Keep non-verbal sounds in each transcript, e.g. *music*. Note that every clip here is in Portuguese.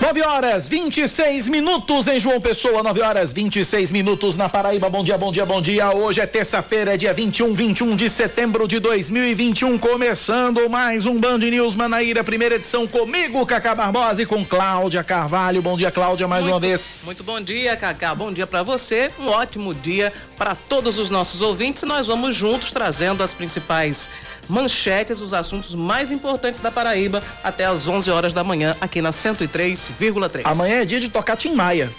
9 horas 26 minutos em João Pessoa, 9 horas 26 minutos na Paraíba. Bom dia, bom dia, bom dia. Hoje é terça-feira, dia 21, 21 de setembro de 2021. Começando mais um Band News Manaíra, primeira edição comigo, Cacá Barbosa e com Cláudia Carvalho. Bom dia, Cláudia, mais muito, uma vez. Muito bom dia, Cacá. Bom dia para você. Um ótimo dia para todos os nossos ouvintes. Nós vamos juntos trazendo as principais manchetes, os assuntos mais importantes da Paraíba até às 11 horas da manhã aqui na 103,3. Amanhã é dia de tocar Tim Maia.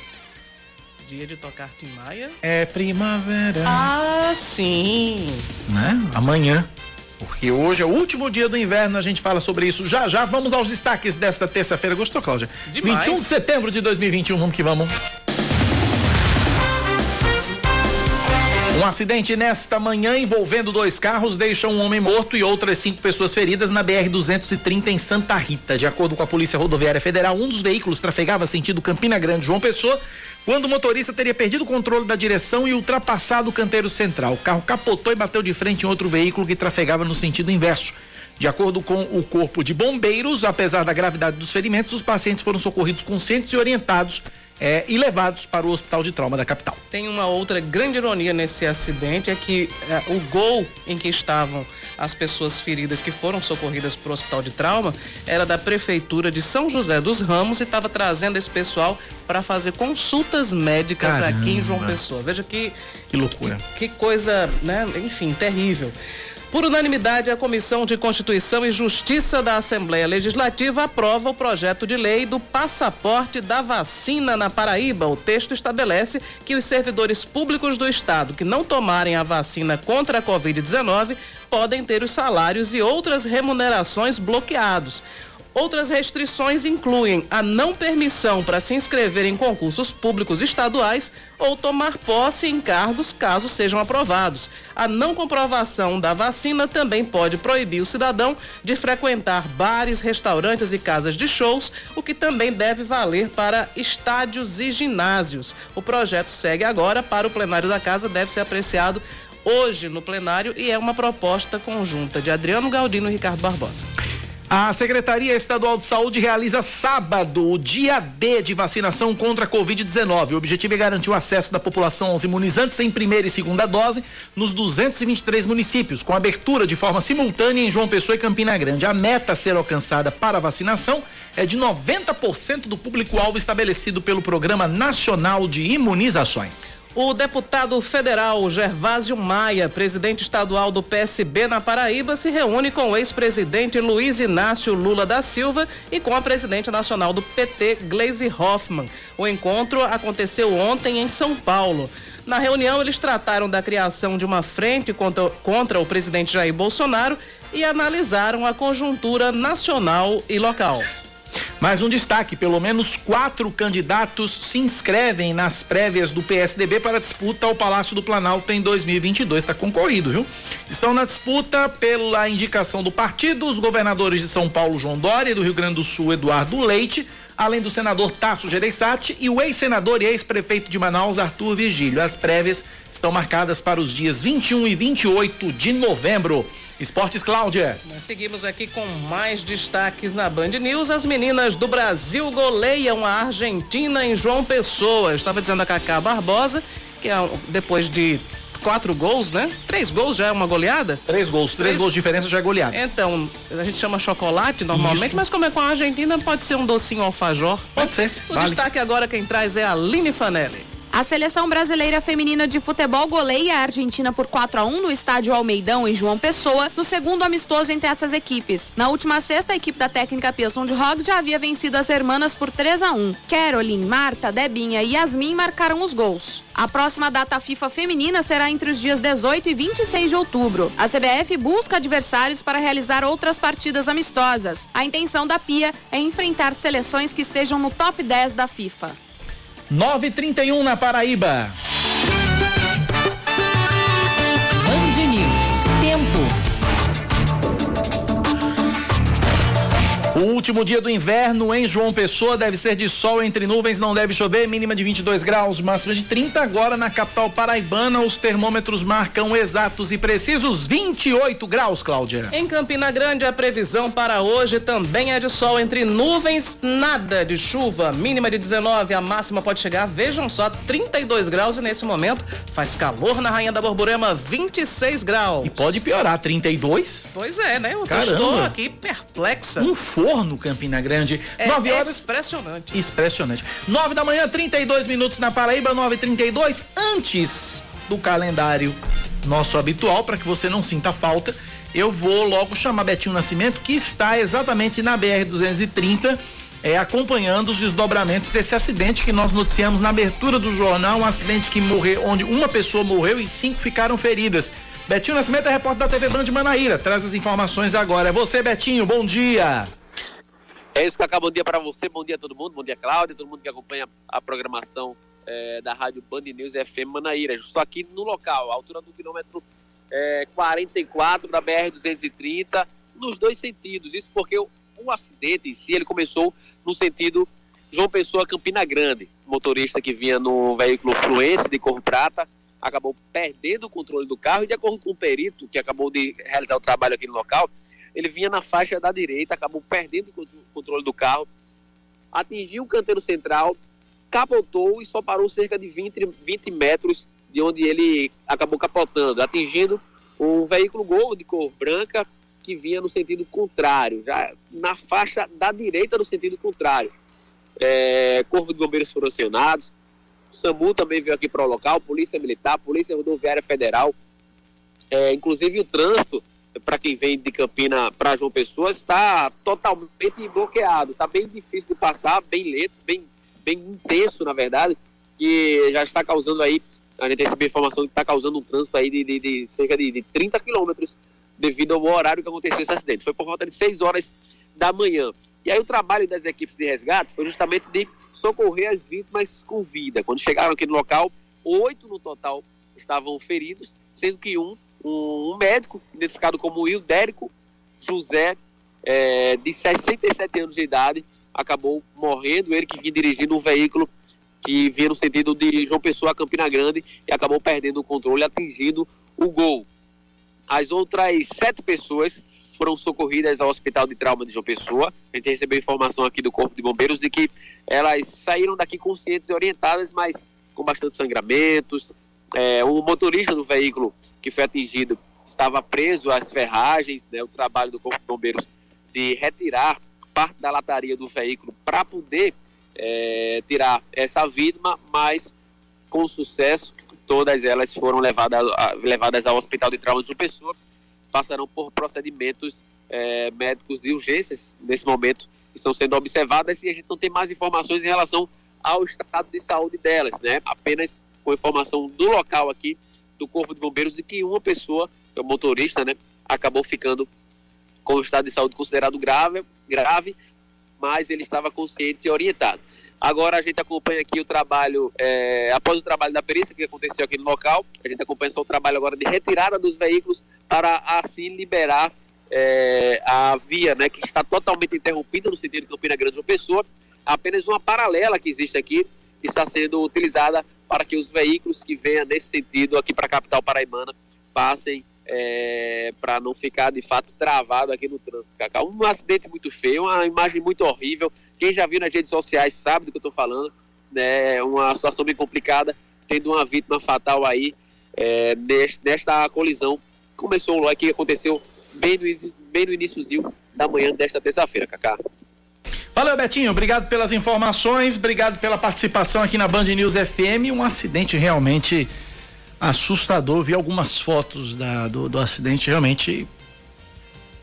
Dia de tocar Tim Maia? É primavera. Ah, sim. Né? Amanhã. Porque hoje é o último dia do inverno, a gente fala sobre isso já já. Vamos aos destaques desta terça-feira. Gostou, Cláudia? Demais. 21 de setembro de 2021, vamos que vamos. Um acidente nesta manhã envolvendo dois carros deixa um homem morto e outras cinco pessoas feridas na BR-230 em Santa Rita. De acordo com a Polícia Rodoviária Federal, um dos veículos trafegava sentido Campina Grande, João Pessoa, quando o motorista teria perdido o controle da direção e ultrapassado o canteiro central. O carro capotou e bateu de frente em outro veículo que trafegava no sentido inverso. De acordo com o Corpo de Bombeiros, apesar da gravidade dos ferimentos, os pacientes foram socorridos conscientes e orientados é, e levados para o Hospital de Trauma da capital. Tem uma outra grande ironia nesse acidente, é que é, o gol em que estavam as pessoas feridas que foram socorridas para o Hospital de Trauma era da Prefeitura de São José dos Ramos e estava trazendo esse pessoal para fazer consultas médicas Caramba. aqui em João Pessoa. Veja que, Que loucura. que, que coisa, né? Enfim, terrível. Por unanimidade, a Comissão de Constituição e Justiça da Assembleia Legislativa aprova o projeto de lei do passaporte da vacina na Paraíba. O texto estabelece que os servidores públicos do Estado que não tomarem a vacina contra a Covid-19 podem ter os salários e outras remunerações bloqueados. Outras restrições incluem a não permissão para se inscrever em concursos públicos estaduais ou tomar posse em cargos caso sejam aprovados. A não comprovação da vacina também pode proibir o cidadão de frequentar bares, restaurantes e casas de shows, o que também deve valer para estádios e ginásios. O projeto segue agora para o plenário da casa, deve ser apreciado hoje no plenário e é uma proposta conjunta de Adriano Galdino e Ricardo Barbosa. A Secretaria Estadual de Saúde realiza sábado o dia D de vacinação contra a Covid-19. O objetivo é garantir o acesso da população aos imunizantes em primeira e segunda dose nos 223 municípios, com abertura de forma simultânea em João Pessoa e Campina Grande. A meta a ser alcançada para a vacinação é de 90% do público-alvo estabelecido pelo Programa Nacional de Imunizações. O deputado federal Gervásio Maia, presidente estadual do PSB na Paraíba, se reúne com o ex-presidente Luiz Inácio Lula da Silva e com a presidente nacional do PT, Gleisi Hoffmann. O encontro aconteceu ontem em São Paulo. Na reunião, eles trataram da criação de uma frente contra, contra o presidente Jair Bolsonaro e analisaram a conjuntura nacional e local. Mais um destaque: pelo menos quatro candidatos se inscrevem nas prévias do PSDB para disputa ao Palácio do Planalto em 2022. Está concorrido, viu? Estão na disputa pela indicação do partido os governadores de São Paulo, João Dória, e do Rio Grande do Sul, Eduardo Leite, além do senador Tasso Gereissati e o ex-senador e ex-prefeito de Manaus, Arthur Vigílio. As prévias estão marcadas para os dias 21 e 28 de novembro. Esportes Cláudia. Nós seguimos aqui com mais destaques na Band News. As meninas do Brasil goleiam a Argentina em João Pessoa. Eu estava dizendo a Cacá Barbosa que é, depois de quatro gols, né? Três gols já é uma goleada? Três gols, três, Três- gols de diferença já é goleada. Então, a gente chama chocolate normalmente, Isso. mas como é com a Argentina, pode ser um docinho alfajor. Pode ser, O vale. destaque agora quem traz é a Aline Fanelli. A seleção brasileira feminina de futebol goleia a Argentina por 4 a 1 no estádio Almeidão em João Pessoa, no segundo amistoso entre essas equipes. Na última sexta, a equipe da técnica Pilson de Hogg já havia vencido as hermanas por 3 a 1. Caroline, Marta, Debinha e Yasmin marcaram os gols. A próxima data FIFA feminina será entre os dias 18 e 26 de outubro. A CBF busca adversários para realizar outras partidas amistosas. A intenção da PIA é enfrentar seleções que estejam no top 10 da FIFA. 9h31 na Paraíba. O último dia do inverno em João Pessoa deve ser de sol entre nuvens, não deve chover, mínima de 22 graus, máxima de 30. Agora na capital paraibana, os termômetros marcam exatos e precisos 28 graus, Cláudia. Em Campina Grande, a previsão para hoje também é de sol entre nuvens, nada de chuva, mínima de 19, a máxima pode chegar, vejam só, 32 graus e nesse momento faz calor na Rainha da Borborema, 26 graus. E pode piorar, 32? Pois é, né? Eu Caramba. estou aqui perplexa. Um forno, Campina Grande. É 9 horas. expressionante. Impressionante. 9 da manhã, 32 minutos na Paraíba, 9h32. Antes do calendário nosso habitual, para que você não sinta falta, eu vou logo chamar Betinho Nascimento, que está exatamente na BR-230. É, acompanhando os desdobramentos desse acidente que nós noticiamos na abertura do jornal, um acidente que morreu, onde uma pessoa morreu e cinco ficaram feridas. Betinho Nascimento é repórter da TV Band de Manaíra, traz as informações agora. É você, Betinho, bom dia. É isso, Cacá. Bom dia para você, bom dia a todo mundo, bom dia, Cláudia, todo mundo que acompanha a programação é, da Rádio Band News FM Manaíra. Estou aqui no local, a altura do quilômetro é, 44 da BR-230, nos dois sentidos. Isso porque o, o acidente em si ele começou no sentido João Pessoa Campina Grande. O motorista que vinha no veículo Fluence de cor prata acabou perdendo o controle do carro e de acordo com o perito que acabou de realizar o trabalho aqui no local, ele vinha na faixa da direita, acabou perdendo o controle do carro, atingiu o canteiro central, capotou e só parou cerca de 20, 20 metros de onde ele acabou capotando, atingindo um veículo Gol de cor branca que vinha no sentido contrário, já na faixa da direita no sentido contrário. É, Corpo de Bombeiros foram acionados, o SAMU também veio aqui para o local, Polícia Militar, Polícia Rodoviária Federal, é, inclusive o trânsito para quem vem de Campina para João Pessoa está totalmente bloqueado, está bem difícil de passar, bem lento, bem, bem intenso na verdade, que já está causando aí, a gente recebeu informação que está causando um trânsito aí de, de, de cerca de, de 30 quilômetros devido ao horário que aconteceu esse acidente. Foi por volta de 6 horas da manhã. E aí o trabalho das equipes de resgate foi justamente de socorrer as vítimas com vida. Quando chegaram aqui no local, oito no total estavam feridos, sendo que um, um, médico, identificado como Hildérico José, é, de 67 anos de idade, acabou morrendo, ele que vinha dirigindo um veículo que vinha no sentido de João Pessoa a Campina Grande e acabou perdendo o controle, atingindo o gol. As outras sete pessoas foram socorridas ao Hospital de Trauma de João Pessoa. A gente recebeu informação aqui do Corpo de Bombeiros de que elas saíram daqui conscientes e orientadas, mas com bastante sangramentos. É, o motorista do veículo que foi atingido estava preso às ferragens, né, o trabalho do Corpo de Bombeiros de retirar parte da lataria do veículo para poder é, tirar essa vítima, mas com sucesso, todas elas foram levadas, levadas ao Hospital de Trauma de João Pessoa, passarão por procedimentos é, médicos de urgências nesse momento, estão sendo observadas e a gente não tem mais informações em relação ao estado de saúde delas, né? Apenas com informação do local aqui, do Corpo de Bombeiros, de que uma pessoa, é o motorista, né, acabou ficando com o estado de saúde considerado grave, grave, mas ele estava consciente e orientado. Agora a gente acompanha aqui o trabalho, é, após o trabalho da perícia que aconteceu aqui no local, a gente acompanha só o trabalho agora de retirada dos veículos para assim liberar é, a via, né, que está totalmente interrompida no sentido de Campina Grande de Pessoa, apenas uma paralela que existe aqui está sendo utilizada para que os veículos que venham nesse sentido aqui para a capital paraibana passem é, para não ficar de fato travado aqui no trânsito, Cacá. Um acidente muito feio, uma imagem muito horrível. Quem já viu nas redes sociais sabe do que eu estou falando, né? Uma situação bem complicada, tendo uma vítima fatal aí é, nesta colisão. Começou que aconteceu bem no, bem no iníciozinho da manhã desta terça-feira, Cacá. Valeu, Betinho. Obrigado pelas informações, obrigado pela participação aqui na Band News FM. Um acidente realmente assustador. Vi algumas fotos da, do, do acidente realmente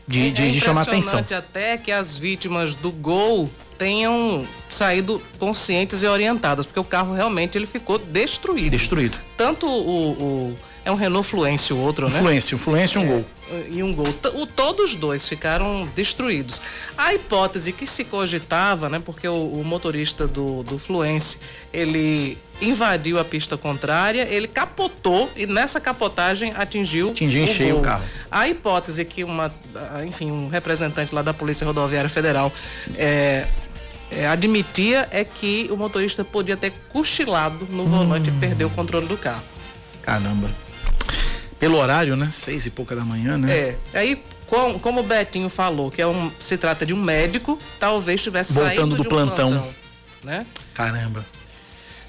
de, é, de, é de chamar atenção. até que as vítimas do gol tenham saído conscientes e orientadas, porque o carro realmente ele ficou destruído. Destruído. Tanto o, o É um Renault Fluence o outro, né? Fluence, o Fluence e um É, gol. E um gol. O, todos os dois ficaram destruídos. A hipótese que se cogitava, né? Porque o, o motorista do, do Fluence, ele invadiu a pista contrária, ele capotou e nessa capotagem atingiu, Atingiu em o carro. A hipótese que uma, ah, enfim, um representante lá da Polícia Rodoviária Federal é, é, admitia é que o motorista podia ter cochilado no volante Hum. e perdeu o controle do carro. Caramba. Pelo horário, né? Seis e pouca da manhã, né? É. Aí, com- como o Betinho falou, que é um, se trata de um médico, talvez tivesse Voltando saído do de um plantão. né? Caramba.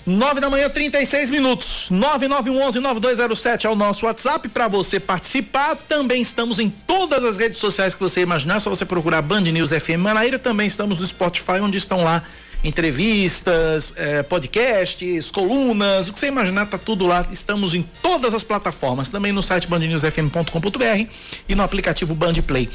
9 da manhã, 36 minutos. 9911-9207 é o nosso WhatsApp para você participar. Também estamos em todas as redes sociais que você imaginar. É só você procurar Band News FM Manaíra. Também estamos no Spotify, onde estão lá entrevistas, eh, podcasts, colunas, o que você imaginar, tá tudo lá. Estamos em todas as plataformas. Também no site bandnewsfm.com.br e no aplicativo Band Play.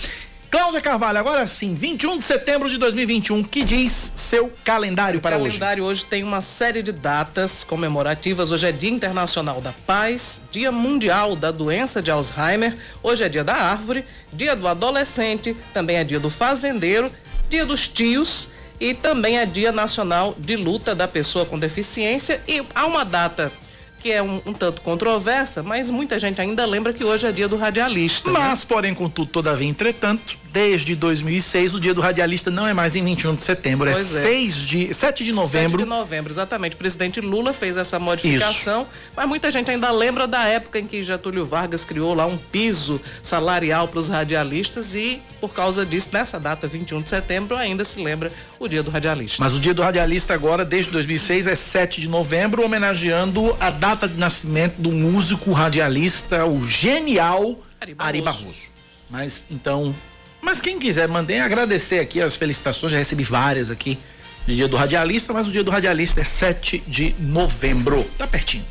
Cláudia Carvalho, agora sim, 21 de setembro de 2021, que diz seu calendário para o hoje? calendário hoje tem uma série de datas comemorativas. Hoje é Dia Internacional da Paz, Dia Mundial da Doença de Alzheimer, hoje é Dia da Árvore, Dia do Adolescente, também é Dia do Fazendeiro, Dia dos Tios e também é Dia Nacional de Luta da Pessoa com Deficiência. E há uma data que é um, um tanto controversa, mas muita gente ainda lembra que hoje é Dia do Radialista. né? Mas, porém, contudo, todavia, entretanto, desde 2006, o dia do radialista não é mais em 21 de setembro, Pois é, é. 6 de, 7 de novembro. 7 de novembro, exatamente. O presidente Lula fez essa modificação, mas muita gente ainda lembra da época em que Getúlio Vargas criou lá um piso salarial para os radialistas e, por causa disso, nessa data, 21 de setembro, ainda se lembra o dia do radialista. Mas o dia do radialista agora, desde 2006, é 7 de novembro, homenageando a data de nascimento do músico radialista, o genial Ari Ari Barroso. Barroso. Mas, então, mas quem quiser, mandem agradecer aqui as felicitações, já recebi várias aqui de dia do radialista, mas o dia do radialista é 7 de novembro. Tá pertinho.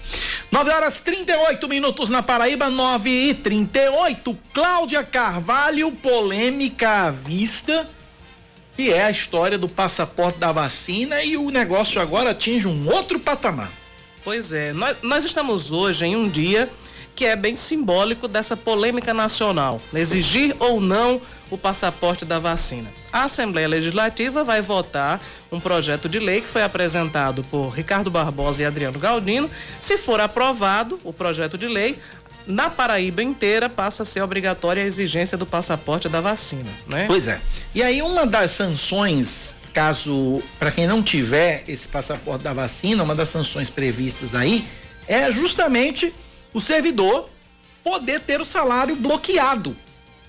9 horas 38 minutos na Paraíba, 9 e 38. Cláudia Carvalho, polêmica à vista que é a história do passaporte da vacina e o negócio agora atinge um outro patamar. Pois é, nós, nós estamos hoje em um dia que é bem simbólico dessa polêmica nacional, exigir ou não o passaporte da vacina. A Assembleia Legislativa vai votar um projeto de lei que foi apresentado por Ricardo Barbosa e Adriano Galdino. Se for aprovado o projeto de lei, na Paraíba inteira passa a ser obrigatória a exigência do passaporte da vacina, né? Pois é. E aí uma das sanções, caso para quem não tiver esse passaporte da vacina, uma das sanções previstas aí é justamente o servidor poder ter o salário bloqueado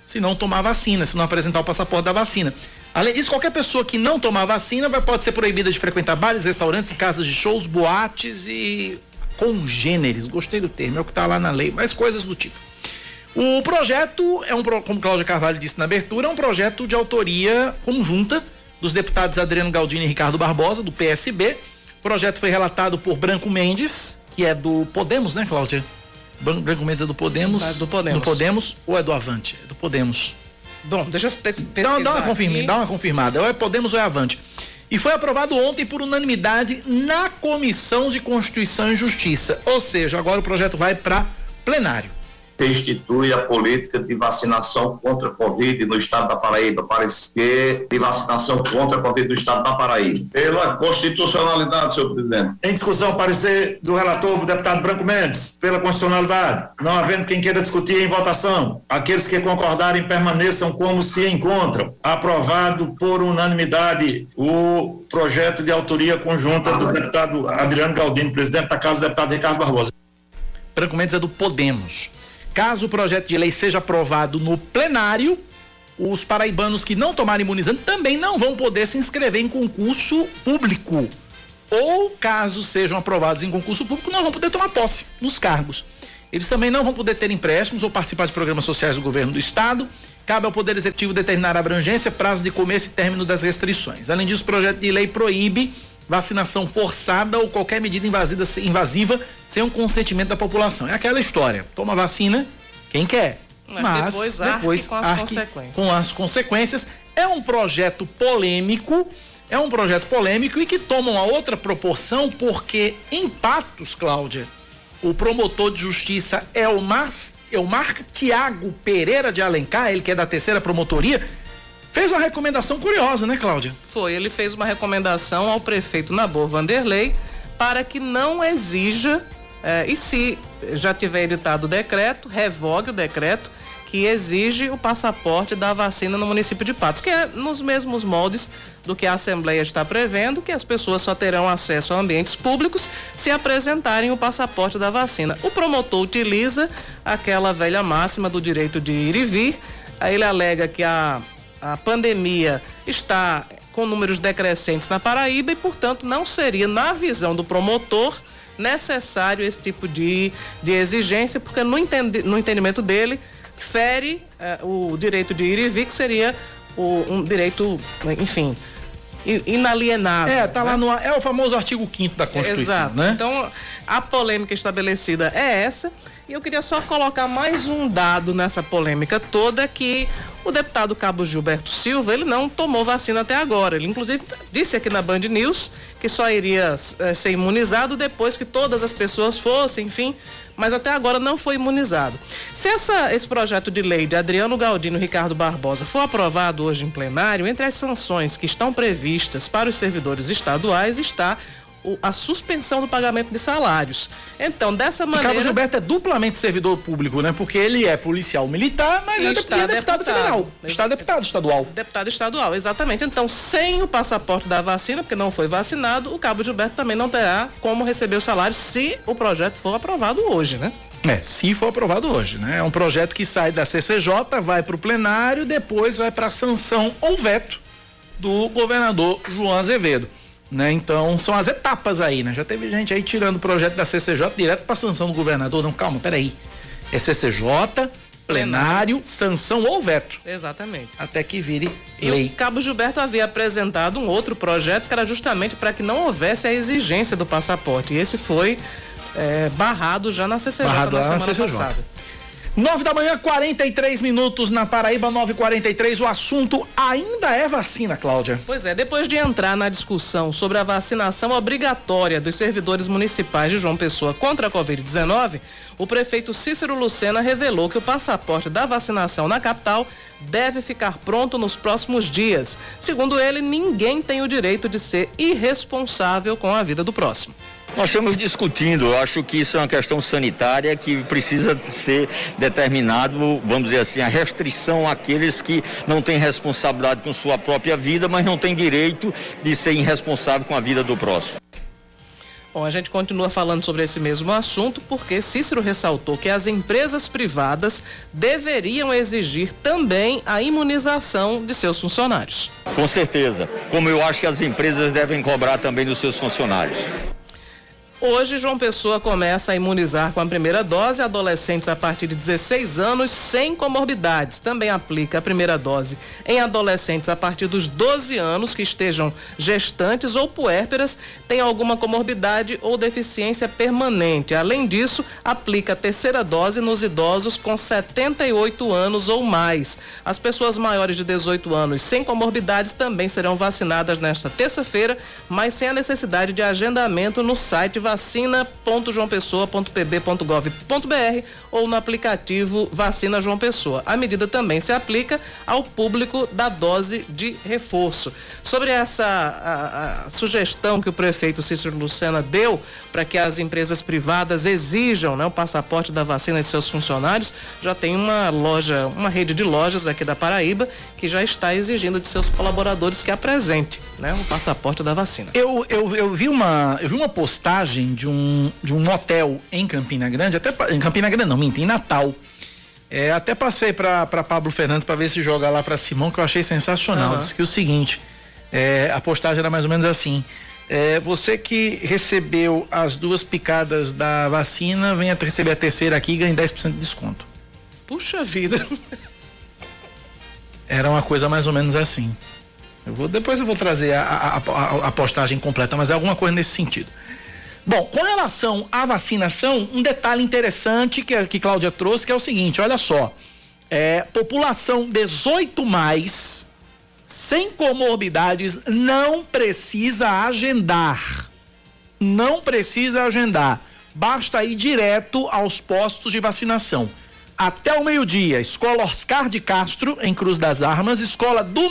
se não tomar vacina, se não apresentar o passaporte da vacina. Além disso, qualquer pessoa que não tomar vacina vai, pode ser proibida de frequentar bares, restaurantes, casas de shows, boates e congêneres. Gostei do termo, é o que está lá na lei, mas coisas do tipo. O projeto é um, como Cláudia Carvalho disse na abertura, é um projeto de autoria conjunta dos deputados Adriano Galdino e Ricardo Barbosa, do PSB. O projeto foi relatado por Branco Mendes, que é do Podemos, né, Cláudia? Bran- Branco Mendes é do Podemos. É do Podemos. Do Podemos ou é do Avante? É do Podemos. Bom, deixa eu pes- pesquisar. Dá, dá uma confirma, dá uma confirmada. Ou é Podemos ou é Avante. E foi aprovado ontem por unanimidade na Comissão de Constituição e Justiça. Ou seja, agora o projeto vai para plenário. Que institui a política de vacinação contra a Covid no estado da Paraíba, parecer de vacinação contra a Covid no estado da Paraíba. Pela constitucionalidade, senhor presidente. Em discussão, parecer do relator, o deputado Branco Mendes, pela constitucionalidade. Não havendo quem queira discutir em votação, aqueles que concordarem permaneçam como se encontram. Aprovado por unanimidade o projeto de autoria conjunta do deputado Adriano Galdino, presidente da Casa, deputado Ricardo Barbosa. Branco Mendes é do Podemos. Caso o projeto de lei seja aprovado no plenário, os paraibanos que não tomarem imunizante também não vão poder se inscrever em concurso público. Ou, caso sejam aprovados em concurso público, não vão poder tomar posse nos cargos. Eles também não vão poder ter empréstimos ou participar de programas sociais do governo do estado. Cabe ao Poder Executivo determinar a abrangência, prazo de começo e término das restrições. Além disso, o projeto de lei proíbe vacinação forçada ou qualquer medida invasiva, invasiva sem o consentimento da população. É aquela história. Toma vacina quem quer. Mas Mas, depois arque com as consequências. Com as consequências. É um projeto polêmico, é um projeto polêmico e que toma uma outra proporção porque em Patos, Cláudia, o promotor de justiça Elmar, Elmar Tiago Pereira de Alencar, ele que é da terceira promotoria, fez uma recomendação curiosa, né, Cláudia? Foi, ele fez uma recomendação ao prefeito Nabor Vanderlei para que não exija, eh, e se já tiver editado o decreto, revogue o decreto que exige o passaporte da vacina no município de Patos, que é nos mesmos moldes do que a Assembleia está prevendo, que as pessoas só terão acesso a ambientes públicos se apresentarem o passaporte da vacina. O promotor utiliza aquela velha máxima do direito de ir e vir. Ele alega que a, a pandemia está com números decrescentes na Paraíba e, portanto, não seria, na visão do promotor, necessário esse tipo de, de exigência, porque no, entendi, no entendimento dele fere uh, o direito de ir e vir, que seria o, um direito, enfim, inalienável. É, tá né? lá no. É o famoso artigo 5 da Constituição. Exato. Né? Então, a polêmica estabelecida é essa. E eu queria só colocar mais um dado nessa polêmica toda que o deputado Cabo Gilberto Silva, ele não tomou vacina até agora. Ele inclusive disse aqui na Band News que só iria é, ser imunizado depois que todas as pessoas fossem, enfim, mas até agora não foi imunizado. Se essa, esse projeto de lei de Adriano Galdino e Ricardo Barbosa for aprovado hoje em plenário, entre as sanções que estão previstas para os servidores estaduais está a suspensão do pagamento de salários. Então, dessa maneira. Cabo Gilberto é duplamente servidor público, né? Porque ele é policial militar, mas é, está é deputado, deputado federal. Está deputado estadual. Deputado estadual, exatamente. Então, sem o passaporte da vacina, porque não foi vacinado, o Cabo Gilberto também não terá como receber o salário se o projeto for aprovado hoje, né? É, se for aprovado hoje, né? É um projeto que sai da CCJ, vai para o plenário, depois vai para a sanção ou veto do governador João Azevedo. Né? Então, são as etapas aí, né? Já teve gente aí tirando o projeto da CCJ direto para sanção do governador. Não, calma, peraí. É CCJ, plenário, sanção ou veto. Exatamente. Até que vire e lei. O Cabo Gilberto havia apresentado um outro projeto que era justamente para que não houvesse a exigência do passaporte. E esse foi é, barrado já na CCJ barrado na semana na CCJ. passada. 9 da manhã, 43 minutos na Paraíba, 9:43. O assunto ainda é vacina, Cláudia. Pois é, depois de entrar na discussão sobre a vacinação obrigatória dos servidores municipais de João Pessoa contra a Covid-19, o prefeito Cícero Lucena revelou que o passaporte da vacinação na capital deve ficar pronto nos próximos dias. Segundo ele, ninguém tem o direito de ser irresponsável com a vida do próximo. Nós estamos discutindo, eu acho que isso é uma questão sanitária que precisa ser determinado, vamos dizer assim, a restrição àqueles que não têm responsabilidade com sua própria vida, mas não têm direito de ser irresponsável com a vida do próximo. Bom, a gente continua falando sobre esse mesmo assunto porque Cícero ressaltou que as empresas privadas deveriam exigir também a imunização de seus funcionários. Com certeza, como eu acho que as empresas devem cobrar também dos seus funcionários. Hoje, João Pessoa começa a imunizar com a primeira dose adolescentes a partir de 16 anos sem comorbidades. Também aplica a primeira dose em adolescentes a partir dos 12 anos que estejam gestantes ou puérperas, têm alguma comorbidade ou deficiência permanente. Além disso, aplica a terceira dose nos idosos com 78 anos ou mais. As pessoas maiores de 18 anos sem comorbidades também serão vacinadas nesta terça-feira, mas sem a necessidade de agendamento no site vacina.joaopessoa.pb.gov.br ou no aplicativo Vacina João Pessoa. A medida também se aplica ao público da dose de reforço. Sobre essa a, a sugestão que o prefeito Cícero Lucena deu para que as empresas privadas exijam né, o passaporte da vacina de seus funcionários, já tem uma loja, uma rede de lojas aqui da Paraíba que já está exigindo de seus colaboradores que apresente né, o passaporte da vacina. Eu, eu, eu, vi uma, eu vi uma postagem de um, de um motel em Campina Grande, até em Campina Grande não, minta, em Natal. É, até passei para Pablo Fernandes para ver se joga lá para Simão, que eu achei sensacional. Uhum. Diz que o seguinte, é, a postagem era mais ou menos assim. É, você que recebeu as duas picadas da vacina, venha receber a terceira aqui e ganhe 10% de desconto. Puxa vida. Era uma coisa mais ou menos assim. Eu vou, depois eu vou trazer a, a, a, a postagem completa, mas é alguma coisa nesse sentido. Bom, com relação à vacinação, um detalhe interessante que, que Cláudia trouxe, que é o seguinte, olha só. É, população 18 mais, sem comorbidades, não precisa agendar. Não precisa agendar. basta ir direto aos postos de vacinação. Até o meio-dia, Escola Oscar de Castro, em Cruz das Armas, Escola do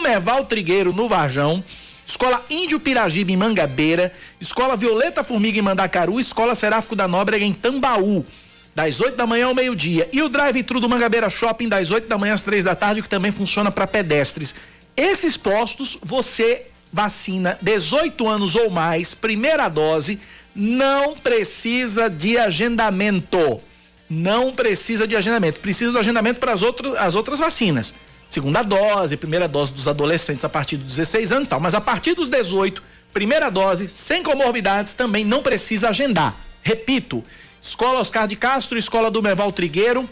Trigueiro, no Varjão, Escola Índio Piragibe, em Mangabeira, Escola Violeta Formiga, em Mandacaru, Escola Seráfico da Nóbrega, em Tambaú, das 8 da manhã ao meio-dia. E o drive-thru do Mangabeira Shopping, das 8 da manhã às 3 da tarde, que também funciona para pedestres. Esses postos, você vacina 18 anos ou mais, primeira dose, não precisa de agendamento. Não precisa de agendamento. Precisa do agendamento para as as outras vacinas. Segunda dose, primeira dose dos adolescentes a partir dos 16 anos e tal. Mas a partir dos 18, primeira dose, sem comorbidades, também não precisa agendar. Repito, Escola Oscar de Castro, Escola do Meval Trigueiro,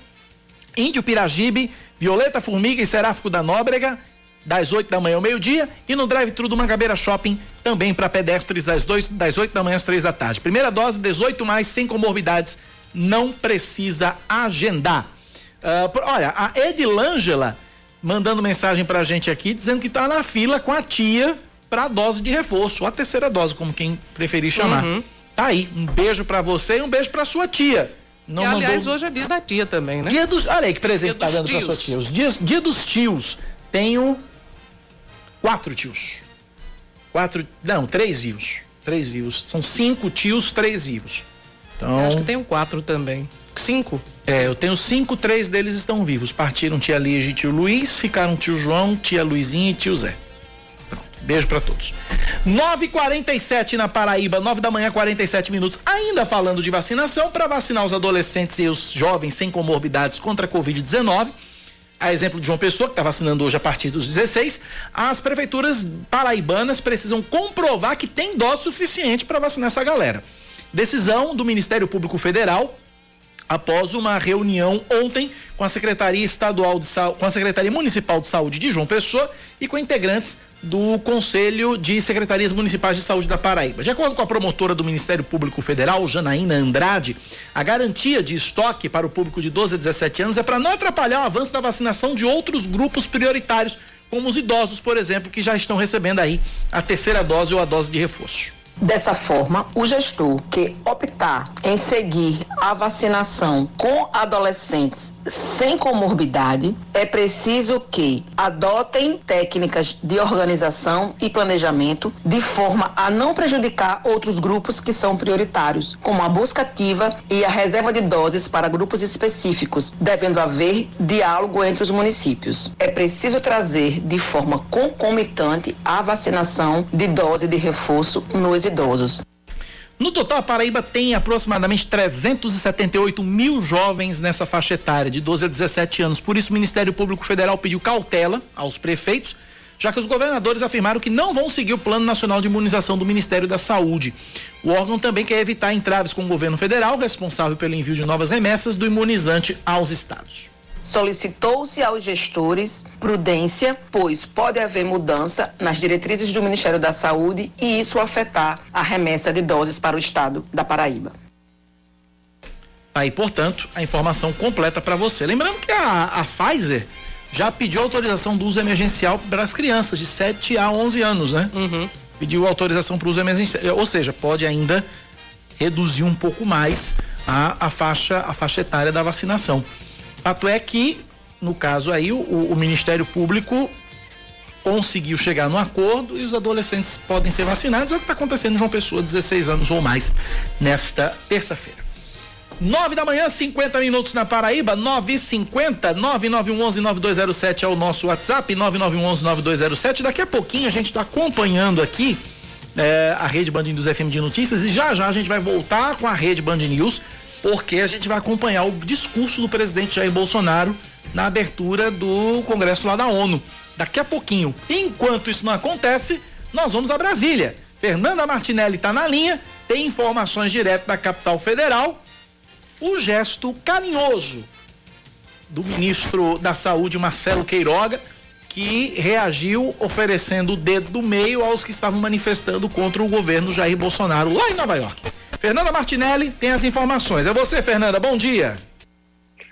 Índio Piragibe, Violeta Formiga e Seráfico da Nóbrega, das 8 da manhã ao meio-dia, e no drive-thru do Mangabeira Shopping, também para pedestres, das, 2, das 8 da manhã às 3 da tarde. Primeira dose, 18 mais, sem comorbidades, não precisa agendar. Uh, olha, a Edilângela mandando mensagem pra gente aqui, dizendo que tá na fila com a tia pra dose de reforço, a terceira dose, como quem preferir chamar. Uhum. Tá aí, um beijo para você e um beijo para sua tia. Não e, aliás, mandou... hoje é dia da tia também, né? Dia dos. Olha aí que presente dia tá dando tios. pra sua tia. Os dias, dia dos tios. Tenho quatro tios. Quatro. Não, três vivos. Três vivos. São cinco tios, três vivos. Então. Eu acho que tenho quatro também. Cinco? É, eu tenho cinco, três deles estão vivos. Partiram tia Lígia e tio Luiz, ficaram tio João, tia Luizinha e tio Zé. Beijo para todos. 9:47 na Paraíba, 9 da manhã, 47 minutos. Ainda falando de vacinação, para vacinar os adolescentes e os jovens sem comorbidades contra a Covid-19. A exemplo de João Pessoa, que está vacinando hoje a partir dos 16, as prefeituras paraibanas precisam comprovar que tem dose suficiente para vacinar essa galera. Decisão do Ministério Público Federal após uma reunião ontem com a Secretaria Estadual de com a Secretaria Municipal de Saúde de João Pessoa e com integrantes do Conselho de Secretarias Municipais de Saúde da Paraíba. De acordo com a promotora do Ministério Público Federal, Janaína Andrade, a garantia de estoque para o público de 12 a 17 anos é para não atrapalhar o avanço da vacinação de outros grupos prioritários, como os idosos, por exemplo, que já estão recebendo aí a terceira dose ou a dose de reforço. Dessa forma, o gestor que optar em seguir a vacinação com adolescentes sem comorbidade, é preciso que adotem técnicas de organização e planejamento de forma a não prejudicar outros grupos que são prioritários, como a busca ativa e a reserva de doses para grupos específicos, devendo haver diálogo entre os municípios. É preciso trazer de forma concomitante a vacinação de dose de reforço nos idosos. No total, a Paraíba tem aproximadamente 378 mil jovens nessa faixa etária, de 12 a 17 anos. Por isso, o Ministério Público Federal pediu cautela aos prefeitos, já que os governadores afirmaram que não vão seguir o Plano Nacional de Imunização do Ministério da Saúde. O órgão também quer evitar entraves com o governo federal, responsável pelo envio de novas remessas do imunizante aos estados. Solicitou-se aos gestores prudência, pois pode haver mudança nas diretrizes do Ministério da Saúde e isso afetar a remessa de doses para o estado da Paraíba. Aí, portanto, a informação completa para você. Lembrando que a, a Pfizer já pediu autorização do uso emergencial para as crianças de 7 a 11 anos, né? Uhum. Pediu autorização para o uso emergencial, ou seja, pode ainda reduzir um pouco mais a, a faixa a faixa etária da vacinação. Fato é que, no caso aí, o, o Ministério Público conseguiu chegar no acordo e os adolescentes podem ser vacinados. É o que está acontecendo em João Pessoa, 16 anos ou mais, nesta terça-feira. 9 da manhã, 50 minutos na Paraíba, 950 9911 9207 é o nosso WhatsApp, 9911 9207. Daqui a pouquinho a gente está acompanhando aqui é, a rede Band News FM de notícias e já já a gente vai voltar com a rede Band News porque a gente vai acompanhar o discurso do presidente Jair Bolsonaro na abertura do Congresso lá da ONU. Daqui a pouquinho. Enquanto isso não acontece, nós vamos a Brasília. Fernanda Martinelli está na linha, tem informações direto da capital federal. O gesto carinhoso do ministro da Saúde, Marcelo Queiroga, que reagiu oferecendo o dedo do meio aos que estavam manifestando contra o governo Jair Bolsonaro lá em Nova York. Fernanda Martinelli tem as informações. É você, Fernanda. Bom dia.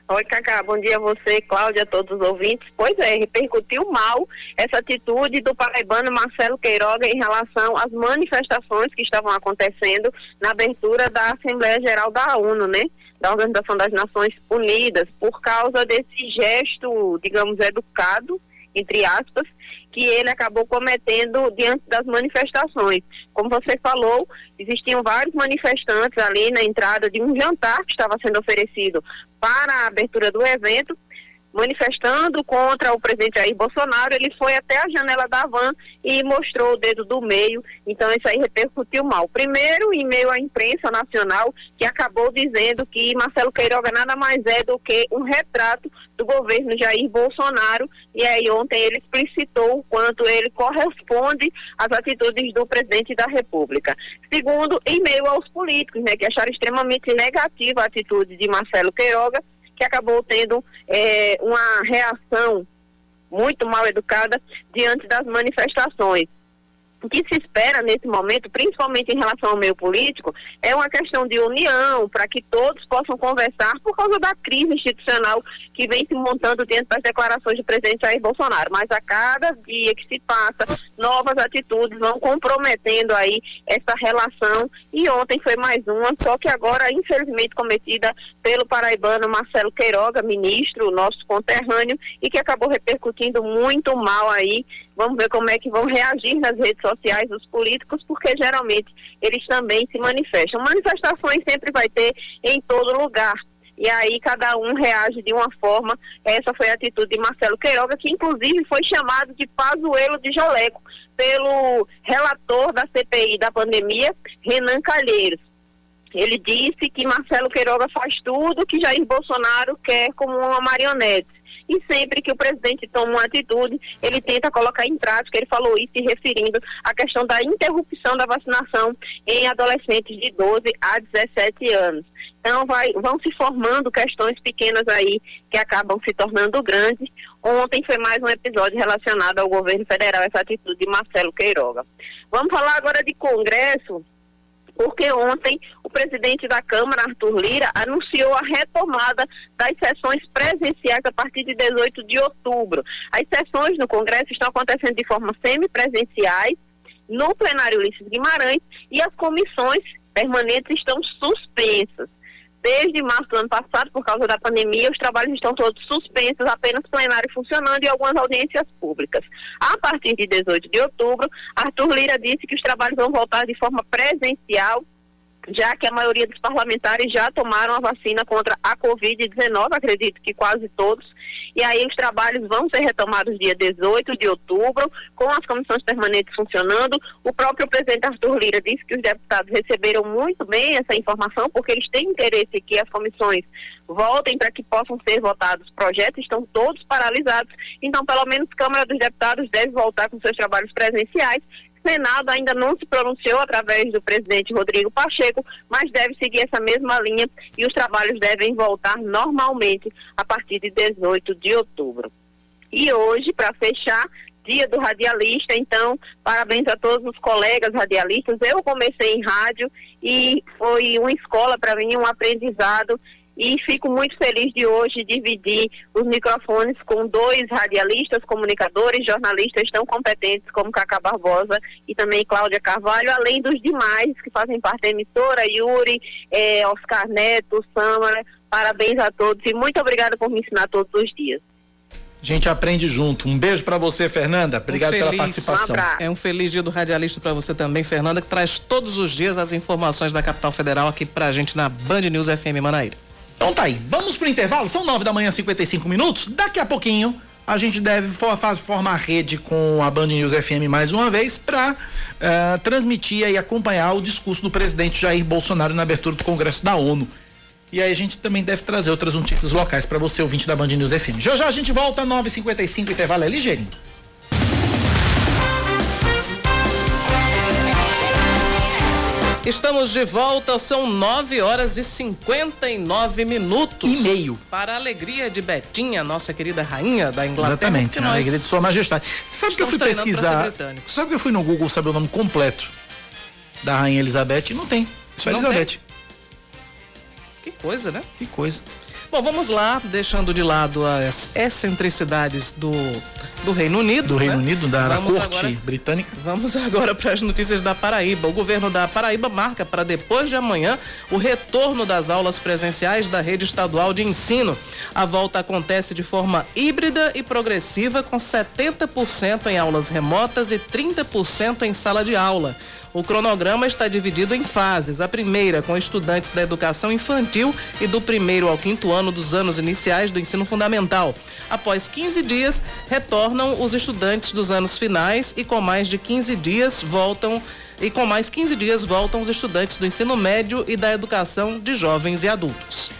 Oi, Cacá, bom dia a você, Cláudia, a todos os ouvintes. Pois é, repercutiu mal essa atitude do paraibano Marcelo Queiroga em relação às manifestações que estavam acontecendo na abertura da Assembleia Geral da ONU, né? Da Organização das Nações Unidas, por causa desse gesto, digamos, educado, entre aspas, que ele acabou cometendo diante das manifestações. Como você falou, existiam vários manifestantes ali na entrada de um jantar que estava sendo oferecido para a abertura do evento manifestando contra o presidente Jair Bolsonaro, ele foi até a janela da van e mostrou o dedo do meio. Então isso aí repercutiu mal. Primeiro, em meio à imprensa nacional, que acabou dizendo que Marcelo Queiroga nada mais é do que um retrato do governo Jair Bolsonaro. E aí ontem ele explicitou o quanto ele corresponde às atitudes do presidente da República. Segundo, em meio aos políticos, né, que acharam extremamente negativa a atitude de Marcelo Queiroga que acabou tendo é, uma reação muito mal educada diante das manifestações. O que se espera nesse momento, principalmente em relação ao meio político, é uma questão de união, para que todos possam conversar por causa da crise institucional que vem se montando diante das declarações do presidente Jair Bolsonaro. Mas a cada dia que se passa, novas atitudes vão comprometendo aí essa relação. E ontem foi mais uma, só que agora, infelizmente, cometida pelo paraibano Marcelo Queiroga, ministro, nosso conterrâneo, e que acabou repercutindo muito mal aí Vamos ver como é que vão reagir nas redes sociais os políticos, porque geralmente eles também se manifestam. Manifestações sempre vai ter em todo lugar. E aí cada um reage de uma forma. Essa foi a atitude de Marcelo Queiroga, que inclusive foi chamado de pazuelo de jaleco pelo relator da CPI da pandemia, Renan Calheiros. Ele disse que Marcelo Queiroga faz tudo que Jair Bolsonaro quer como uma marionete e sempre que o presidente toma uma atitude, ele tenta colocar em prática. Ele falou isso se referindo à questão da interrupção da vacinação em adolescentes de 12 a 17 anos. Então, vai, vão se formando questões pequenas aí que acabam se tornando grandes. Ontem foi mais um episódio relacionado ao governo federal, essa atitude de Marcelo Queiroga. Vamos falar agora de Congresso porque ontem o presidente da Câmara, Arthur Lira, anunciou a retomada das sessões presenciais a partir de 18 de outubro. As sessões no Congresso estão acontecendo de forma semipresenciais, no plenário Ulisses Guimarães, e as comissões permanentes estão suspensas. Desde março do ano passado, por causa da pandemia, os trabalhos estão todos suspensos, apenas plenário funcionando e algumas audiências públicas. A partir de 18 de outubro, Arthur Lira disse que os trabalhos vão voltar de forma presencial já que a maioria dos parlamentares já tomaram a vacina contra a Covid-19, acredito que quase todos, e aí os trabalhos vão ser retomados dia 18 de outubro, com as comissões permanentes funcionando. O próprio presidente Arthur Lira disse que os deputados receberam muito bem essa informação, porque eles têm interesse que as comissões voltem para que possam ser votados projetos, estão todos paralisados. Então, pelo menos, a Câmara dos Deputados deve voltar com seus trabalhos presenciais Senado ainda não se pronunciou através do presidente Rodrigo Pacheco, mas deve seguir essa mesma linha e os trabalhos devem voltar normalmente a partir de 18 de outubro. E hoje, para fechar, dia do radialista, então, parabéns a todos os colegas radialistas. Eu comecei em rádio e foi uma escola para mim, um aprendizado e fico muito feliz de hoje dividir os microfones com dois radialistas, comunicadores, jornalistas tão competentes como Cacá Barbosa e também Cláudia Carvalho, além dos demais que fazem parte da emissora, Yuri, eh, Oscar Neto, Samara, parabéns a todos e muito obrigada por me ensinar todos os dias. A gente aprende junto. Um beijo para você, Fernanda. Obrigado um feliz, pela participação. Um é um feliz dia do radialista para você também, Fernanda, que traz todos os dias as informações da capital federal aqui pra gente na Band News FM Manaíra. Então tá aí, vamos pro intervalo, são nove da manhã, 55 minutos. Daqui a pouquinho a gente deve for, formar rede com a Band News FM mais uma vez para uh, eh, transmitir e acompanhar o discurso do presidente Jair Bolsonaro na abertura do Congresso da ONU. E aí a gente também deve trazer outras notícias locais para você, ouvinte da Band News FM. Já já a gente volta, 9h55, intervalo é ligeirinho. Estamos de volta, são 9 horas e 59 minutos. E meio. Para a alegria de Betinha, nossa querida rainha da Inglaterra. Exatamente, a alegria de Sua Majestade. Sabe que eu fui pesquisar? Sabe que eu fui no Google saber o nome completo da Rainha Elizabeth? Não tem. Só Elizabeth. Tem. Que coisa, né? Que coisa. Bom, vamos lá, deixando de lado as excentricidades do, do Reino Unido. Do Reino né? Unido, da, corte agora- britânica. Vamos agora para as notícias da Paraíba. O governo da Paraíba marca para depois de amanhã o retorno das aulas presenciais da rede estadual de ensino. A volta acontece de forma híbrida e progressiva, com 70% em aulas remotas e 30% em sala de aula. O cronograma está dividido em fases. A primeira, com estudantes da educação infantil e do primeiro ao quinto ano dos anos iniciais do ensino fundamental. Após 15 dias, retornam os estudantes dos anos finais e com mais de 15 dias voltam e com mais 15 dias voltam os estudantes do ensino médio e da educação de jovens e adultos.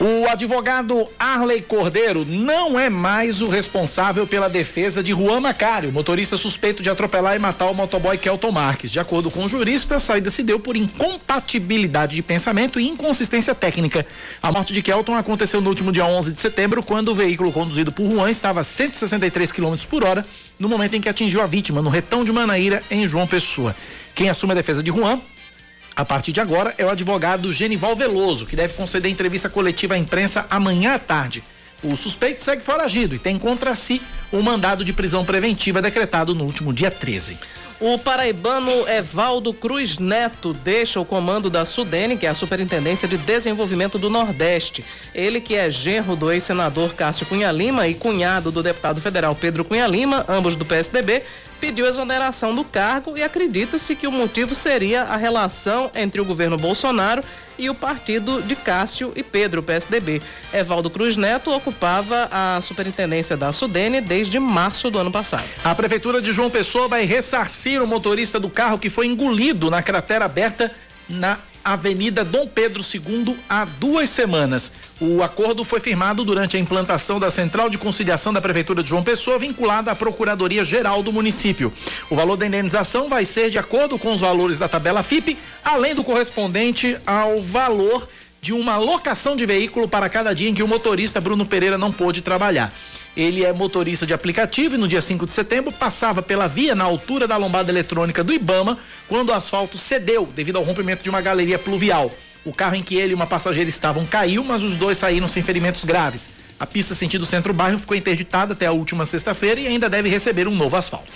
O advogado Arley Cordeiro não é mais o responsável pela defesa de Juan Macário, motorista suspeito de atropelar e matar o motoboy Kelton Marques. De acordo com o jurista, a saída se deu por incompatibilidade de pensamento e inconsistência técnica. A morte de Kelton aconteceu no último dia 11 de setembro, quando o veículo conduzido por Juan estava a 163 km por hora, no momento em que atingiu a vítima, no retão de Manaíra, em João Pessoa. Quem assume a defesa de Juan a partir de agora é o advogado Genival Veloso, que deve conceder entrevista coletiva à imprensa amanhã à tarde. O suspeito segue foragido e tem contra si um mandado de prisão preventiva decretado no último dia 13. O paraibano Evaldo Cruz Neto deixa o comando da Sudene, que é a Superintendência de Desenvolvimento do Nordeste. Ele que é genro do ex-senador Cássio Cunha Lima e cunhado do deputado federal Pedro Cunha Lima, ambos do PSDB, pediu exoneração do cargo e acredita-se que o motivo seria a relação entre o governo Bolsonaro e o partido de Cássio e Pedro, PSDB. Evaldo Cruz Neto ocupava a superintendência da Sudene desde março do ano passado. A Prefeitura de João Pessoa vai ressarcir o motorista do carro que foi engolido na cratera aberta na Avenida Dom Pedro II há duas semanas. O acordo foi firmado durante a implantação da Central de Conciliação da Prefeitura de João Pessoa, vinculada à Procuradoria Geral do município. O valor da indenização vai ser de acordo com os valores da tabela FIP, além do correspondente ao valor de uma locação de veículo para cada dia em que o motorista Bruno Pereira não pôde trabalhar. Ele é motorista de aplicativo e no dia 5 de setembro passava pela via na altura da lombada eletrônica do Ibama quando o asfalto cedeu devido ao rompimento de uma galeria pluvial. O carro em que ele e uma passageira estavam caiu, mas os dois saíram sem ferimentos graves. A pista sentido centro-bairro ficou interditada até a última sexta-feira e ainda deve receber um novo asfalto.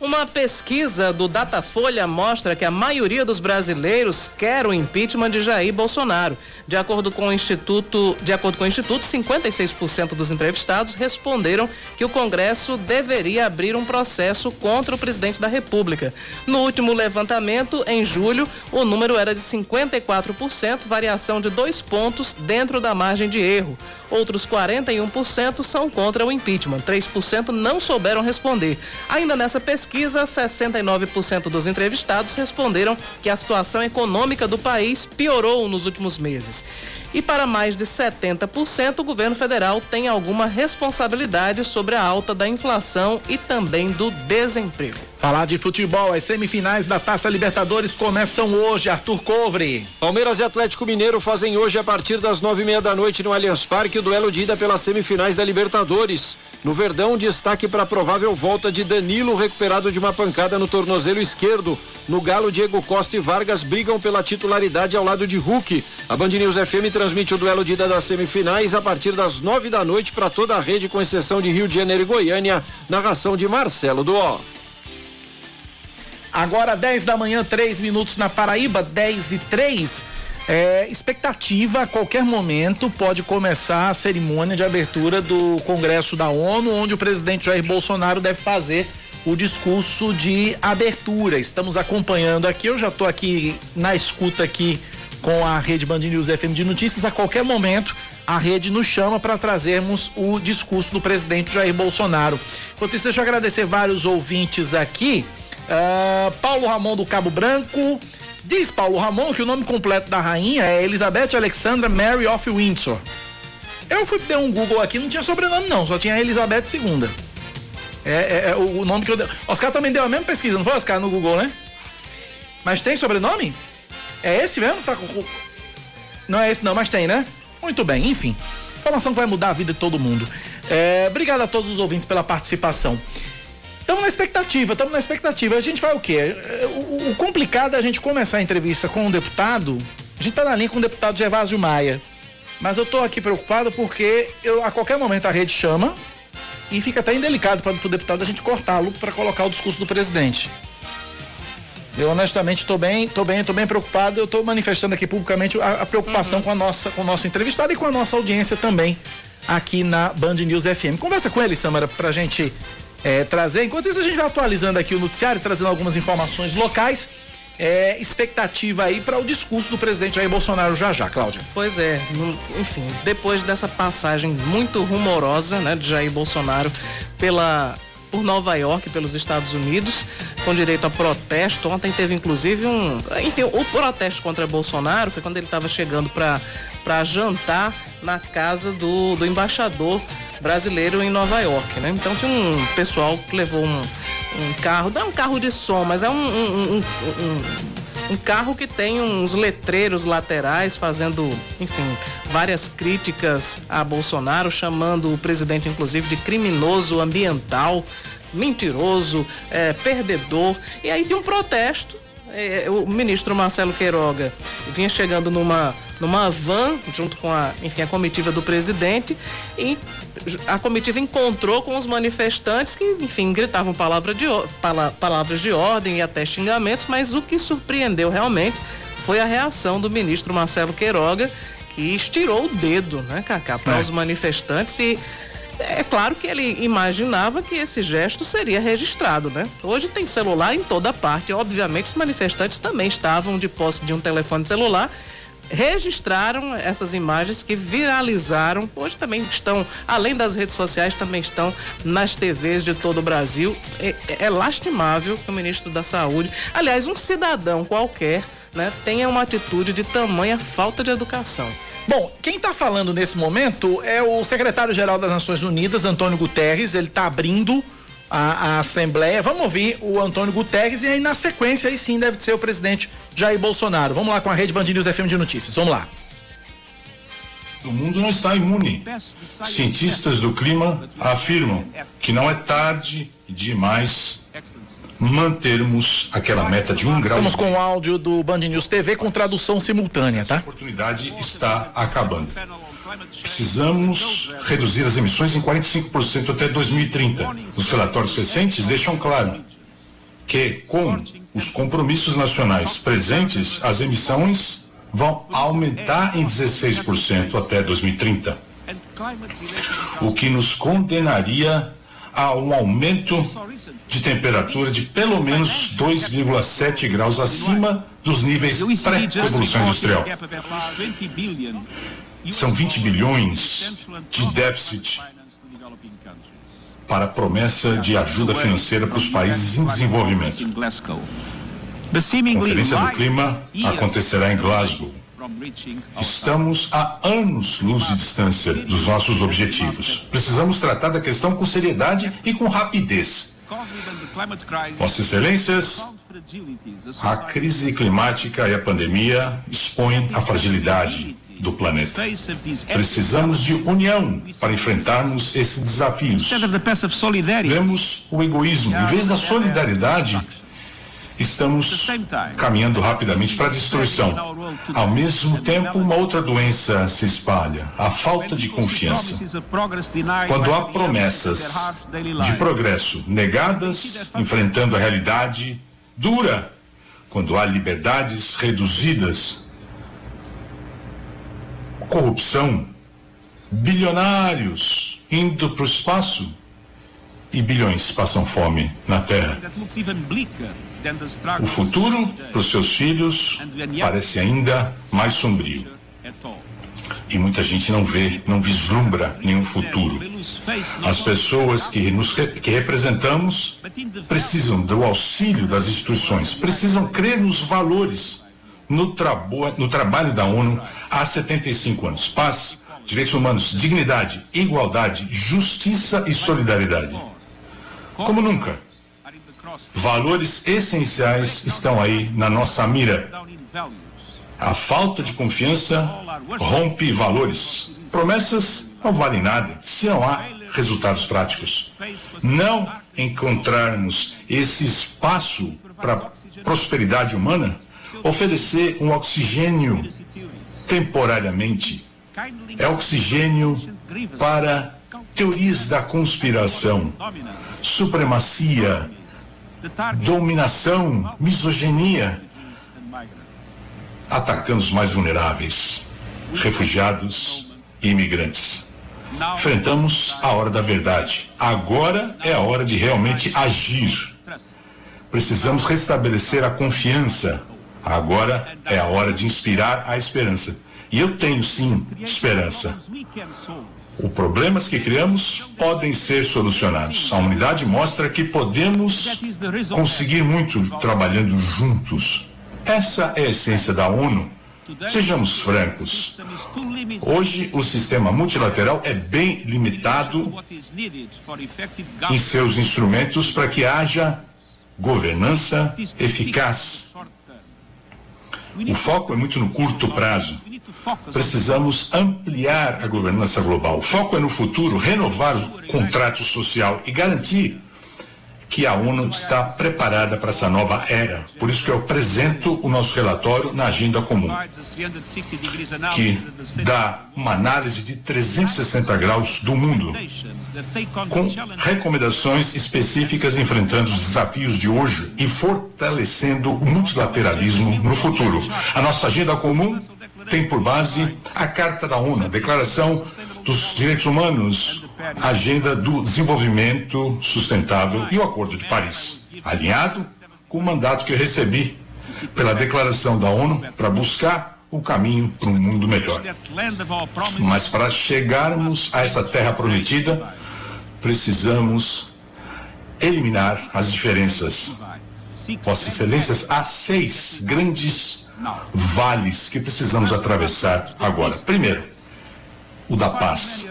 Uma pesquisa do Datafolha mostra que a maioria dos brasileiros quer o impeachment de Jair Bolsonaro. De acordo com o Instituto, de acordo com o Instituto, 56% dos entrevistados responderam que o Congresso deveria abrir um processo contra o presidente da República. No último levantamento, em julho, o número era de 54%, variação de dois pontos dentro da margem de erro. Outros 41% são contra o impeachment, 3% não souberam responder. Ainda nessa pesquisa, 69% dos entrevistados responderam que a situação econômica do país piorou nos últimos meses. E para mais de 70%, o governo federal tem alguma responsabilidade sobre a alta da inflação e também do desemprego. Falar de futebol, as semifinais da Taça Libertadores começam hoje, Arthur Covre. Palmeiras e Atlético Mineiro fazem hoje, a partir das nove e meia da noite, no Allianz Parque, o duelo de ida pelas semifinais da Libertadores. No Verdão, destaque para a provável volta de Danilo, recuperado de uma pancada no tornozelo esquerdo. No Galo, Diego Costa e Vargas brigam pela titularidade ao lado de Hulk. A Band News FM transmite o duelo de ida das semifinais a partir das nove da noite para toda a rede, com exceção de Rio de Janeiro e Goiânia. Narração de Marcelo Duó. Agora 10 da manhã, 3 minutos na Paraíba, 10 e 3. É, expectativa a qualquer momento pode começar a cerimônia de abertura do Congresso da ONU, onde o presidente Jair Bolsonaro deve fazer o discurso de abertura. Estamos acompanhando aqui, eu já estou aqui na escuta aqui com a rede Band News FM de notícias. A qualquer momento a rede nos chama para trazermos o discurso do presidente Jair Bolsonaro. Enquanto isso, deixa eu agradecer vários ouvintes aqui. Uh, Paulo Ramon do Cabo Branco. Diz Paulo Ramon que o nome completo da rainha é Elizabeth Alexandra Mary of Windsor. Eu fui dar um Google aqui, não tinha sobrenome não, só tinha Elizabeth II. É, é, é o, o nome que eu dei. Oscar também deu a mesma pesquisa, não foi Oscar no Google, né? Mas tem sobrenome? É esse mesmo? Tá com... Não é esse não, mas tem, né? Muito bem, enfim. Informação que vai mudar a vida de todo mundo. É, obrigado a todos os ouvintes pela participação. Estamos na expectativa, estamos na expectativa. A gente vai o quê? O, o, complicado é a gente começar a entrevista com um deputado. A gente está na linha com o deputado Gervásio Maia. Mas eu tô aqui preocupado porque eu, a qualquer momento a rede chama e fica até indelicado para o deputado a gente cortá-lo para colocar o discurso do presidente. Eu honestamente estou bem, estou bem, estou bem preocupado. Eu estou manifestando aqui publicamente a, a preocupação uhum. com a nossa, com o nosso entrevistado e com a nossa audiência também aqui na Band News FM. Conversa com ele, Samara, para a gente é, trazer. Enquanto isso, a gente vai atualizando aqui o noticiário, trazendo algumas informações locais. É, expectativa aí para o discurso do presidente Jair Bolsonaro já já, Cláudia. Pois é, enfim, depois dessa passagem muito rumorosa, né, de Jair Bolsonaro pela por Nova York, pelos Estados Unidos, com direito a protesto. Ontem teve inclusive um, enfim, o protesto contra Bolsonaro foi quando ele estava chegando para jantar na casa do, do embaixador brasileiro em Nova York, né? Então tinha um pessoal que levou um, um carro, não é um carro de som, mas é um, um, um, carro que tem uns letreiros laterais fazendo, enfim, várias críticas a Bolsonaro, chamando o presidente, inclusive, de criminoso ambiental, mentiroso, é, perdedor. E aí tem um protesto. É, o ministro Marcelo Queiroga vinha chegando numa numa van junto com a, enfim, a comitiva do presidente e a comitiva encontrou com os manifestantes que, enfim, gritavam palavra de, pala, palavras de ordem e até xingamentos, mas o que surpreendeu realmente foi a reação do ministro Marcelo Queiroga, que estirou o dedo, né, Cacá, para é. os manifestantes e é claro que ele imaginava que esse gesto seria registrado, né? Hoje tem celular em toda parte. Obviamente, os manifestantes também estavam de posse de um telefone celular registraram essas imagens que viralizaram. Hoje também estão, além das redes sociais, também estão nas TVs de todo o Brasil. É, é lastimável que o ministro da Saúde, aliás, um cidadão qualquer, né, tenha uma atitude de tamanha falta de educação. Bom, quem está falando nesse momento é o secretário-geral das Nações Unidas, Antônio Guterres. Ele está abrindo a, a, Assembleia. Vamos ouvir o Antônio Guterres e aí na sequência aí sim deve ser o presidente Jair Bolsonaro. Vamos lá com a Rede Band News FM de Notícias. Vamos lá. O mundo não está imune. Cientistas do clima afirmam que não é tarde demais mantermos aquela meta de um grau. Estamos com o áudio do Band News TV com tradução simultânea, tá? A oportunidade está acabando. Precisamos reduzir as emissões em 45% até 2030. Os relatórios recentes deixam claro que, com os compromissos nacionais presentes, as emissões vão aumentar em 16% até 2030, o que nos condenaria a um aumento de temperatura de pelo menos 2,7 graus acima dos níveis pré-revolução industrial. São 20 bilhões de déficit para a promessa de ajuda financeira para os países em desenvolvimento. A Conferência do Clima acontecerá em Glasgow. Estamos a anos-luz de distância dos nossos objetivos. Precisamos tratar da questão com seriedade e com rapidez. Vossas Excelências, a crise climática e a pandemia expõem a fragilidade do planeta. Precisamos de união para enfrentarmos esses desafios. Vemos o egoísmo. Em vez da solidariedade, estamos caminhando rapidamente para a destruição. Ao mesmo tempo, uma outra doença se espalha: a falta de confiança. Quando há promessas de progresso negadas, enfrentando a realidade dura, quando há liberdades reduzidas, corrupção, bilionários indo para o espaço e bilhões passam fome na Terra. O futuro para os seus filhos parece ainda mais sombrio. E muita gente não vê, não vislumbra nenhum futuro. As pessoas que nos que representamos precisam do auxílio das instituições, precisam crer nos valores, no, trabo, no trabalho da ONU há 75 anos. Paz, direitos humanos, dignidade, igualdade, justiça e solidariedade. Como nunca. Valores essenciais estão aí na nossa mira. A falta de confiança rompe valores. Promessas não valem nada se não há resultados práticos. Não encontrarmos esse espaço para prosperidade humana, oferecer um oxigênio temporariamente é oxigênio para teorias da conspiração, supremacia, dominação, misoginia, atacando os mais vulneráveis, refugiados e imigrantes. Enfrentamos a hora da verdade. Agora é a hora de realmente agir. Precisamos restabelecer a confiança. Agora é a hora de inspirar a esperança. E eu tenho sim esperança. Os problemas que criamos podem ser solucionados. A unidade mostra que podemos conseguir muito trabalhando juntos. Essa é a essência da ONU. Sejamos francos. Hoje, o sistema multilateral é bem limitado em seus instrumentos para que haja governança eficaz. O foco é muito no curto prazo. Precisamos ampliar a governança global. O foco é no futuro renovar o contrato social e garantir que a ONU está preparada para essa nova era. Por isso que eu apresento o nosso relatório na agenda comum, que dá uma análise de 360 graus do mundo, com recomendações específicas enfrentando os desafios de hoje e fortalecendo o multilateralismo no futuro. A nossa agenda comum tem por base a Carta da ONU, a Declaração dos Direitos Humanos, a Agenda do Desenvolvimento Sustentável e o Acordo de Paris, alinhado com o mandato que recebi pela Declaração da ONU para buscar o caminho para um mundo melhor. Mas para chegarmos a essa terra prometida, precisamos eliminar as diferenças. Vossas Excelências, há seis grandes vales que precisamos atravessar agora. Primeiro, o da paz.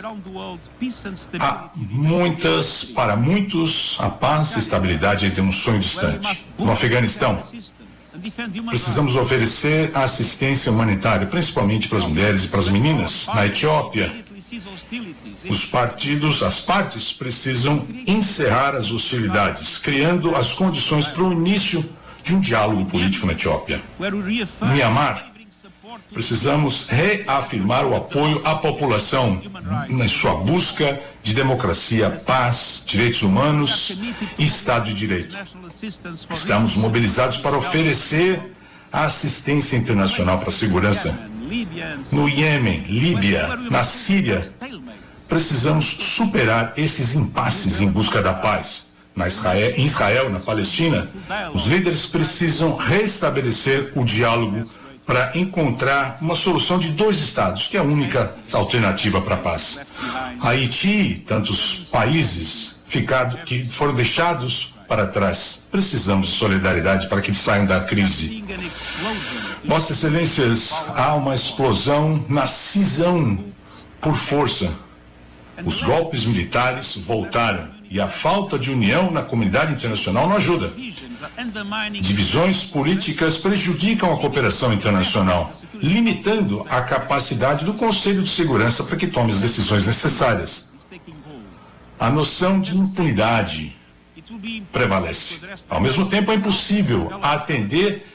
Há muitas, para muitos, a paz e estabilidade é um sonho distante. No Afeganistão, precisamos oferecer assistência humanitária, principalmente para as mulheres e para as meninas. Na Etiópia, os partidos, as partes precisam encerrar as hostilidades, criando as condições para o início de um diálogo político na Etiópia. Mianmar, precisamos reafirmar o apoio à população na sua busca de democracia, paz, direitos humanos e Estado de Direito. Estamos mobilizados para oferecer a assistência internacional para a segurança. No Iêmen, Líbia, na Síria, precisamos superar esses impasses em busca da paz. Na Israel, em Israel, na Palestina, os líderes precisam restabelecer o diálogo para encontrar uma solução de dois estados, que é a única alternativa para a paz. Haiti, tantos países ficado, que foram deixados para trás. Precisamos de solidariedade para que eles saiam da crise. Vossas Excelências, há uma explosão na cisão por força. Os golpes militares voltaram e a falta de união na comunidade internacional não ajuda. Divisões políticas prejudicam a cooperação internacional, limitando a capacidade do Conselho de Segurança para que tome as decisões necessárias. A noção de impunidade prevalece. Ao mesmo tempo, é impossível atender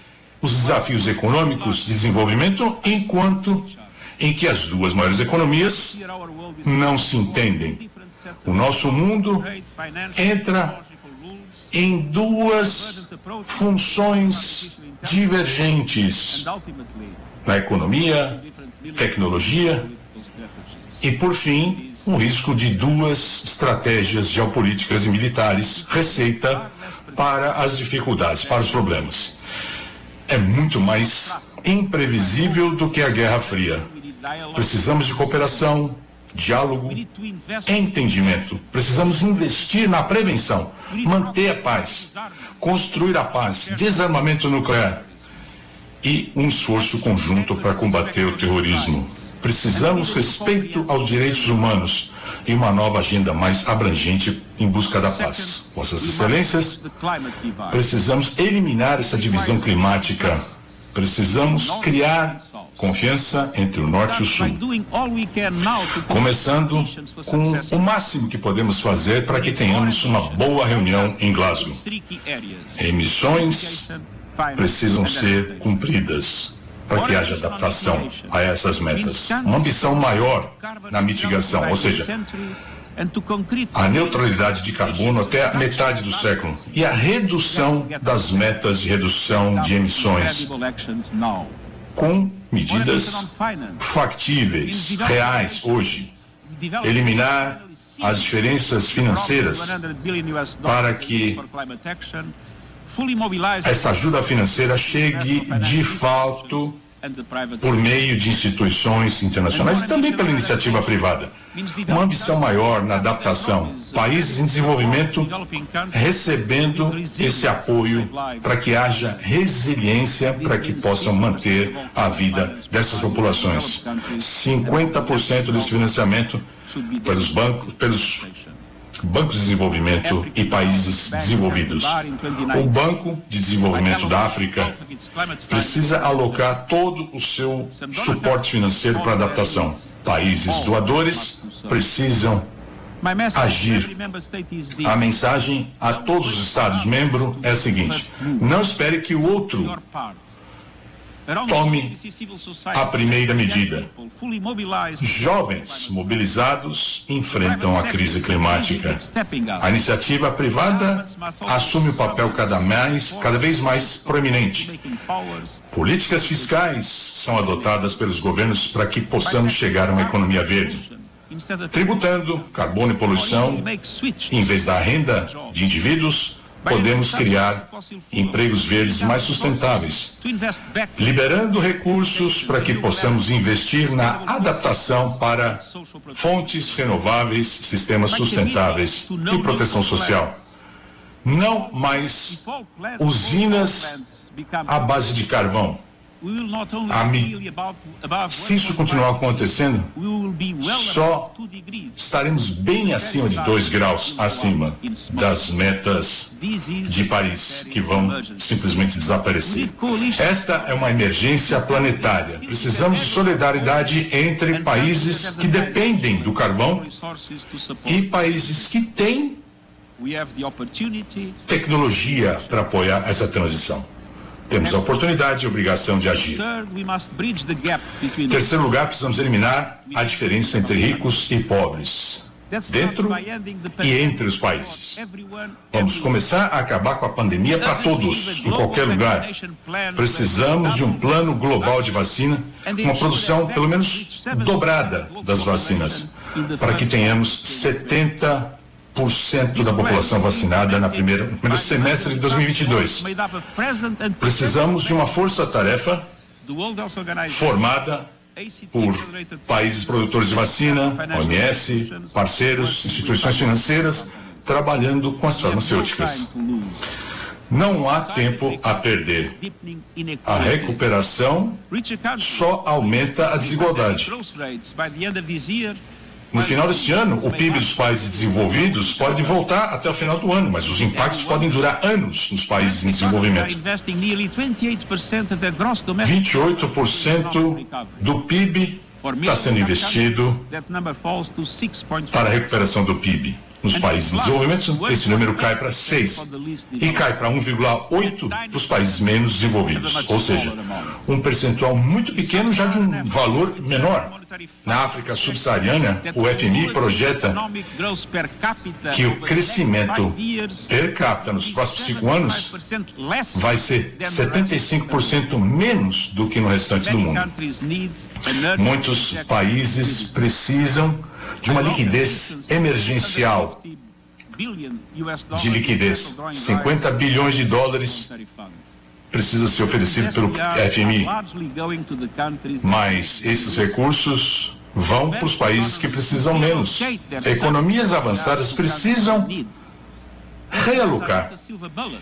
os desafios econômicos de desenvolvimento enquanto em que as duas maiores economias não se entendem. O nosso mundo entra em duas funções divergentes na economia, tecnologia e, por fim, o risco de duas estratégias geopolíticas e militares, receita para as dificuldades, para os problemas. É muito mais imprevisível do que a Guerra Fria. Precisamos de cooperação, diálogo, entendimento. Precisamos investir na prevenção, manter a paz, construir a paz, desarmamento nuclear e um esforço conjunto para combater o terrorismo. Precisamos respeito aos direitos humanos e uma nova agenda mais abrangente em busca da paz. Vossas Excelências, precisamos eliminar essa divisão climática Precisamos criar confiança entre o Norte e o Sul. Começando com o máximo que podemos fazer para que tenhamos uma boa reunião em Glasgow. Emissões precisam ser cumpridas. para que haja adaptação a essas metas. Uma ambição maior na mitigação, ou seja, a neutralidade de carbono até a metade do século. E a redução das metas de redução de emissões. Com medidas factíveis, reais hoje. Eliminar as diferenças financeiras para que essa ajuda financeira chegue de fato por meio de instituições internacionais e também pela iniciativa privada. Uma ambição maior na adaptação, países em desenvolvimento recebendo esse apoio para que haja resiliência para que possam manter a vida dessas populações. 50% desse financiamento pelos bancos, pelos bancos de desenvolvimento e países desenvolvidos. O Banco de Desenvolvimento da África precisa alocar todo o seu suporte financeiro para adaptação. Países doadores precisam agir. A mensagem a todos os Estados-membros é a seguinte: não espere que o outro tome a primeira medida. Jovens mobilizados enfrentam a crise climática. A iniciativa privada assume o papel cada, mais, cada vez mais proeminente. Políticas fiscais são adotadas pelos governos para que possamos chegar a uma economia verde. Tributando carbono e poluição, em vez da renda de indivíduos, podemos criar empregos verdes mais sustentáveis, liberando recursos para que possamos investir na adaptação para fontes renováveis, sistemas sustentáveis e proteção social. Não mais usinas à base de carvão se isso continuar acontecendo, só estaremos bem acima de 2 graus acima das metas de Paris, que vão simplesmente desaparecer. Esta é uma emergência planetária. Precisamos de solidariedade entre países que dependem do carvão e países que têm tecnologia para apoiar essa transição. Temos a oportunidade e a obrigação de agir. Em terceiro lugar, precisamos eliminar a diferença entre ricos e pobres, dentro e entre os países. Vamos começar a acabar com a pandemia para todos, em qualquer lugar. Precisamos de um plano global de vacina, uma produção pelo menos dobrada das vacinas, para que tenhamos 70 da população vacinada na primeira, no primeiro semestre de 2022. Precisamos de uma força-tarefa formada por países produtores de vacina, OMS, parceiros, instituições financeiras, trabalhando com as farmacêuticas. Não há tempo a perder. A recuperação só aumenta a desigualdade. No final deste ano, o PIB dos países desenvolvidos pode voltar até o final do ano, mas os impactos podem durar anos nos países em desenvolvimento. 28% do PIB está sendo investido para a recuperação do PIB. Nos países em desenvolvimento, esse número cai para 6 e cai para 1,8 para países menos desenvolvidos, ou seja, um percentual muito pequeno já de um valor menor. Na África subsaariana, o FMI projeta que o crescimento per capita nos próximos cinco anos vai ser 75% menos do que no restante do mundo. Muitos países precisam de uma liquidez emergencial de liquidez. 50 bilhões de dólares precisa ser oferecido pelo FMI. Mas esses recursos vão para os países que precisam menos. Economias avançadas precisam realocar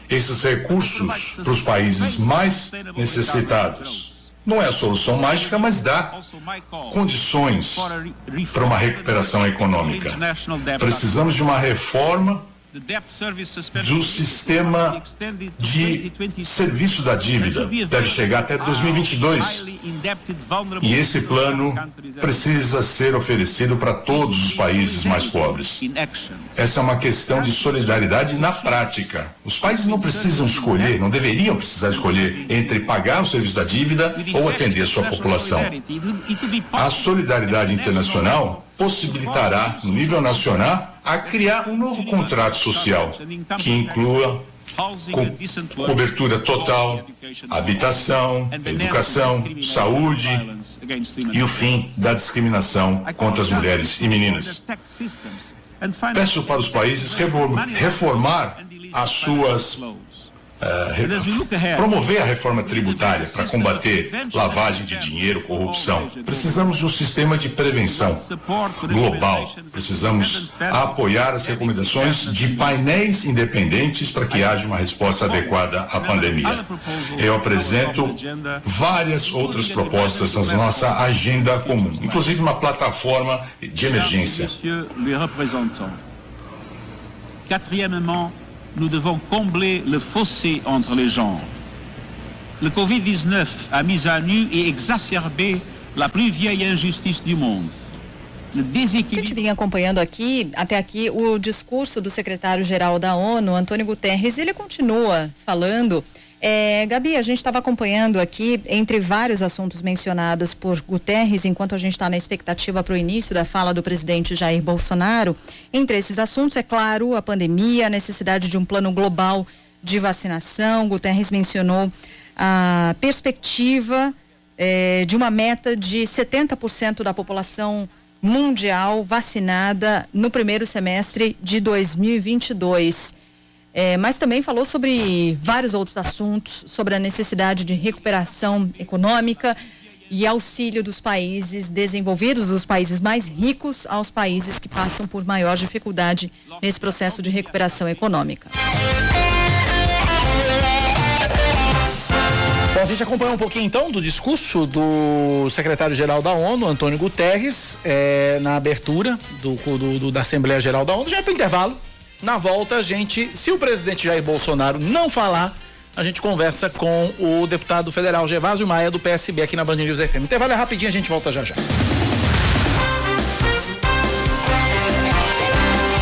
esses recursos para os países mais necessitados. Não é a solução mágica, mas dá condições para uma recuperação econômica. Precisamos de uma reforma do sistema de serviço da dívida. Deve chegar até 2022. E esse plano precisa ser oferecido para todos os países mais pobres. Essa é uma questão de solidariedade na prática. Os países não precisam escolher, não deveriam precisar escolher entre pagar o serviço da dívida ou atender a sua população. A solidariedade internacional possibilitará, no nível nacional, a criar um novo contrato social que inclua co cobertura total, habitação, educação, saúde e o fim da discriminação contra as mulheres e meninas. Peço para os países reformar as suas Uh, promover a reforma tributária para combater lavagem de dinheiro, corrupção. Precisamos de um sistema de prevenção global. Precisamos apoiar as recomendações de painéis independentes para que haja uma resposta adequada à pandemia. Eu apresento várias outras propostas na nossa agenda comum, inclusive uma plataforma de emergência. Quatrièmement, nous devons combler le fossé entre les genres. Le Covid-19 a mis à nu et exacerbé la plus vieille injustice du monde. A gente vinha acompanhando aqui, até aqui, o discurso do secretário-geral da ONU, Antônio Guterres, ele continua falando é, Gabi, a gente estava acompanhando aqui, entre vários assuntos mencionados por Guterres, enquanto a gente está na expectativa para o início da fala do presidente Jair Bolsonaro. Entre esses assuntos, é claro, a pandemia, a necessidade de um plano global de vacinação. Guterres mencionou a perspectiva é, de uma meta de 70% da população mundial vacinada no primeiro semestre de 2022. É, mas também falou sobre vários outros assuntos, sobre a necessidade de recuperação econômica e auxílio dos países desenvolvidos, dos países mais ricos, aos países que passam por maior dificuldade nesse processo de recuperação econômica. Bom, a gente acompanhou um pouquinho então do discurso do secretário-geral da ONU, Antônio Guterres, é, na abertura do, do, do, da Assembleia Geral da ONU. Já é para intervalo. Na volta, a gente, se o presidente Jair Bolsonaro não falar, a gente conversa com o deputado federal Gervásio Maia, do PSB, aqui na Band News FM. Intervalo é rapidinho, a gente volta já já.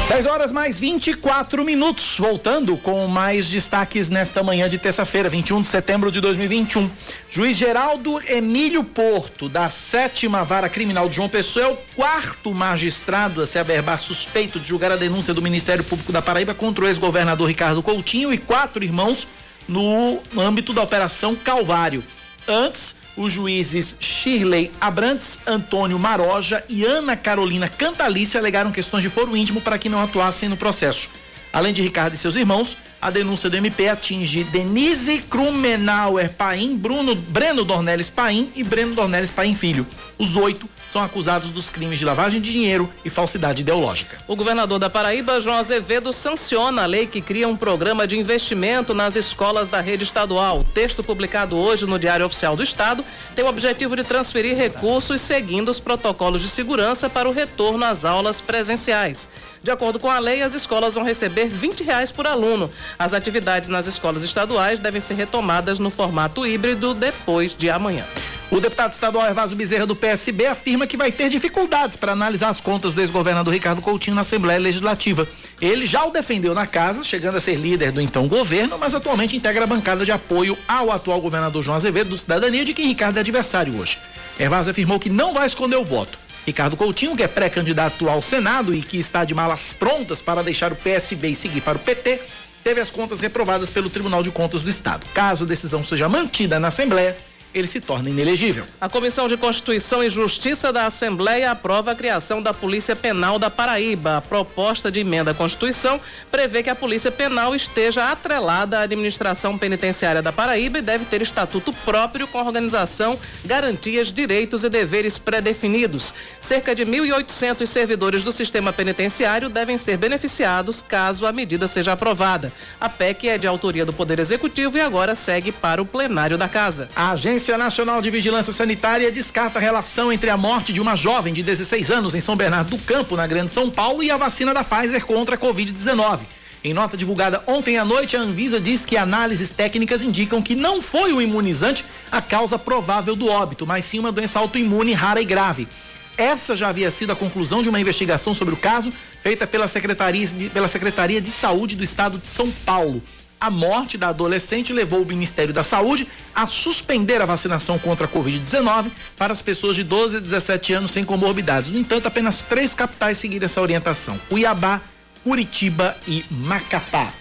10 horas mais 24 minutos. Voltando com mais destaques nesta manhã de terça-feira, 21 de setembro de 2021. Juiz Geraldo Emílio Porto, da sétima vara criminal de João Pessoa, é o quarto magistrado a se averbar suspeito de julgar a denúncia do Ministério Público da Paraíba contra o ex-governador Ricardo Coutinho e quatro irmãos no âmbito da Operação Calvário. Antes, os juízes Shirley Abrantes, Antônio Maroja e Ana Carolina Cantalice alegaram questões de foro íntimo para que não atuassem no processo. Além de Ricardo e seus irmãos, a denúncia do MP atinge Denise Krumenauer Paim, Bruno, Breno Dornelles Paim e Breno Dornelles Paim Filho. Os oito são acusados dos crimes de lavagem de dinheiro e falsidade ideológica. O governador da Paraíba, João Azevedo, sanciona a lei que cria um programa de investimento nas escolas da rede estadual. O texto publicado hoje no Diário Oficial do Estado tem o objetivo de transferir recursos seguindo os protocolos de segurança para o retorno às aulas presenciais. De acordo com a lei, as escolas vão receber 20 reais por aluno. As atividades nas escolas estaduais devem ser retomadas no formato híbrido depois de amanhã. O deputado estadual Ervaso Bezerra do PSB afirma que vai ter dificuldades para analisar as contas do ex-governador Ricardo Coutinho na Assembleia Legislativa. Ele já o defendeu na casa, chegando a ser líder do então governo, mas atualmente integra a bancada de apoio ao atual governador João Azevedo do Cidadania, de quem Ricardo é adversário hoje. Ervaso afirmou que não vai esconder o voto. Ricardo Coutinho, que é pré-candidato ao Senado e que está de malas prontas para deixar o PSB e seguir para o PT, teve as contas reprovadas pelo Tribunal de Contas do Estado. Caso a decisão seja mantida na Assembleia, ele se torna inelegível. A Comissão de Constituição e Justiça da Assembleia aprova a criação da Polícia Penal da Paraíba. A proposta de emenda à Constituição prevê que a Polícia Penal esteja atrelada à administração penitenciária da Paraíba e deve ter estatuto próprio com organização, garantias, direitos e deveres pré-definidos. Cerca de 1.800 servidores do sistema penitenciário devem ser beneficiados caso a medida seja aprovada. A PEC é de autoria do Poder Executivo e agora segue para o plenário da Casa. A agência Agência Nacional de Vigilância Sanitária descarta a relação entre a morte de uma jovem de 16 anos em São Bernardo do Campo, na Grande São Paulo, e a vacina da Pfizer contra a Covid-19. Em nota divulgada ontem à noite, a Anvisa diz que análises técnicas indicam que não foi o imunizante a causa provável do óbito, mas sim uma doença autoimune rara e grave. Essa já havia sido a conclusão de uma investigação sobre o caso feita pela Secretaria pela Secretaria de Saúde do Estado de São Paulo. A morte da adolescente levou o Ministério da Saúde a suspender a vacinação contra a Covid-19 para as pessoas de 12 a 17 anos sem comorbidades. No entanto, apenas três capitais seguiram essa orientação: Cuiabá, Curitiba e Macapá.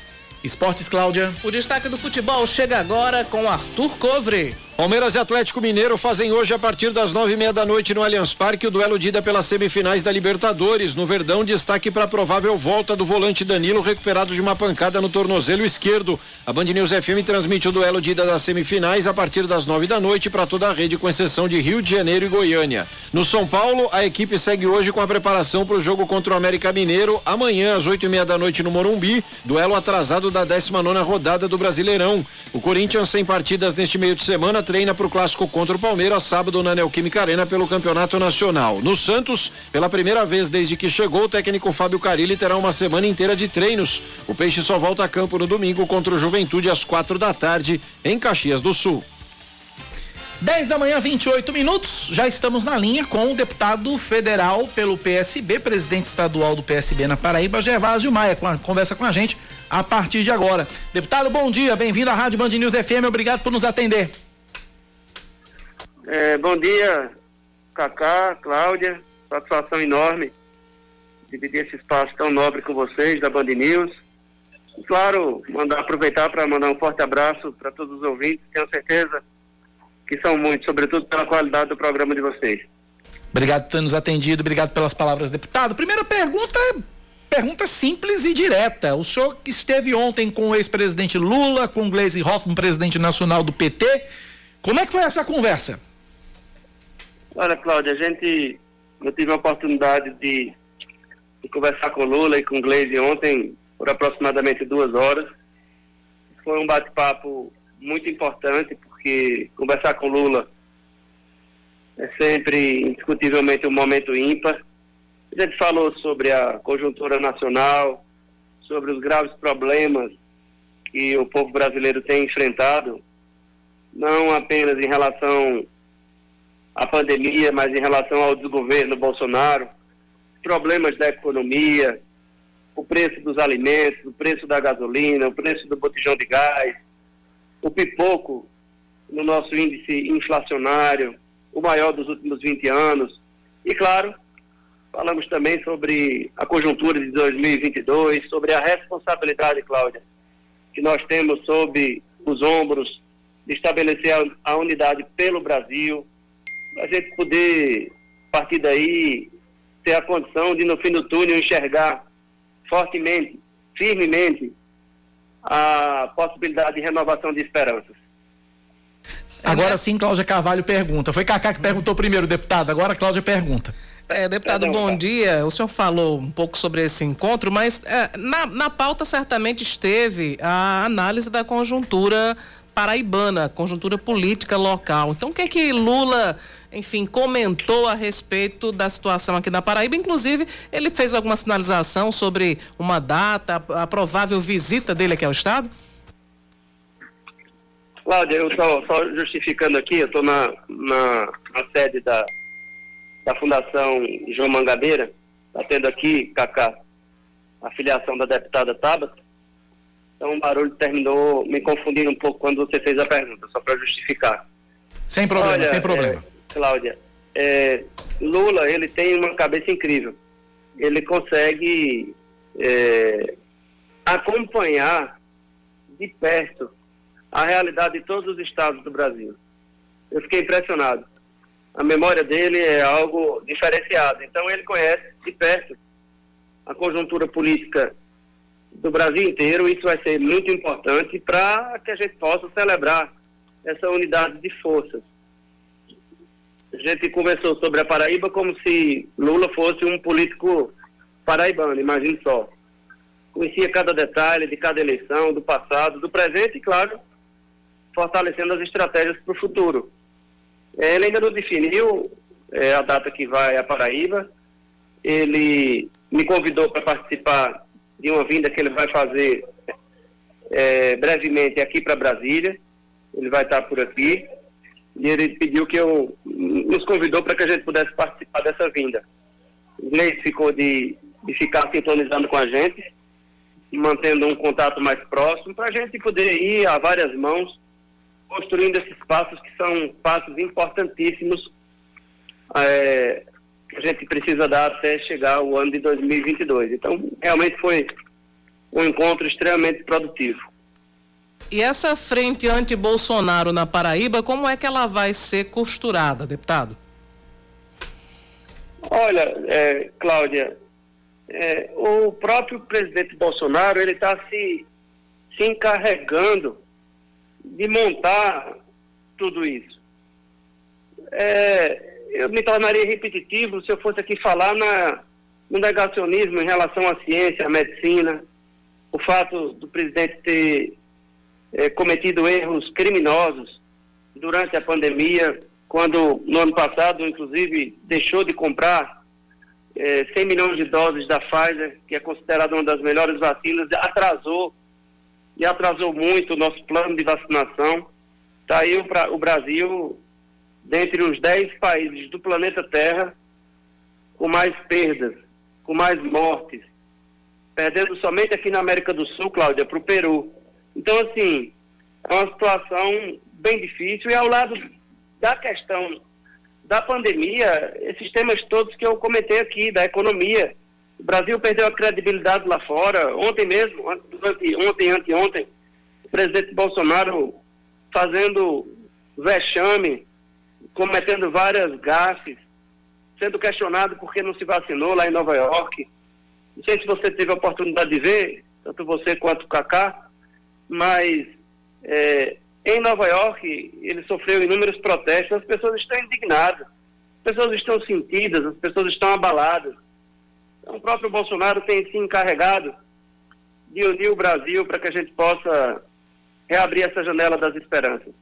Esportes, Cláudia. O destaque do futebol chega agora com Arthur Covre. Palmeiras e Atlético Mineiro fazem hoje, a partir das nove e meia da noite, no Allianz Parque, o duelo de ida pelas semifinais da Libertadores. No Verdão, destaque para a provável volta do volante Danilo, recuperado de uma pancada no tornozelo esquerdo. A Band News FM transmite o duelo de ida das semifinais a partir das nove da noite para toda a rede, com exceção de Rio de Janeiro e Goiânia. No São Paulo, a equipe segue hoje com a preparação para o jogo contra o América Mineiro, amanhã, às oito e meia da noite, no Morumbi, duelo atrasado da 19 nona rodada do Brasileirão. O Corinthians, sem partidas neste meio de semana, treina para o clássico contra o Palmeiras sábado na Neoquímica Arena pelo Campeonato Nacional. No Santos, pela primeira vez desde que chegou, o técnico Fábio Carilli terá uma semana inteira de treinos. O Peixe só volta a campo no domingo contra o Juventude às quatro da tarde em Caxias do Sul. 10 da manhã, 28 minutos. Já estamos na linha com o deputado federal pelo PSB, presidente estadual do PSB na Paraíba, Gervásio Maia. Conversa com a gente a partir de agora. Deputado, bom dia, bem-vindo à Rádio Band News FM, obrigado por nos atender. É, bom dia, Cacá, Cláudia, satisfação enorme dividir esse espaço tão nobre com vocês da Band News. E, claro, mandar, aproveitar para mandar um forte abraço para todos os ouvintes, tenho certeza que são muitos, sobretudo pela qualidade do programa de vocês. Obrigado por ter nos atendido, obrigado pelas palavras, deputado. Primeira pergunta, pergunta simples e direta. O senhor esteve ontem com o ex-presidente Lula, com o Gleisi Hoffmann, presidente nacional do PT. Como é que foi essa conversa? Olha, Cláudia, a gente, eu tive a oportunidade de, de conversar com Lula e com Gleisi ontem por aproximadamente duas horas. Foi um bate-papo muito importante, porque conversar com Lula é sempre, indiscutivelmente, um momento ímpar. A gente falou sobre a conjuntura nacional, sobre os graves problemas que o povo brasileiro tem enfrentado, não apenas em relação a pandemia, mas em relação ao desgoverno Bolsonaro, problemas da economia, o preço dos alimentos, o preço da gasolina, o preço do botijão de gás, o pipoco no nosso índice inflacionário, o maior dos últimos 20 anos. E, claro, falamos também sobre a conjuntura de 2022, sobre a responsabilidade, Cláudia, que nós temos sob os ombros de estabelecer a unidade pelo Brasil, a gente poder, a partir daí, ter a condição de, no fim do túnel, enxergar fortemente, firmemente, a possibilidade de renovação de esperanças. Agora sim, Cláudia Carvalho pergunta. Foi Cacá que perguntou primeiro, deputado. Agora Cláudia pergunta. É, deputado, bom dia. O senhor falou um pouco sobre esse encontro, mas é, na, na pauta certamente esteve a análise da conjuntura paraibana, conjuntura política local. Então, o que é que Lula enfim, comentou a respeito da situação aqui na Paraíba. Inclusive, ele fez alguma sinalização sobre uma data, a provável visita dele aqui ao Estado? Cláudia, eu estou só justificando aqui, eu estou na, na, na, sede da, da Fundação João Mangabeira, está tendo aqui, Cacá, a filiação da deputada Tabata. Então o barulho terminou me confundindo um pouco quando você fez a pergunta, só para justificar. Sem problema, Olha, sem problema. É, Cláudia, é, Lula, ele tem uma cabeça incrível. Ele consegue é, acompanhar de perto a realidade de todos os estados do Brasil. Eu fiquei impressionado. A memória dele é algo diferenciado. Então, ele conhece de perto a conjuntura política do Brasil inteiro. Isso vai ser muito importante para que a gente possa celebrar essa unidade de forças. A gente conversou sobre a Paraíba como se Lula fosse um político paraibano, imagine só. Conhecia cada detalhe de cada eleição, do passado, do presente e, claro, fortalecendo as estratégias para o futuro. Ele ainda não definiu é, a data que vai à Paraíba. Ele me convidou para participar de uma vinda que ele vai fazer é, brevemente aqui para Brasília. Ele vai estar por aqui. E ele pediu que eu. nos convidou para que a gente pudesse participar dessa vinda. O Gleice ficou de, de ficar sintonizando com a gente, mantendo um contato mais próximo, para a gente poder ir a várias mãos, construindo esses passos que são passos importantíssimos é, que a gente precisa dar até chegar o ano de 2022. Então, realmente foi um encontro extremamente produtivo. E essa frente anti-Bolsonaro na Paraíba, como é que ela vai ser costurada, deputado? Olha, é, Cláudia, é, o próprio presidente Bolsonaro ele está se, se encarregando de montar tudo isso. É, eu me tornaria repetitivo se eu fosse aqui falar na, no negacionismo em relação à ciência, à medicina, o fato do presidente ter é, cometido erros criminosos durante a pandemia, quando no ano passado, inclusive, deixou de comprar é, 100 milhões de doses da Pfizer, que é considerada uma das melhores vacinas, atrasou e atrasou muito o nosso plano de vacinação. Está aí o, o Brasil, dentre os 10 países do planeta Terra, com mais perdas, com mais mortes, perdendo somente aqui na América do Sul, Cláudia, para o Peru. Então, assim, é uma situação bem difícil e ao lado da questão da pandemia, esses temas todos que eu comentei aqui, da economia. O Brasil perdeu a credibilidade lá fora. Ontem mesmo, durante, ontem, anteontem, o presidente Bolsonaro fazendo vexame, cometendo várias gafes, sendo questionado por que não se vacinou lá em Nova York. Não sei se você teve a oportunidade de ver, tanto você quanto o Kaká, mas é, em Nova York ele sofreu inúmeros protestos, as pessoas estão indignadas, as pessoas estão sentidas, as pessoas estão abaladas. Então, o próprio Bolsonaro tem se encarregado de unir o Brasil para que a gente possa reabrir essa janela das esperanças.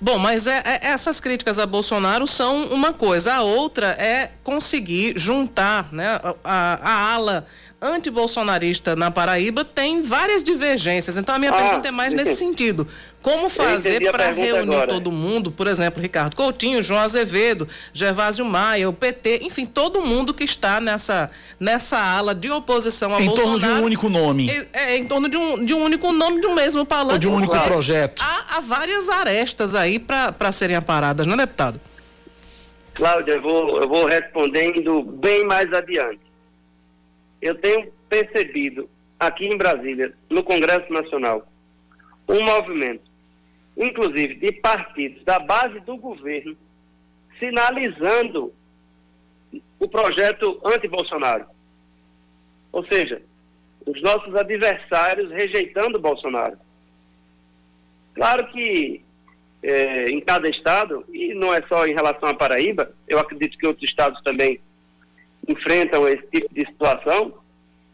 Bom, mas é, é, essas críticas a Bolsonaro são uma coisa, a outra é conseguir juntar né, a, a, a ala antibolsonarista na Paraíba tem várias divergências. Então a minha ah, pergunta é mais nesse sentido. Como fazer para reunir agora. todo mundo, por exemplo, Ricardo Coutinho, João Azevedo, Gervásio Maia, o PT, enfim, todo mundo que está nessa, nessa ala de oposição a em Bolsonaro. Em torno de um único nome. É, é, em torno de um, de um único nome, de um mesmo palanque. Ou de um único claro. projeto. Há, há várias arestas aí para serem aparadas, não é, deputado? Cláudia, eu vou, eu vou respondendo bem mais adiante eu tenho percebido aqui em Brasília, no Congresso Nacional, um movimento, inclusive de partidos da base do governo, sinalizando o projeto anti-Bolsonaro. Ou seja, os nossos adversários rejeitando Bolsonaro. Claro que é, em cada estado, e não é só em relação à Paraíba, eu acredito que outros estados também enfrentam esse tipo de situação,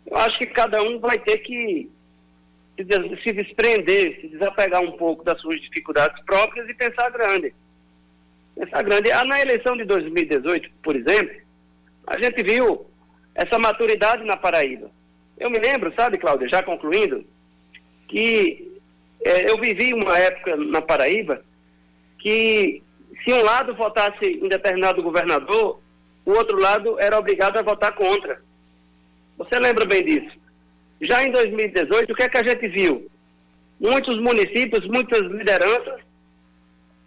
eu acho que cada um vai ter que se, desprender, se desapegar um pouco das suas dificuldades próprias e pensar grande. Pensar grande. Ah, na eleição de 2018, por exemplo, a gente viu essa maturidade na Paraíba. Eu me lembro, sabe, Cláudia, já concluindo, que é, eu vivi uma época na Paraíba que se um lado votasse em determinado governador, o outro lado era obrigado a votar contra. Você lembra bem disso? Já em 2018, o que é que a gente viu? Muitos municípios, muitas lideranças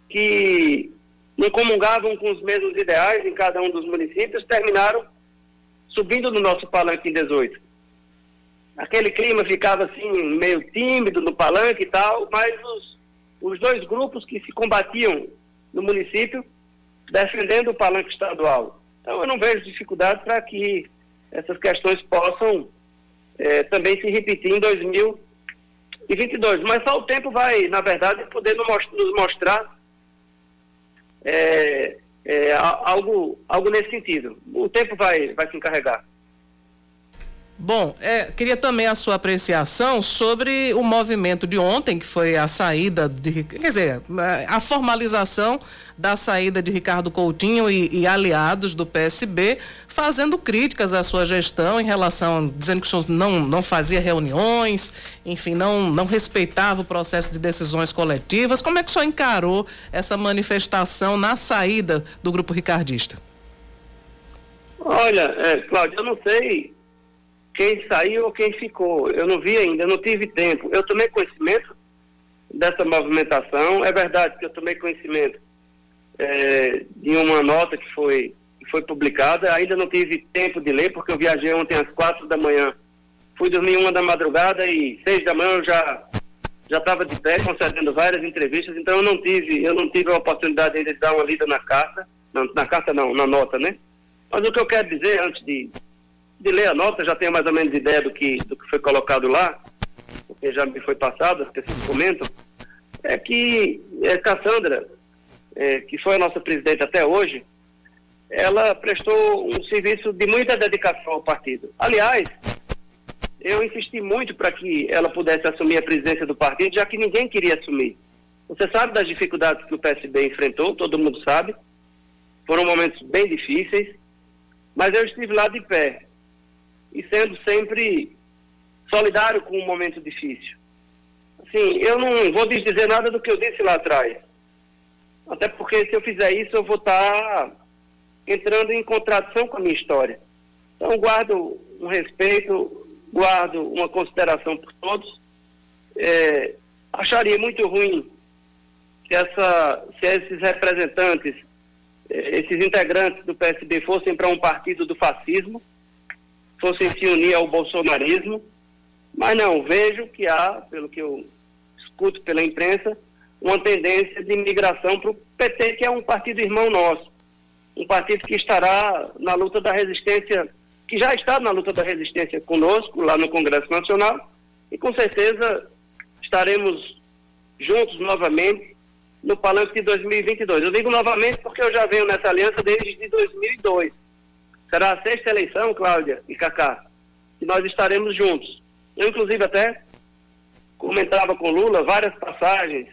que não comungavam com os mesmos ideais em cada um dos municípios terminaram subindo no nosso palanque em 18. Aquele clima ficava assim meio tímido no palanque e tal, mas os, os dois grupos que se combatiam no município defendendo o palanque estadual. Então, eu não vejo dificuldade para que essas questões possam é, também se repetir em 2022. Mas só o tempo vai, na verdade, poder nos mostrar é, é, algo, algo nesse sentido. O tempo vai, vai se encarregar. Bom, é, queria também a sua apreciação sobre o movimento de ontem, que foi a saída de. Quer dizer, a formalização da saída de Ricardo Coutinho e, e, aliados do PSB, fazendo críticas à sua gestão em relação, dizendo que não, não fazia reuniões, enfim, não, não respeitava o processo de decisões coletivas. Como é que o senhor encarou essa manifestação na saída do grupo ricardista? Olha, é, Cláudio, eu não sei quem saiu ou quem ficou. Eu não vi ainda, não tive tempo. Eu tomei conhecimento dessa movimentação. É verdade que eu tomei conhecimento é, de uma nota que foi, que foi publicada. Ainda não tive tempo de ler, porque eu viajei ontem às quatro da manhã. Fui dormir uma da madrugada e seis da manhã eu já já estava de pé concedendo várias entrevistas, então eu não tive, eu não tive a oportunidade ainda de dar uma lida na carta, na, na carta não, na nota, né? Mas o que eu quero dizer, antes de, de ler a nota, já tenho mais ou menos ideia do que, do que foi colocado lá, porque já me foi passado, as pessoas comentam, é que é, Cassandra, é, que foi a nossa presidente até hoje, ela prestou um serviço de muita dedicação ao partido. Aliás, eu insisti muito para que ela pudesse assumir a presidência do partido, já que ninguém queria assumir. Você sabe das dificuldades que o PSB enfrentou, todo mundo sabe. Foram momentos bem difíceis. Mas eu estive lá de pé e sendo sempre solidário com um momento difícil. Assim, eu não vou dizer nada do que eu disse lá atrás. Até porque se eu fizer isso, eu vou estar entrando em contradição com a minha história. Então, guardo um respeito, guardo uma consideração por todos. É, acharia muito ruim se, essa, se esses representantes esses integrantes do PSB fossem para um partido do fascismo, fossem se unir ao bolsonarismo, mas não, vejo que há, pelo que eu escuto pela imprensa, uma tendência de migração para o PT, que é um partido irmão nosso, um partido que estará na luta da resistência, que já está na luta da resistência conosco, lá no Congresso Nacional, e com certeza estaremos juntos novamente no palanque de 2022. Eu digo novamente porque eu já venho nessa aliança desde 2002. Será a sexta eleição, Cláudia e Cacá, que nós estaremos juntos. Eu, inclusive, até comentava com Lula várias passagens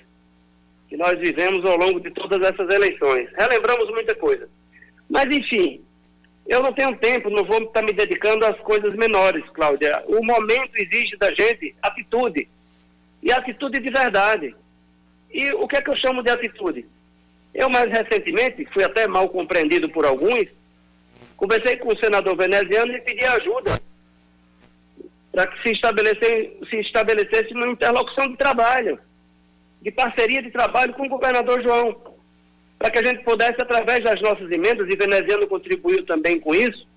que nós vivemos ao longo de todas essas eleições. Relembramos muita coisa. Mas, enfim, eu não tenho tempo, não vou estar me dedicando às coisas menores, Cláudia. O momento exige da gente atitude. E atitude de verdade. E o que é que eu chamo de atitude? Eu, mais recentemente, fui até mal compreendido por alguns, conversei com o senador veneziano e pedi ajuda para que se se estabelecesse uma interlocução de trabalho, de parceria de trabalho com o governador João, para que a gente pudesse, através das nossas emendas, e veneziano contribuiu também com isso,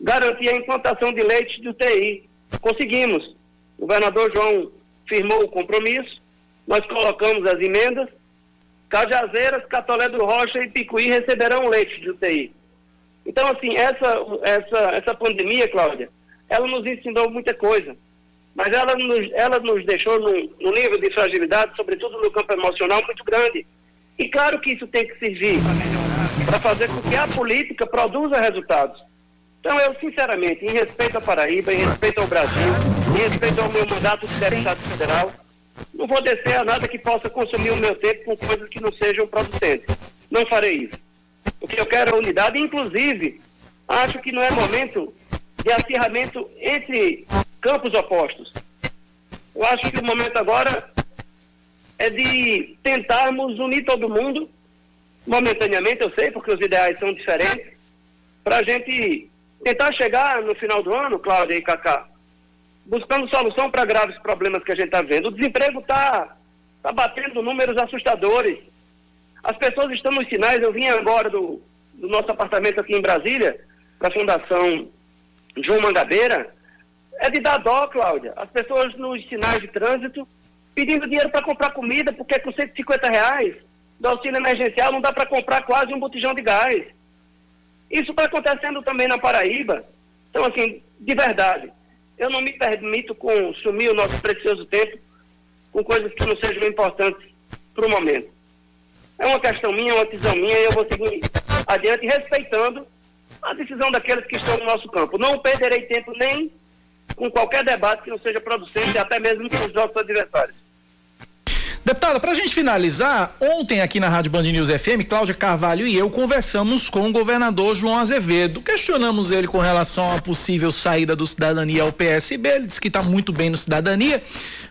garantir a implantação de leitos de UTI. Conseguimos. O governador João firmou o compromisso, nós colocamos as emendas. Cajazeiras, Catolé do Rocha e Picuí receberão leite de UTI. Então, assim, essa, essa, essa pandemia, Cláudia, ela nos ensinou muita coisa. Mas ela nos, ela nos deixou num, num nível de fragilidade, sobretudo no campo emocional, muito grande. E claro que isso tem que servir para fazer com que a política produza resultados. Então, eu, sinceramente, em respeito à Paraíba, em respeito ao Brasil, em respeito ao meu mandato de deputado federal, não vou descer a nada que possa consumir o meu tempo com coisas que não sejam producentes. Não farei isso. O que eu quero é unidade, inclusive, acho que não é momento de acirramento entre campos opostos. Eu acho que o momento agora é de tentarmos unir todo mundo, momentaneamente, eu sei, porque os ideais são diferentes, para a gente tentar chegar no final do ano, Cláudia e Cacá, buscando solução para graves problemas que a gente está vendo. O desemprego está tá batendo números assustadores. As pessoas estão nos sinais. Eu vim agora do, do nosso apartamento aqui em Brasília, para a Fundação João Mangabeira. É de dar dó, Cláudia. As pessoas nos sinais de trânsito pedindo dinheiro para comprar comida, porque com 150 reais do auxílio emergencial não dá para comprar quase um botijão de gás. Isso está acontecendo também na Paraíba. Então, assim, de verdade, eu não me permito consumir o nosso precioso tempo com coisas que não sejam importantes para o momento. É uma questão minha, uma decisão minha, e eu vou seguir adiante respeitando a decisão daqueles que estão no nosso campo. Não perderei tempo nem com qualquer debate que não seja producente, até mesmo com os nossos adversários. Deputada, para a gente finalizar, ontem aqui na Rádio Band News FM, Cláudia Carvalho e eu conversamos com o governador João Azevedo. Questionamos ele com relação à possível saída do cidadania ao PSB. Ele disse que está muito bem no cidadania,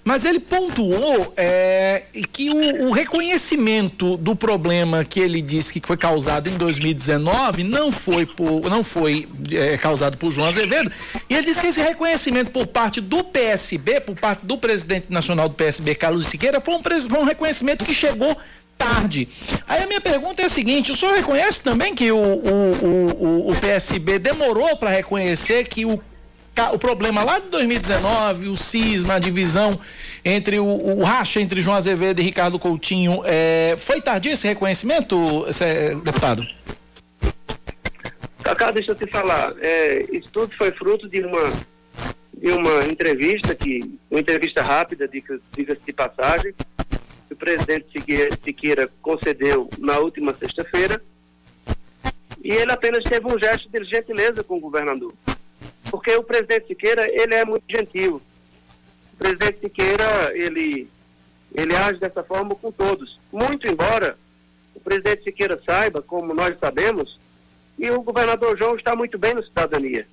mas ele pontuou é, que o, o, reconhecimento do problema que ele disse que foi causado em 2019 não foi, por, não foi é, causado por João Azevedo. E ele disse que esse reconhecimento por parte do PSB, por parte do presidente nacional do PSB, Carlos Siqueira, foi um presidente foi um reconhecimento que chegou tarde. Aí a minha pergunta é a seguinte: o senhor reconhece também que o, o, o, o PSB demorou para reconhecer que o, o problema lá de 2019, o cisma, a divisão entre o, o racha entre João Azevedo e Ricardo Coutinho, é, foi tardio esse reconhecimento, esse, deputado? Cacá, deixa eu te falar. É, isso tudo foi fruto de uma de uma entrevista que uma entrevista rápida, diga-se de passagem, o presidente Siqueira concedeu na última sexta-feira, e ele apenas teve um gesto de gentileza com o governador. Porque o presidente Siqueira, ele é muito gentil. O presidente Siqueira, ele, ele age dessa forma com todos. Muito embora o presidente Siqueira saiba, como nós sabemos, e o governador João está muito bem na cidadania.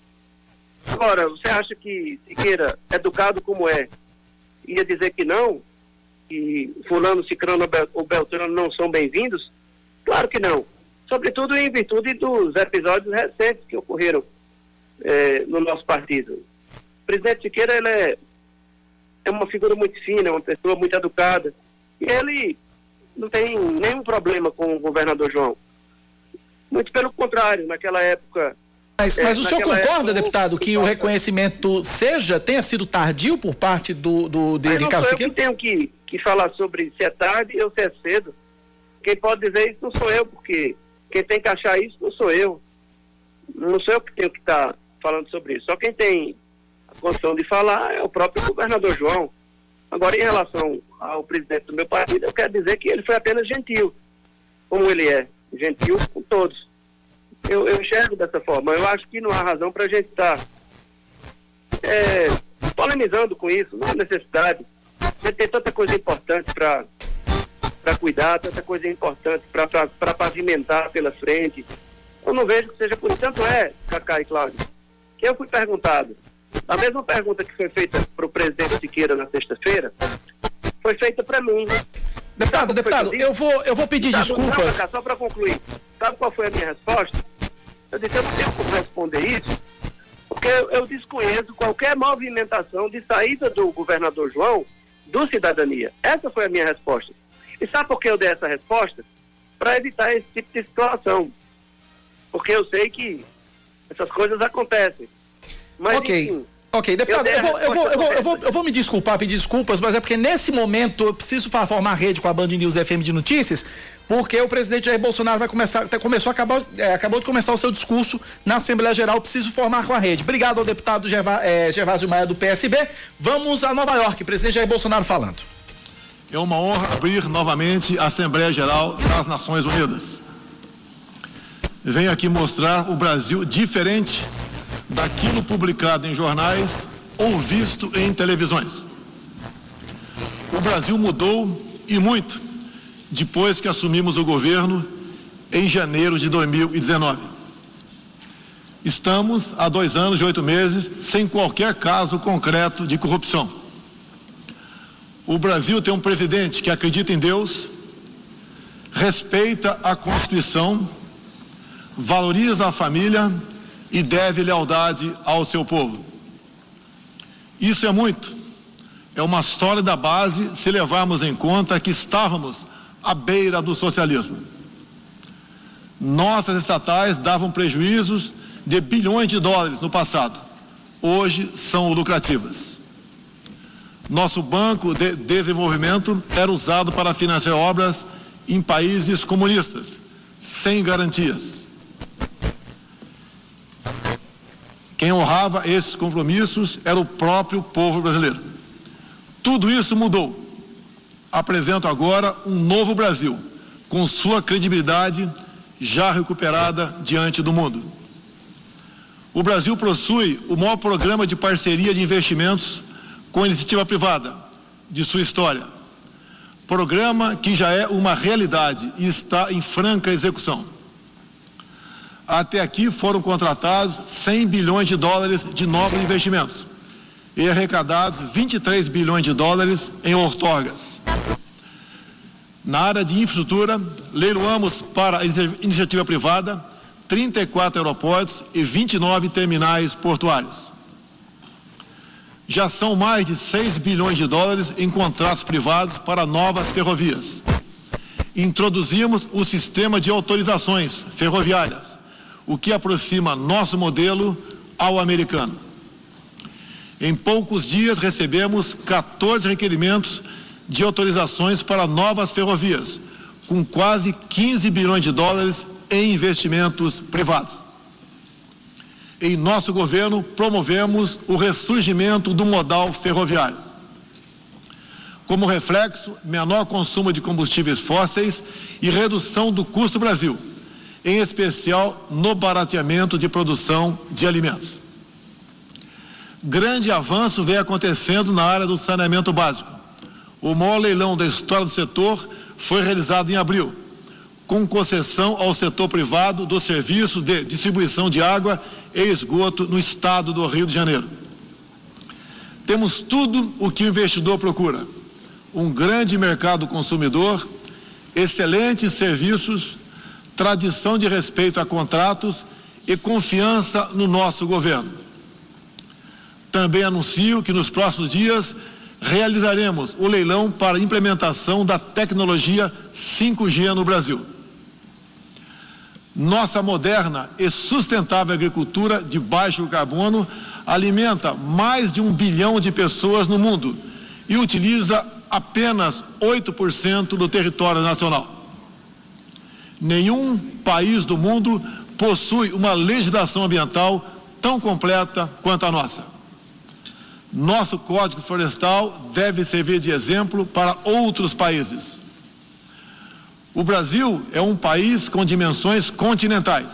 Agora, você acha que Siqueira, educado como é, ia dizer que não? Que fulano, cicrano ou beltrano não são bem-vindos? Claro que não. Sobretudo em virtude dos episódios recentes que ocorreram é, no nosso partido. O presidente Siqueira ele é, é uma figura muito fina, uma pessoa muito educada. E ele não tem nenhum problema com o governador João. Muito pelo contrário, naquela época mas, mas é, o senhor concorda, época, deputado, que o reconhecimento seja, tenha sido tardio por parte do, do de Ricardo Siqueira? Eu tenho que, que falar sobre se é tarde ou se é cedo. Quem pode dizer isso não sou eu, porque quem tem que achar isso não sou eu. Não sou eu que tenho que estar tá falando sobre isso. Só quem tem a condição de falar é o próprio governador João. Agora, em relação ao presidente do meu partido, eu quero dizer que ele foi apenas gentil, como ele é, gentil com todos eu, eu enxergo dessa forma. Eu acho que não há razão para a gente estar tá, é, polemizando com isso, não há necessidade. A gente tem tanta coisa importante para para cuidar, tanta coisa importante para pavimentar pela frente. Eu não vejo que seja por isso. Tanto é, Cacá e Cláudio, que eu fui perguntado, a mesma pergunta que foi feita para o presidente Siqueira na sexta-feira, foi feita para mim. Deputado, deputado, eu vou, eu vou pedir desculpas. Não, só para concluir, sabe qual foi a minha resposta? Eu disse, eu não tenho como responder isso, porque eu, eu desconheço qualquer movimentação de saída do governador João do cidadania. Essa foi a minha resposta. E sabe por que eu dei essa resposta? Para evitar esse tipo de situação. Porque eu sei que essas coisas acontecem. Mas, ok. Enfim, Ok, deputado, eu, eu, vou, eu, vou, eu, vou, eu, vou, eu vou me desculpar, pedir desculpas, mas é porque nesse momento eu preciso formar rede com a Band News FM de Notícias, porque o presidente Jair Bolsonaro vai começar, começou, acabou, é, acabou de começar o seu discurso na Assembleia Geral, preciso formar com a rede. Obrigado ao deputado Gerva, é, Gervásio Maia do PSB. Vamos a Nova York, presidente Jair Bolsonaro falando. É uma honra abrir novamente a Assembleia Geral das Nações Unidas. Venho aqui mostrar o Brasil diferente daquilo publicado em jornais ou visto em televisões. O Brasil mudou e muito depois que assumimos o governo em janeiro de 2019. Estamos há dois anos e oito meses sem qualquer caso concreto de corrupção. O Brasil tem um presidente que acredita em Deus, respeita a Constituição, valoriza a família e deve lealdade ao seu povo. Isso é muito. É uma sólida base se levarmos em conta que estávamos à beira do socialismo. Nossas estatais davam prejuízos de bilhões de dólares no passado. Hoje são lucrativas. Nosso banco de desenvolvimento era usado para financiar obras em países comunistas, sem garantias. Quem honrava esses compromissos era o próprio povo brasileiro. Tudo isso mudou. Apresento agora um novo Brasil, com sua credibilidade já recuperada diante do mundo. O Brasil possui o maior programa de parceria de investimentos com iniciativa privada de sua história. programa que já é uma realidade e está em franca execução. Até aqui foram contratados 100 bilhões de dólares de novos investimentos e arrecadados 23 bilhões de dólares em outorgas. Na área de infraestrutura, leiloamos para a iniciativa privada 34 aeroportos e 29 terminais portuários. Já são mais de 6 bilhões de dólares em contratos privados para novas ferrovias. Introduzimos o sistema de autorizações ferroviárias, o que aproxima nosso modelo ao americano. Em poucos dias recebemos 14 requerimentos de autorizações para novas ferrovias, com quase 15 bilhões de dólares em investimentos privados. Em nosso governo, promovemos o ressurgimento do modal ferroviário. Como reflexo, menor consumo de combustíveis fósseis e redução do custo Brasil, em especial no barateamento de produção de alimentos. Grande avanço vem acontecendo na área do saneamento básico. O maior leilão da história do setor foi realizado em abril, com concessão ao setor privado do serviço de distribuição de água e esgoto no estado do Rio de Janeiro. Temos tudo o que o investidor procura: um grande mercado consumidor, excelentes serviços, tradição de respeito a contratos e confiança no nosso governo. Também anuncio que nos próximos dias realizaremos o leilão para implementação da tecnologia 5G no Brasil. Nossa moderna e sustentável agricultura de baixo carbono alimenta mais de um bilhão de pessoas no mundo e utiliza apenas 8% do território nacional. Nenhum país do mundo possui uma legislação ambiental tão completa quanto a nossa. Nosso Código Florestal deve servir de exemplo para outros países. O Brasil é um país com dimensões continentais,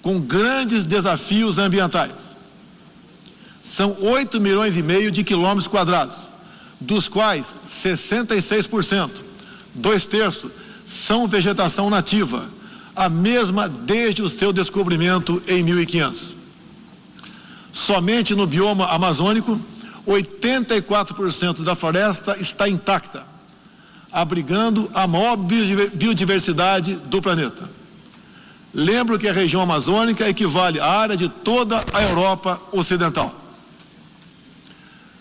com grandes desafios ambientais. São 8 milhões e meio de quilômetros quadrados, dos quais 66%, dois terços, são vegetação nativa, a mesma desde o seu descobrimento em 1500. Somente no bioma amazônico, 84% da floresta está intacta, abrigando a maior biodiversidade do planeta. Lembro que a região amazônica equivale à área de toda a Europa Ocidental.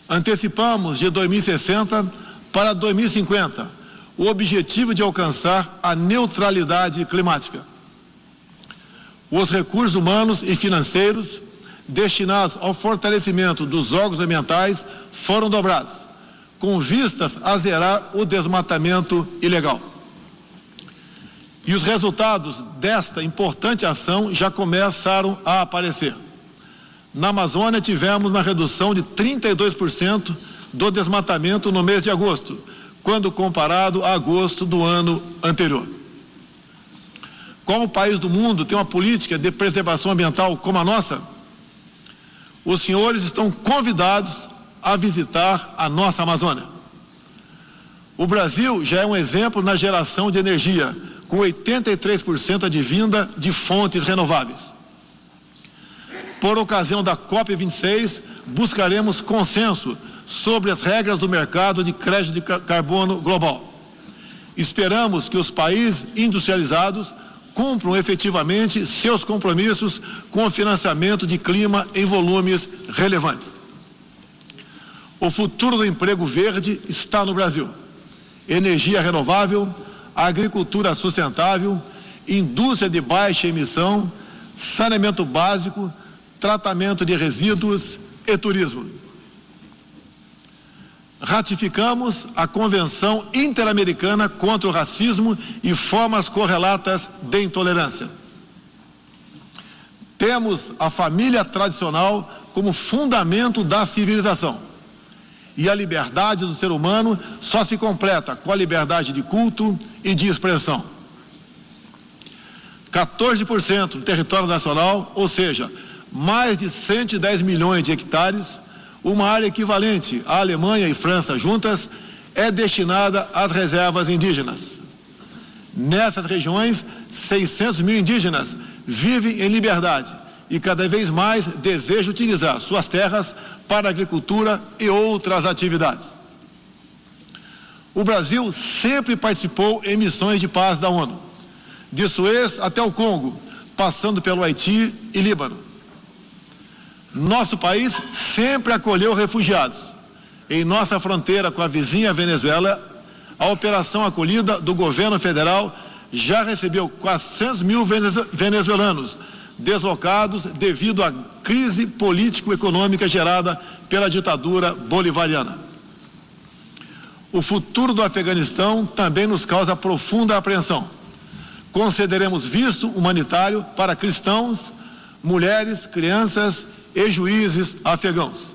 Antecipamos de 2060 para 2050 o objetivo de alcançar a neutralidade climática. Os recursos humanos e financeiros destinados ao fortalecimento dos órgãos ambientais foram dobrados, com vistas a zerar o desmatamento ilegal. E os resultados desta importante ação já começaram a aparecer. Na Amazônia tivemos uma redução de 32% do desmatamento no mês de agosto, quando comparado a agosto do ano anterior. Qual país do mundo tem uma política de preservação ambiental como a nossa? Os senhores estão convidados a visitar a nossa Amazônia. O Brasil já é um exemplo na geração de energia, com 83% advinda de fontes renováveis. Por ocasião da COP26, buscaremos consenso sobre as regras do mercado de crédito de carbono global. Esperamos que os países industrializados cumpram efetivamente seus compromissos com o financiamento de clima em volumes relevantes. O futuro do emprego verde está no Brasil. Energia renovável, agricultura sustentável, indústria de baixa emissão, saneamento básico, tratamento de resíduos e turismo ratificamos a Convenção Interamericana contra o Racismo e formas correlatas de intolerância. Temos a família tradicional como fundamento da civilização. E a liberdade do ser humano só se completa com a liberdade de culto e de expressão. 14% do território nacional, ou seja, mais de 110 milhões de hectares, uma área equivalente à Alemanha e França juntas, é destinada às reservas indígenas. Nessas regiões, 600 mil indígenas vivem em liberdade e cada vez mais desejam utilizar suas terras para agricultura e outras atividades. O Brasil sempre participou em missões de paz da ONU, de Suez até o Congo, passando pelo Haiti e Líbano. Nosso país sempre acolheu refugiados. Em nossa fronteira com a vizinha Venezuela, a operação acolhida do governo federal já recebeu 400 mil venezuelanos deslocados devido à crise político-econômica gerada pela ditadura bolivariana. O futuro do Afeganistão também nos causa profunda apreensão. Concederemos visto humanitário para cristãos, mulheres, crianças e juízes afegãos.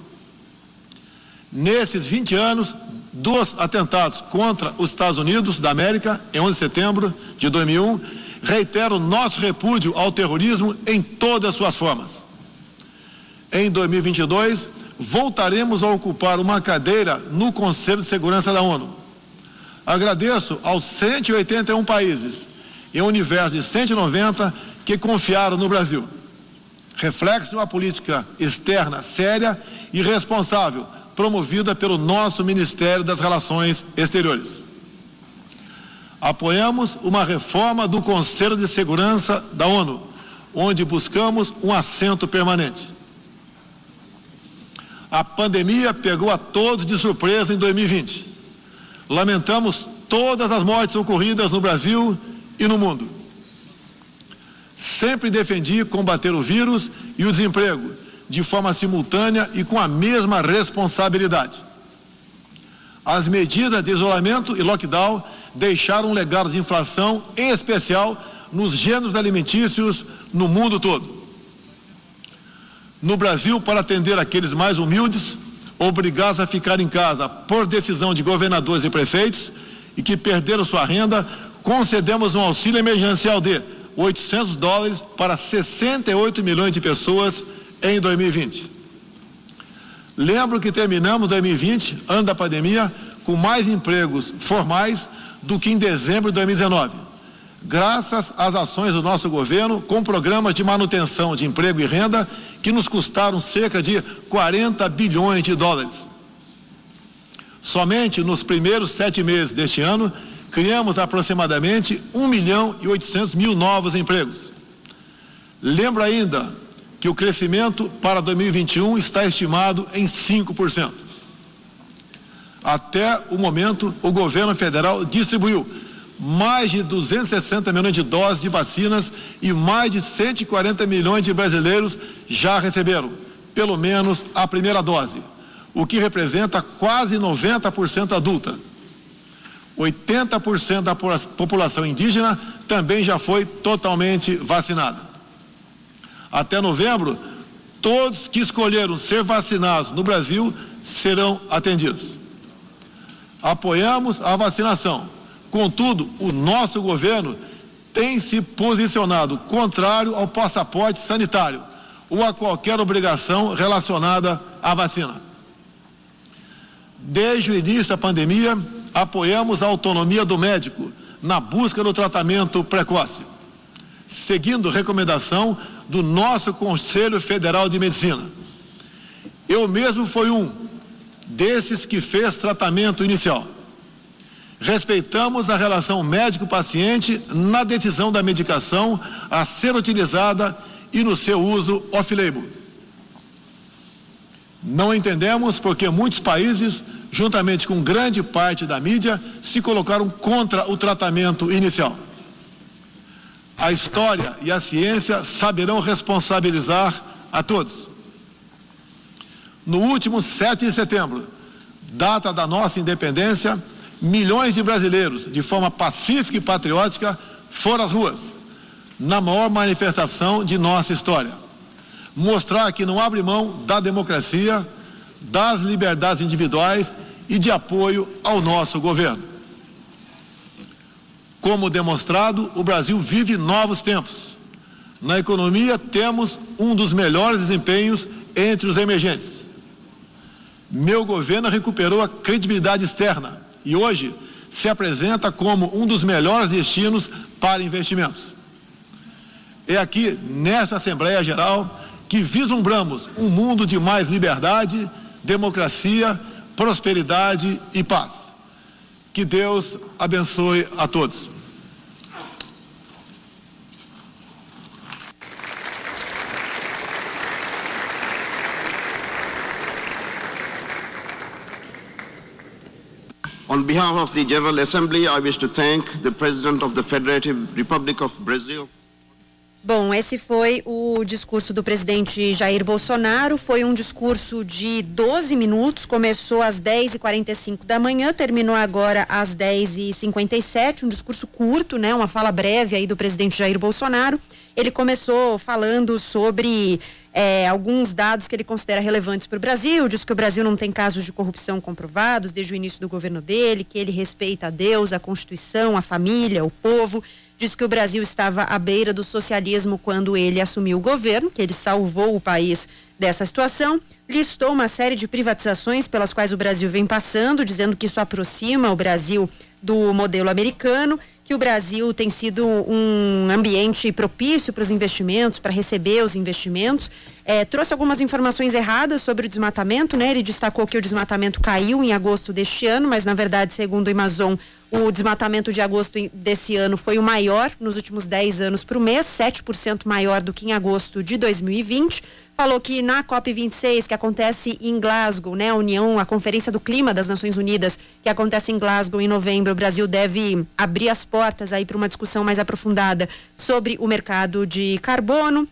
Nesses 20 anos, dos atentados contra os Estados Unidos da América, em 11 de setembro de 2001, reitero nosso repúdio ao terrorismo em todas as suas formas. Em 2022, voltaremos a ocupar uma cadeira no Conselho de Segurança da ONU. Agradeço aos 181 países e um universo de 190 que confiaram no Brasil. Reflexo de uma política externa séria e responsável, promovida pelo nosso Ministério das Relações Exteriores. Apoiamos uma reforma do Conselho de Segurança da ONU, onde buscamos um assento permanente. A pandemia pegou a todos de surpresa em 2020. Lamentamos todas as mortes ocorridas no Brasil e no mundo. Sempre defendi combater o vírus e o desemprego de forma simultânea e com a mesma responsabilidade. As medidas de isolamento e lockdown deixaram um legado de inflação, em especial nos gêneros alimentícios no mundo todo. No Brasil, para atender aqueles mais humildes, obrigados a ficar em casa por decisão de governadores e prefeitos e que perderam sua renda, concedemos um auxílio emergencial de 800 dólares para 68 milhões de pessoas em 2020. Lembro que terminamos 2020, ano da pandemia, com mais empregos formais do que em dezembro de 2019, graças às ações do nosso governo com programas de manutenção de emprego e renda que nos custaram cerca de 40 bilhões de dólares. Somente nos primeiros sete meses deste ano, criamos aproximadamente 1 milhão e 800 mil novos empregos. Lembro ainda que o crescimento para 2021 está estimado em 5%. Até o momento, o governo federal distribuiu mais de 260 milhões de doses de vacinas e mais de 140 milhões de brasileiros já receberam, pelo menos, a primeira dose, o que representa quase 90% adulta. 80% da população indígena também já foi totalmente vacinada. Até novembro, todos que escolheram ser vacinados no Brasil serão atendidos. Apoiamos a vacinação. Contudo, o nosso governo tem se posicionado contrário ao passaporte sanitário ou a qualquer obrigação relacionada à vacina. Desde o início da pandemia, apoiamos a autonomia do médico na busca do tratamento precoce, seguindo recomendação do nosso Conselho Federal de Medicina. Eu mesmo fui um desses que fez tratamento inicial. Respeitamos a relação médico-paciente na decisão da medicação a ser utilizada e no seu uso off-label. Não entendemos porque muitos países, juntamente com grande parte da mídia, se colocaram contra o tratamento inicial a história e a ciência saberão responsabilizar a todos. No último 7 de setembro, data da nossa independência, milhões de brasileiros, de forma pacífica e patriótica, foram às ruas, na maior manifestação de nossa história. Mostrar que não abre mão da democracia, das liberdades individuais e de apoio ao nosso governo. Como demonstrado, o Brasil vive novos tempos. Na economia, temos um dos melhores desempenhos entre os emergentes. Meu governo recuperou a credibilidade externa e hoje se apresenta como um dos melhores destinos para investimentos. É aqui, nesta Assembleia Geral, que vislumbramos um mundo de mais liberdade, democracia, prosperidade e paz. Que Deus abençoe a todos. On behalf of the General Assembly, I wish to thank the President of the Federative Republic of Brazil. Bom, esse foi o discurso do presidente Jair Bolsonaro. Foi um discurso de 12 minutos, começou às 10h45 da manhã, terminou agora às 10h57. Um discurso curto, né? Uma fala breve aí do presidente Jair Bolsonaro. Ele começou falando sobre é, alguns dados que ele considera relevantes para o Brasil. Diz que o Brasil não tem casos de corrupção comprovados desde o início do governo dele, que ele respeita a Deus, a Constituição, a família, o povo diz que o Brasil estava à beira do socialismo quando ele assumiu o governo, que ele salvou o país dessa situação. Listou uma série de privatizações pelas quais o Brasil vem passando, dizendo que isso aproxima o Brasil do modelo americano, que o Brasil tem sido um ambiente propício para os investimentos, para receber os investimentos. É, trouxe algumas informações erradas sobre o desmatamento, né? Ele destacou que o desmatamento caiu em agosto deste ano, mas na verdade, segundo o Amazon, o desmatamento de agosto desse ano foi o maior nos últimos 10 anos para o mês, 7% maior do que em agosto de 2020. Falou que na COP26, que acontece em Glasgow, né, a União, a Conferência do Clima das Nações Unidas, que acontece em Glasgow em novembro, o Brasil deve abrir as portas aí para uma discussão mais aprofundada sobre o mercado de carbono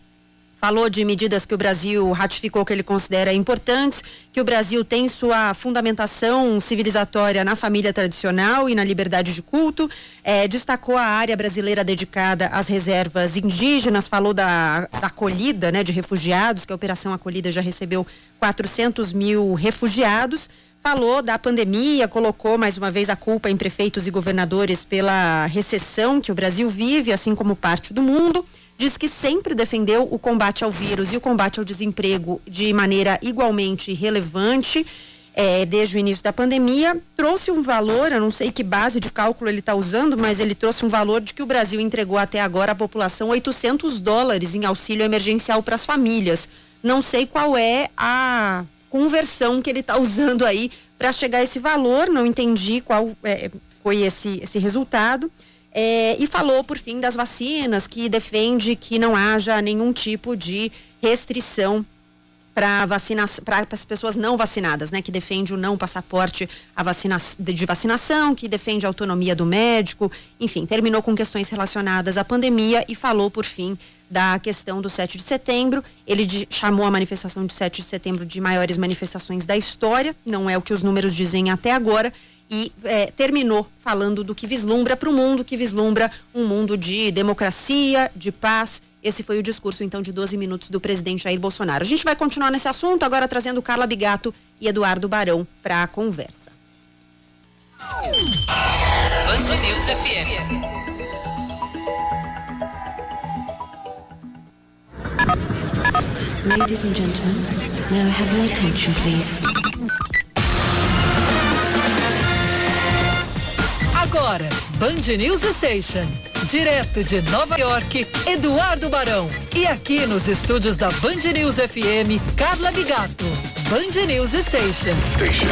falou de medidas que o Brasil ratificou que ele considera importantes, que o Brasil tem sua fundamentação civilizatória na família tradicional e na liberdade de culto, é, destacou a área brasileira dedicada às reservas indígenas, falou da, da acolhida né, de refugiados, que a Operação Acolhida já recebeu 400 mil refugiados. Falou da pandemia, colocou mais uma vez a culpa em prefeitos e governadores pela recessão que o Brasil vive, assim como parte do mundo diz que sempre defendeu o combate ao vírus e o combate ao desemprego de maneira igualmente relevante. É, desde o início da pandemia, trouxe um valor, eu não sei que base de cálculo ele está usando, mas ele trouxe um valor de que o Brasil entregou até agora à população 800 dólares em auxílio emergencial para as famílias. Não sei qual é a conversão que ele está *laughs* usando aí para chegar a esse valor, não entendi qual é, foi esse, esse resultado. É, e falou, por fim, das vacinas, que defende que não haja nenhum tipo de restrição para para as pessoas não vacinadas, né? Que defende o não passaporte a vacina, de vacinação, que defende a autonomia do médico, enfim, terminou com questões relacionadas à pandemia e falou, por fim, da questão do 7 de setembro. Ele de, chamou a manifestação de 7 de setembro de maiores manifestações da história, não é o que os números dizem até agora, e é, terminou falando do que vislumbra para o mundo, que vislumbra um mundo de democracia, de paz. Esse foi o discurso, então, de 12 minutos do presidente Jair Bolsonaro. A gente vai continuar nesse assunto, agora trazendo Carla Bigato e Eduardo Barão para a conversa. Band News FM. Ladies and gentlemen, now have your attention, please. Agora, Band News Station. Direto de Nova York, Eduardo Barão. E aqui nos estúdios da Band News FM, Carla Bigato. Band News Station. Station.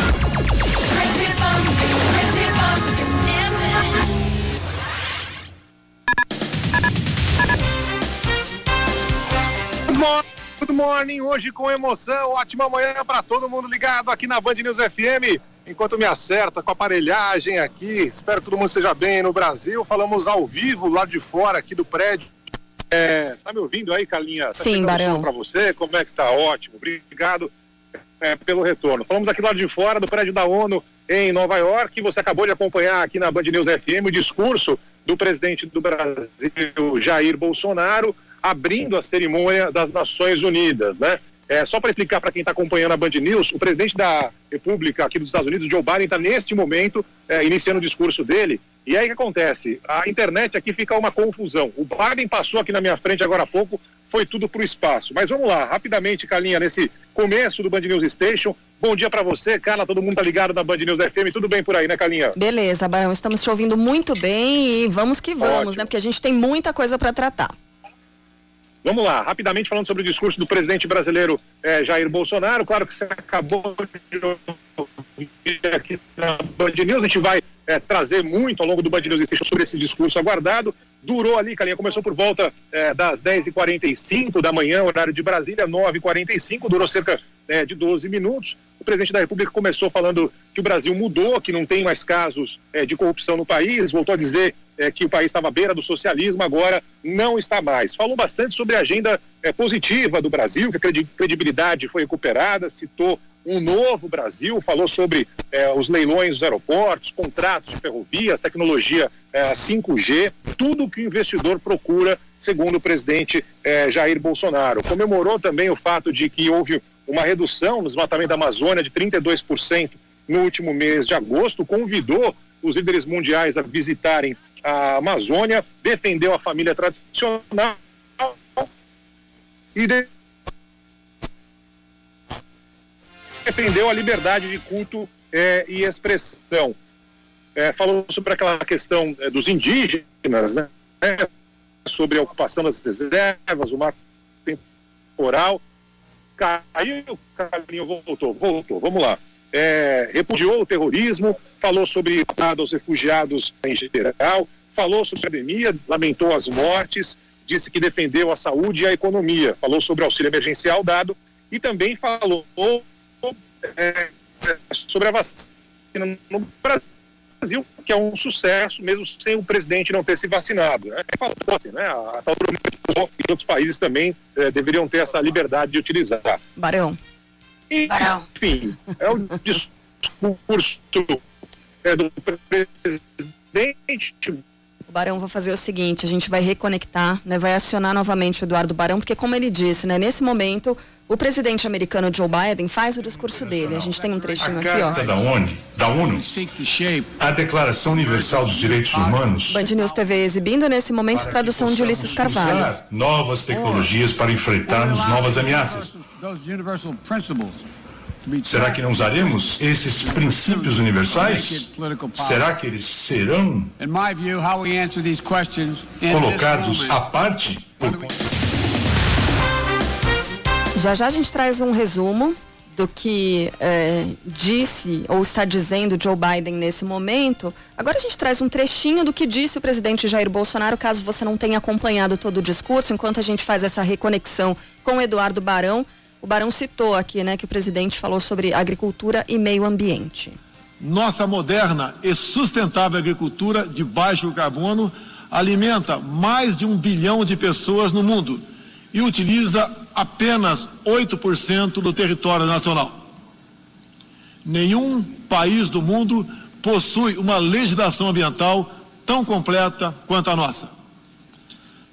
Good morning, good morning, hoje com emoção, ótima manhã para todo mundo ligado aqui na Band News FM enquanto me acerta com a aparelhagem aqui. Espero que todo mundo esteja bem no Brasil. Falamos ao vivo lá de fora aqui do prédio. É, tá me ouvindo aí, Carlinha? Tá Sim, Barão. Para você, como é que tá? Ótimo, obrigado é, pelo retorno. Falamos aqui lá de fora do prédio da ONU em Nova York. Você acabou de acompanhar aqui na Band News FM o discurso do presidente do Brasil, Jair Bolsonaro, abrindo a cerimônia das Nações Unidas, né? É, só para explicar para quem está acompanhando a Band News, o presidente da República aqui dos Estados Unidos, Joe Biden, está neste momento é, iniciando o discurso dele. E aí o que acontece? A internet aqui fica uma confusão. O Biden passou aqui na minha frente agora há pouco foi tudo para o espaço. Mas vamos lá, rapidamente, Carlinha, nesse começo do Band News Station. Bom dia para você, Carla, todo mundo tá ligado na Band News FM, tudo bem por aí, né, Carlinha? Beleza, Barão, estamos te ouvindo muito bem e vamos que vamos, Ótimo. né? Porque a gente tem muita coisa para tratar. Vamos lá, rapidamente falando sobre o discurso do presidente brasileiro eh, Jair Bolsonaro. Claro que você acabou de aqui na Band News. A gente vai eh, trazer muito ao longo do Band News sobre esse discurso aguardado. Durou ali, Calinha, começou por volta eh, das 10h45 da manhã, horário de Brasília, 9h45, durou cerca eh, de 12 minutos. O presidente da República começou falando que o Brasil mudou, que não tem mais casos eh, de corrupção no país, voltou a dizer eh, que o país estava à beira do socialismo, agora não está mais. Falou bastante sobre a agenda eh, positiva do Brasil, que a credi- credibilidade foi recuperada, citou um novo Brasil, falou sobre eh, os leilões dos aeroportos, contratos de ferrovias, tecnologia eh, 5G, tudo que o investidor procura, segundo o presidente eh, Jair Bolsonaro. Comemorou também o fato de que houve uma redução no desmatamento da Amazônia de 32% no último mês de agosto, convidou os líderes mundiais a visitarem a Amazônia, defendeu a família tradicional e de- defendeu a liberdade de culto eh, e expressão. Eh, falou sobre aquela questão eh, dos indígenas, né? sobre a ocupação das reservas, o marco temporal. Caiu, Carlinho voltou, voltou, vamos lá. É, repudiou o terrorismo, falou sobre aos refugiados em geral, falou sobre a pandemia, lamentou as mortes, disse que defendeu a saúde e a economia, falou sobre auxílio emergencial dado e também falou é, sobre a vacina no Brasil, que é um sucesso, mesmo sem o presidente não ter se vacinado. Né? Falou assim, né? A outros países também eh, deveriam ter essa liberdade de utilizar. Barão. Enfim, é o discurso eh, do presidente. Barão, vou fazer o seguinte, a gente vai reconectar, né, vai acionar novamente o Eduardo Barão, porque como ele disse, né, nesse momento, o presidente americano Joe Biden faz o discurso dele. A gente tem um trechinho aqui, ó. Carta da ONU, da ONU, a Declaração Universal dos Direitos Humanos, Band News TV exibindo nesse momento tradução de Ulisses Carvalho. usar novas tecnologias para enfrentarmos novas ameaças. Those universal principles Será que não usaremos esses princípios universais? Será que eles serão In my view, how we answer these questions in this colocados à parte? Já já a gente traz um resumo do que eh, disse ou está dizendo Joe Biden nesse momento. Agora a gente traz um trechinho do que disse o presidente Jair Bolsonaro, caso você não tenha acompanhado todo o discurso, enquanto a gente faz essa reconexão com o Eduardo Barão. O Barão citou aqui, né, que o presidente falou sobre agricultura e meio ambiente. Nossa moderna e sustentável agricultura de baixo carbono alimenta mais de um bilhão de pessoas no mundo e utiliza apenas 8% do território nacional. Nenhum país do mundo possui uma legislação ambiental tão completa quanto a nossa.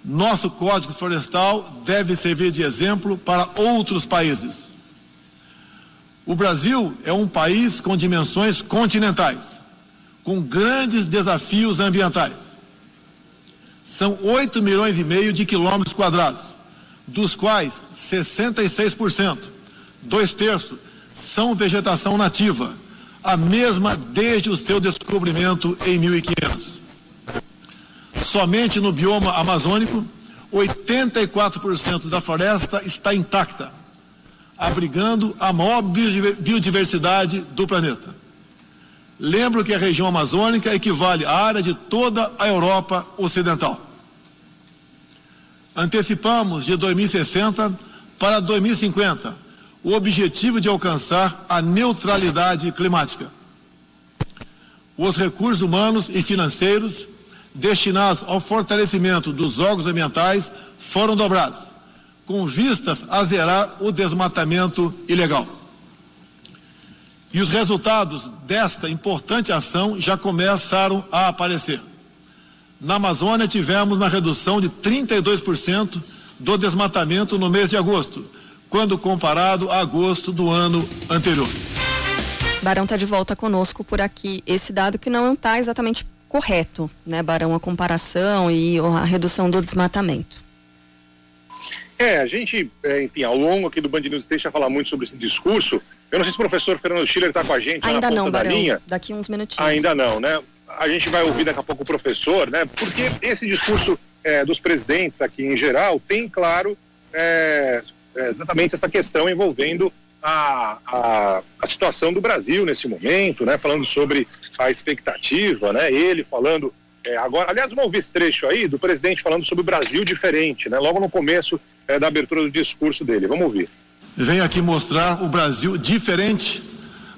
Nosso Código Florestal deve servir de exemplo para outros países. O Brasil é um país com dimensões continentais, com grandes desafios ambientais. São 8 milhões e meio de quilômetros quadrados, dos quais 66%, dois terços, são vegetação nativa, a mesma desde o seu descobrimento em 1500. Somente no bioma amazônico, 84% da floresta está intacta, abrigando a maior biodiver- biodiversidade do planeta. Lembro que a região amazônica equivale à área de toda a Europa Ocidental. Antecipamos de 2060 para 2050 o objetivo de alcançar a neutralidade climática. Os recursos humanos e financeiros destinados ao fortalecimento dos órgãos ambientais foram dobrados, com vistas a zerar o desmatamento ilegal. E os resultados desta importante ação já começaram a aparecer. Na Amazônia, tivemos uma redução de 32% do desmatamento no mês de agosto, quando comparado a agosto do ano anterior. Barão está de volta conosco por aqui. Esse dado que não está exatamente correto, né, Barão? A comparação e a redução do desmatamento. É, a gente, é, enfim, ao longo aqui do Band News deixa falar muito sobre esse discurso. Eu não sei se o professor Fernando Schiller está com a gente Ainda na não, ponta da Barão. linha. Daqui uns minutinhos. Ainda não, né? A gente vai ouvir daqui a pouco o professor, né? Porque esse discurso é, dos presidentes aqui em geral tem, claro, é, é, exatamente essa questão envolvendo a, a, a situação do Brasil nesse momento, né? Falando sobre a expectativa, né? Ele falando é, agora, aliás, vamos ouvir esse trecho aí do presidente falando sobre o Brasil diferente, né? Logo no começo é, da abertura do discurso dele. Vamos ouvir. Venho aqui mostrar o Brasil diferente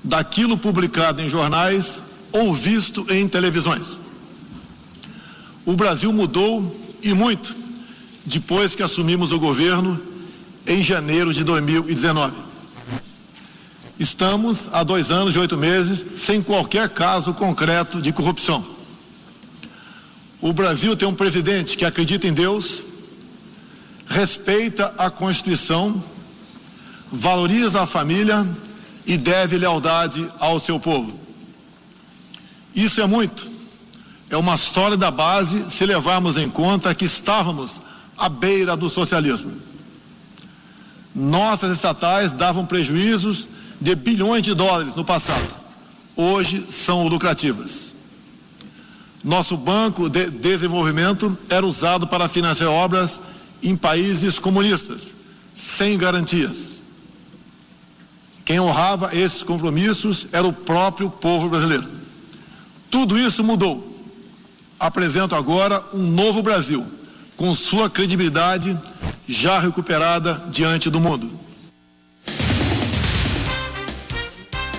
daquilo publicado em jornais ou visto em televisões. O Brasil mudou e muito depois que assumimos o governo em janeiro de 2019. Estamos há dois anos e oito meses sem qualquer caso concreto de corrupção. O Brasil tem um presidente que acredita em Deus, respeita a Constituição, valoriza a família e deve lealdade ao seu povo. Isso é muito. É uma sólida base se levarmos em conta que estávamos à beira do socialismo. Nossas estatais davam prejuízos de bilhões de dólares no passado. Hoje são lucrativas. Nosso Banco de Desenvolvimento era usado para financiar obras em países comunistas, sem garantias. Quem honrava esses compromissos era o próprio povo brasileiro. Tudo isso mudou. Apresento agora um novo Brasil, com sua credibilidade já recuperada diante do mundo.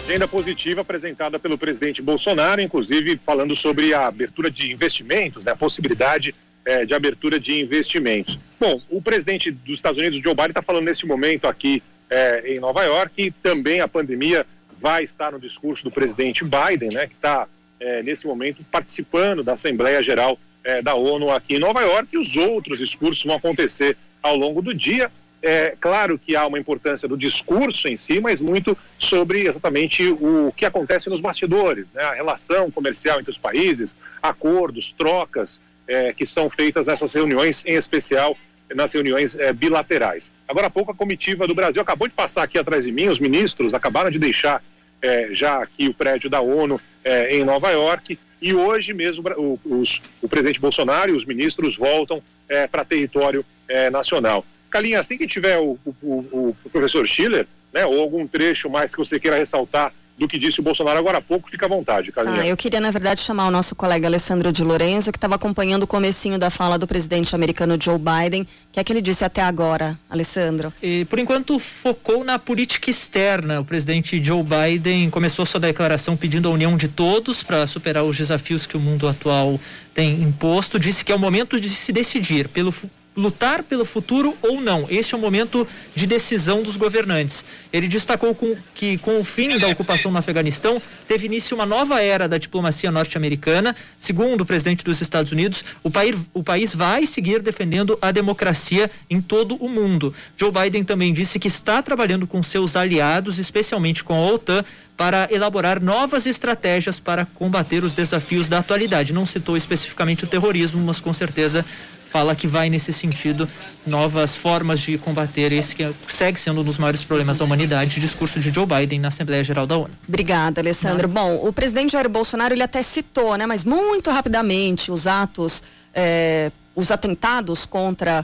Agenda positiva apresentada pelo presidente Bolsonaro, inclusive falando sobre a abertura de investimentos, né, a possibilidade eh, de abertura de investimentos. Bom, o presidente dos Estados Unidos, Joe Biden, está falando nesse momento aqui eh, em Nova York e também a pandemia vai estar no discurso do presidente Biden, né, que está eh, nesse momento participando da Assembleia Geral da ONU aqui em Nova York e os outros discursos vão acontecer ao longo do dia. É claro que há uma importância do discurso em si, mas muito sobre exatamente o que acontece nos bastidores, né? a relação comercial entre os países, acordos, trocas é, que são feitas nessas reuniões, em especial nas reuniões é, bilaterais. Agora há pouco a comitiva do Brasil acabou de passar aqui atrás de mim, os ministros acabaram de deixar é, já aqui o prédio da ONU é, em Nova York e hoje mesmo o, os, o presidente Bolsonaro e os ministros voltam é, para território é, nacional. Calinha, assim que tiver o, o, o, o professor Schiller, né, ou algum trecho mais que você queira ressaltar do que disse o Bolsonaro agora há pouco, fica à vontade, Calinha. Tá, eu queria, na verdade, chamar o nosso colega Alessandro de Lorenzo, que estava acompanhando o comecinho da fala do presidente americano Joe Biden. O que é que ele disse até agora, Alessandro? E, por enquanto, focou na política externa. O presidente Joe Biden começou sua declaração pedindo a união de todos para superar os desafios que o mundo atual tem imposto. Disse que é o momento de se decidir pelo futuro lutar pelo futuro ou não. Este é o momento de decisão dos governantes. Ele destacou com, que, com o fim da ocupação no Afeganistão, teve início uma nova era da diplomacia norte-americana. Segundo o presidente dos Estados Unidos, o país, o país vai seguir defendendo a democracia em todo o mundo. Joe Biden também disse que está trabalhando com seus aliados, especialmente com a OTAN, para elaborar novas estratégias para combater os desafios da atualidade. Não citou especificamente o terrorismo, mas com certeza fala que vai nesse sentido novas formas de combater esse que segue sendo um dos maiores problemas da humanidade, discurso de Joe Biden na Assembleia Geral da ONU. Obrigada, Alessandro. Bom, o presidente Jair Bolsonaro ele até citou, né, mas muito rapidamente os atos, eh, os atentados contra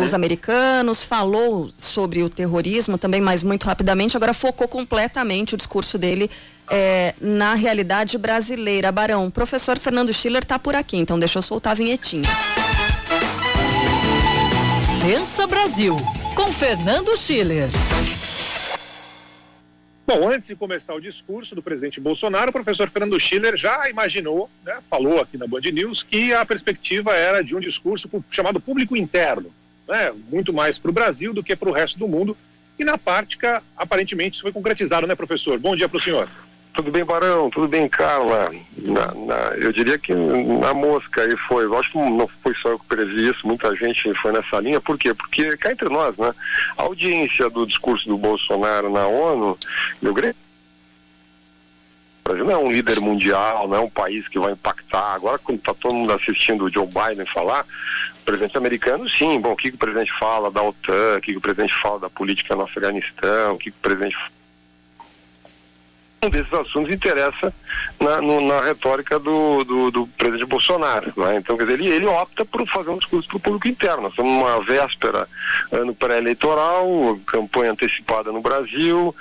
os americanos, falou sobre o terrorismo também, mas muito rapidamente. Agora focou completamente o discurso dele eh, na realidade brasileira. Barão, o professor Fernando Schiller está por aqui, então deixa eu soltar a vinhetinha. Pensa Brasil, com Fernando Schiller. Bom, antes de começar o discurso do presidente Bolsonaro, o professor Fernando Schiller já imaginou, né, falou aqui na Band News, que a perspectiva era de um discurso chamado público interno, né, muito mais para o Brasil do que para o resto do mundo. E na prática, aparentemente, isso foi concretizado, né, professor? Bom dia para o senhor. Tudo bem, Barão? Tudo bem, Carla? Na, na, eu diria que na mosca aí foi. Eu acho que não foi só eu que previ isso, muita gente foi nessa linha. Por quê? Porque cá entre nós, né? A audiência do discurso do Bolsonaro na ONU, meu grande O Brasil não é um líder mundial, não é um país que vai impactar. Agora, quando está todo mundo assistindo o Joe Biden falar, o presidente americano, sim, bom, o que, que o presidente fala da OTAN, o que, que o presidente fala da política no Afeganistão, o que, que o presidente um desses assuntos interessa na, no, na retórica do, do, do, presidente Bolsonaro. Né? Então, quer dizer, ele, ele opta por fazer um discurso para o público interno. Nós estamos numa véspera, ano pré-eleitoral, campanha antecipada no Brasil,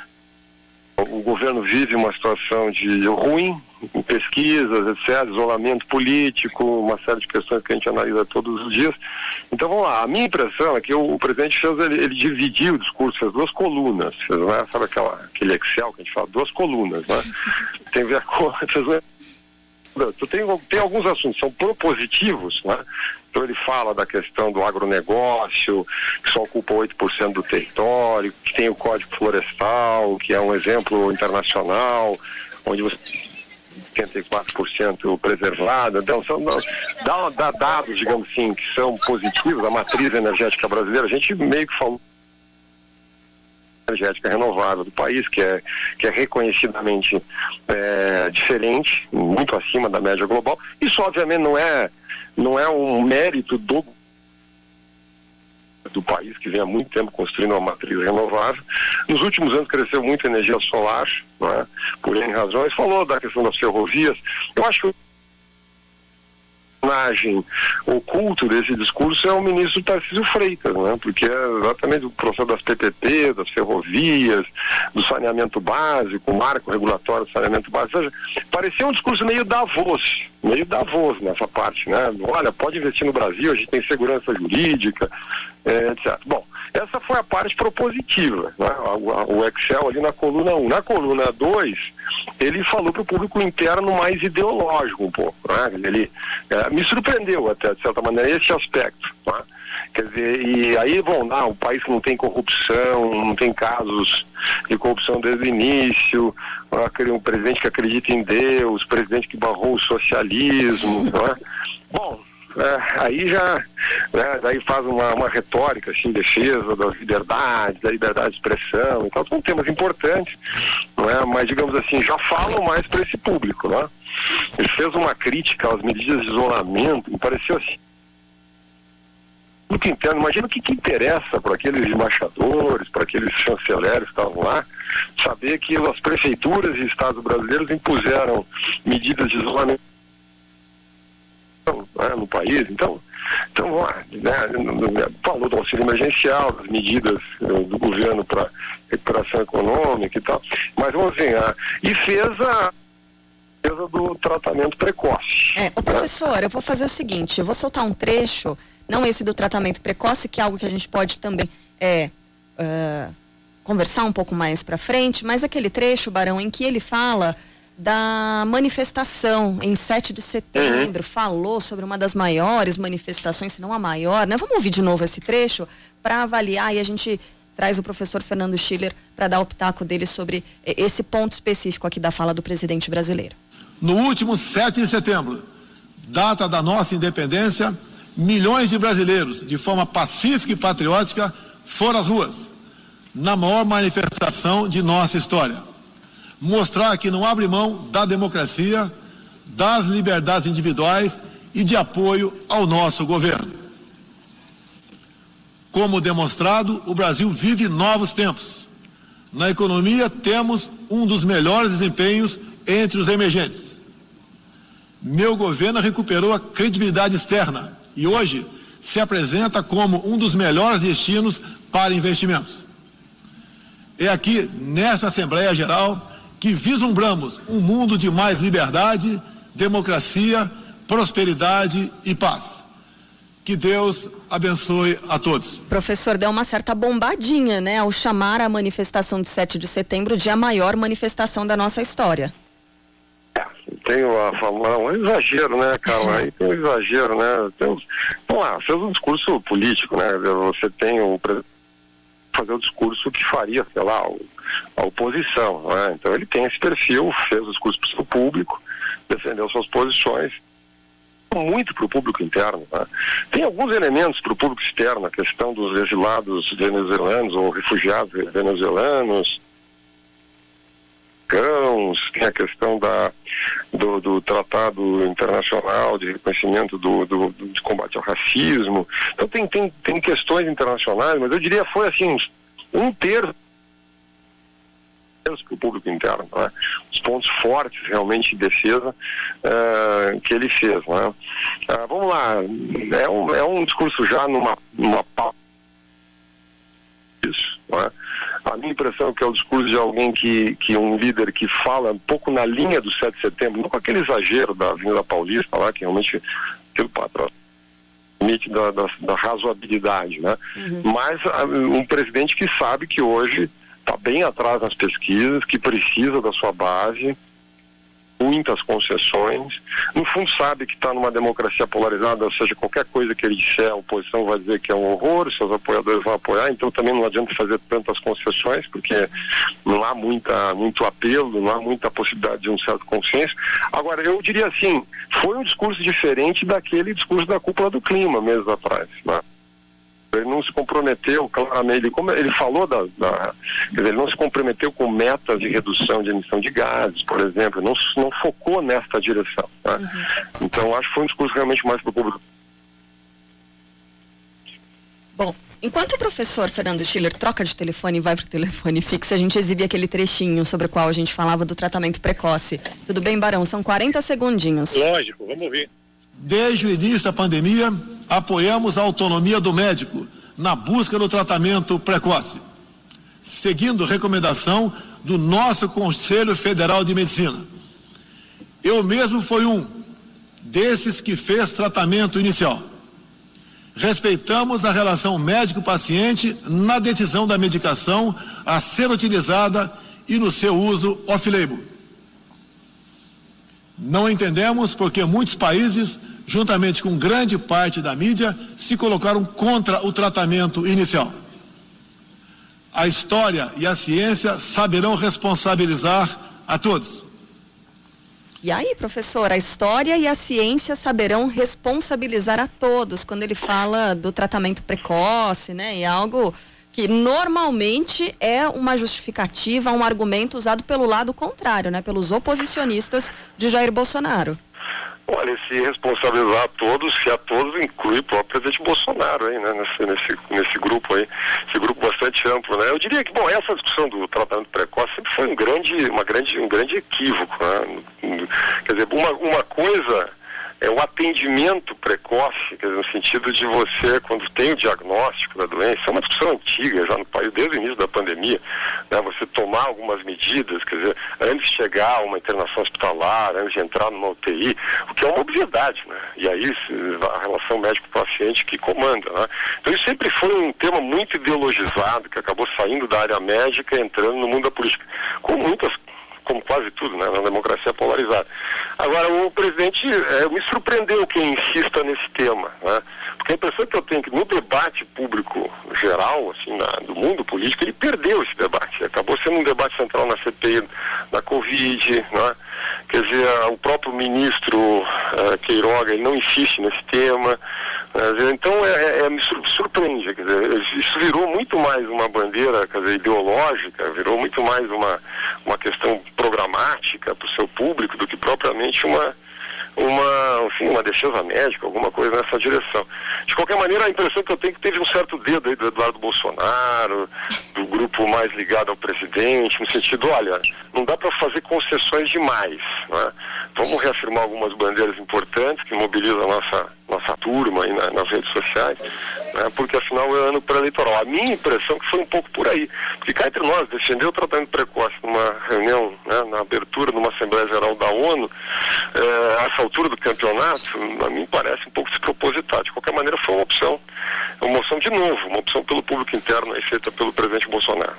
o governo vive uma situação de ruim, pesquisas, etc., isolamento político, uma série de questões que a gente analisa todos os dias. Então vamos lá, a minha impressão é que o, o presidente fez, ele, ele, dividiu o discurso, fez duas colunas, fez, né, sabe aquela, aquele Excel que a gente fala, duas colunas, né? *laughs* Tem a ver com. *laughs* Fez, tem, tem alguns assuntos são propositivos, né? Então ele fala da questão do agronegócio, que só ocupa 8% do território, que tem o Código Florestal, que é um exemplo internacional, onde você 84% preservado. Então, são, dá, dá dados, digamos assim, que são positivos, a matriz energética brasileira, a gente meio que falou energética renovável do país, que é, que é reconhecidamente é, diferente, muito acima da média global. Isso, obviamente, não é, não é um mérito do do país, que vem há muito tempo construindo uma matriz renovável. Nos últimos anos cresceu muito a energia solar, é? por N razões. Falou da questão das ferrovias. Eu acho que personagem oculto desse discurso é o ministro Tarcísio Freitas, né? porque é exatamente o processo das PPP, das ferrovias, do saneamento básico, o marco regulatório do saneamento básico. Ou seja, parecia um discurso meio Davos, meio Davos nessa parte, né? Olha, pode investir no Brasil, a gente tem segurança jurídica, é, etc. Bom, essa foi a parte propositiva, né? o Excel ali na coluna 1. Na coluna 2, ele falou para o público interno mais ideológico um pouco. Né? Ele é, me surpreendeu até, de certa maneira, esse aspecto. Né? Quer dizer, e aí, bom, não, um país não tem corrupção, não tem casos de corrupção desde o início, um presidente que acredita em Deus, presidente que barrou o socialismo, né? Bom, aí já né, daí faz uma, uma retórica assim, defesa das liberdades, da liberdade de expressão, então são temas importantes, não é? mas digamos assim, já falam mais para esse público. Né? Ele fez uma crítica às medidas de isolamento, me pareceu assim. Muito interno, imagina o que, que interessa para aqueles embaixadores, para aqueles chanceleres que estavam lá, saber que as prefeituras e estados brasileiros impuseram medidas de isolamento né, no país. Então, então né, falou do auxílio emergencial, das medidas uh, do governo para recuperação econômica e tal. Mas vamos ver, uh, e fez a do tratamento precoce. É, professor, eu vou fazer o seguinte, eu vou soltar um trecho, não esse do tratamento precoce, que é algo que a gente pode também é, uh, conversar um pouco mais para frente, mas aquele trecho, Barão, em que ele fala da manifestação em 7 de setembro, uhum. falou sobre uma das maiores manifestações, se não a maior, né? Vamos ouvir de novo esse trecho para avaliar e a gente traz o professor Fernando Schiller para dar o pitaco dele sobre esse ponto específico aqui da fala do presidente brasileiro. No último 7 de setembro, data da nossa independência, milhões de brasileiros, de forma pacífica e patriótica, foram às ruas, na maior manifestação de nossa história mostrar que não abre mão da democracia, das liberdades individuais e de apoio ao nosso governo. Como demonstrado, o Brasil vive novos tempos. Na economia, temos um dos melhores desempenhos entre os emergentes. Meu governo recuperou a credibilidade externa e hoje se apresenta como um dos melhores destinos para investimentos. É aqui, nesta Assembleia Geral, que vislumbramos um mundo de mais liberdade, democracia, prosperidade e paz. Que Deus abençoe a todos. Professor, deu uma certa bombadinha, né, ao chamar a manifestação de 7 de setembro de a maior manifestação da nossa história. Tem a famosa, um exagero, né, Carla? Aí *laughs* tem um exagero, né? Tem, vamos lá, fez um discurso político, né? Você tem o fazer o discurso que faria, sei lá, o a oposição. Né? Então ele tem esse perfil, fez os cursos para o público, defendeu suas posições muito para o público interno. Né? Tem alguns elementos para o público externo, a questão dos exilados venezuelanos ou refugiados venezuelanos, cidadãos, tem a questão da, do, do Tratado Internacional de Reconhecimento do, do, de Combate ao Racismo. Então tem, tem, tem questões internacionais, mas eu diria foi assim, um terço para o público interno, né? os pontos fortes realmente de defesa uh, que ele fez. Né? Uh, vamos lá, é um, é um discurso já numa, numa isso. Né? A minha impressão é que é o discurso de alguém que, que um líder que fala um pouco na linha do 7 de setembro, não com aquele exagero da Avenida Paulista lá, que realmente aquilo patrão limite da, da, da, razoabilidade, né? Uhum. Mas uh, um presidente que sabe que hoje está bem atrás nas pesquisas, que precisa da sua base, muitas concessões. No fundo, sabe que está numa democracia polarizada, ou seja, qualquer coisa que ele disser, a oposição vai dizer que é um horror, seus apoiadores vão apoiar, então também não adianta fazer tantas concessões, porque não há muita, muito apelo, não há muita possibilidade de um certo consenso. Agora, eu diria assim: foi um discurso diferente daquele discurso da cúpula do clima meses atrás. Né? Ele não se comprometeu claramente, ele, como ele falou da, da dizer, ele não se comprometeu com metas de redução de emissão de gases, por exemplo, não, não focou nesta direção. Né? Uhum. Então acho que foi um discurso realmente mais para o público. Bom, enquanto o professor Fernando Schiller troca de telefone e vai para o telefone *laughs* fixo, a gente exibe aquele trechinho sobre o qual a gente falava do tratamento precoce. Tudo bem, Barão? São 40 segundinhos. Lógico, vamos ouvir. Desde o início da pandemia, apoiamos a autonomia do médico na busca do tratamento precoce, seguindo recomendação do nosso Conselho Federal de Medicina. Eu mesmo fui um desses que fez tratamento inicial. Respeitamos a relação médico-paciente na decisão da medicação a ser utilizada e no seu uso off-label. Não entendemos porque muitos países juntamente com grande parte da mídia, se colocaram contra o tratamento inicial. A história e a ciência saberão responsabilizar a todos. E aí, professor, a história e a ciência saberão responsabilizar a todos quando ele fala do tratamento precoce, né? E algo que normalmente é uma justificativa, um argumento usado pelo lado contrário, né? Pelos oposicionistas de Jair Bolsonaro. Olha, se responsabilizar a todos, se a todos inclui o próprio presidente Bolsonaro aí, né, nesse, nesse, nesse grupo aí, esse grupo bastante amplo, né? Eu diria que, bom, essa discussão do tratamento precoce sempre foi um grande, uma grande, um grande equívoco, né? Quer dizer, uma, uma coisa é o atendimento precoce, dizer, no sentido de você, quando tem o diagnóstico da doença, é uma discussão antiga já no país, desde o início da pandemia, né, você tomar algumas medidas, quer dizer, antes de chegar a uma internação hospitalar, antes de entrar numa UTI, o que é uma obviedade, né? E aí a relação médico-paciente que comanda, né? Então isso sempre foi um tema muito ideologizado, que acabou saindo da área médica e entrando no mundo da política, com muitas como quase tudo, né, na democracia polarizada. Agora, o presidente é, me surpreendeu quem insista nesse tema, né, porque a impressão que eu tenho é que no debate público geral, assim, na, do mundo político, ele perdeu esse debate. Acabou sendo um debate central na CPI da Covid, né, quer dizer, o próprio ministro uh, Queiroga, ele não insiste nesse tema, então é, é, é, me surpreende, quer dizer, isso virou muito mais uma bandeira quer dizer, ideológica, virou muito mais uma, uma questão programática para o seu público do que propriamente uma, uma, enfim, uma defesa médica, alguma coisa nessa direção. De qualquer maneira, a impressão que eu tenho é que teve um certo dedo aí do Eduardo Bolsonaro, do grupo mais ligado ao presidente, no sentido, olha, não dá para fazer concessões demais, né? Vamos reafirmar algumas bandeiras importantes que mobilizam a nossa, nossa turma aí na, nas redes sociais, né? porque afinal é ano pré-eleitoral. A minha impressão é que foi um pouco por aí. Porque cá entre nós, defender o tratamento precoce numa reunião, né, na abertura de uma Assembleia Geral da ONU, é, a essa altura do campeonato, a mim parece um pouco despropositado. De qualquer maneira, foi uma opção, uma opção de novo, uma opção pelo público interno aí, feita pelo presidente Bolsonaro.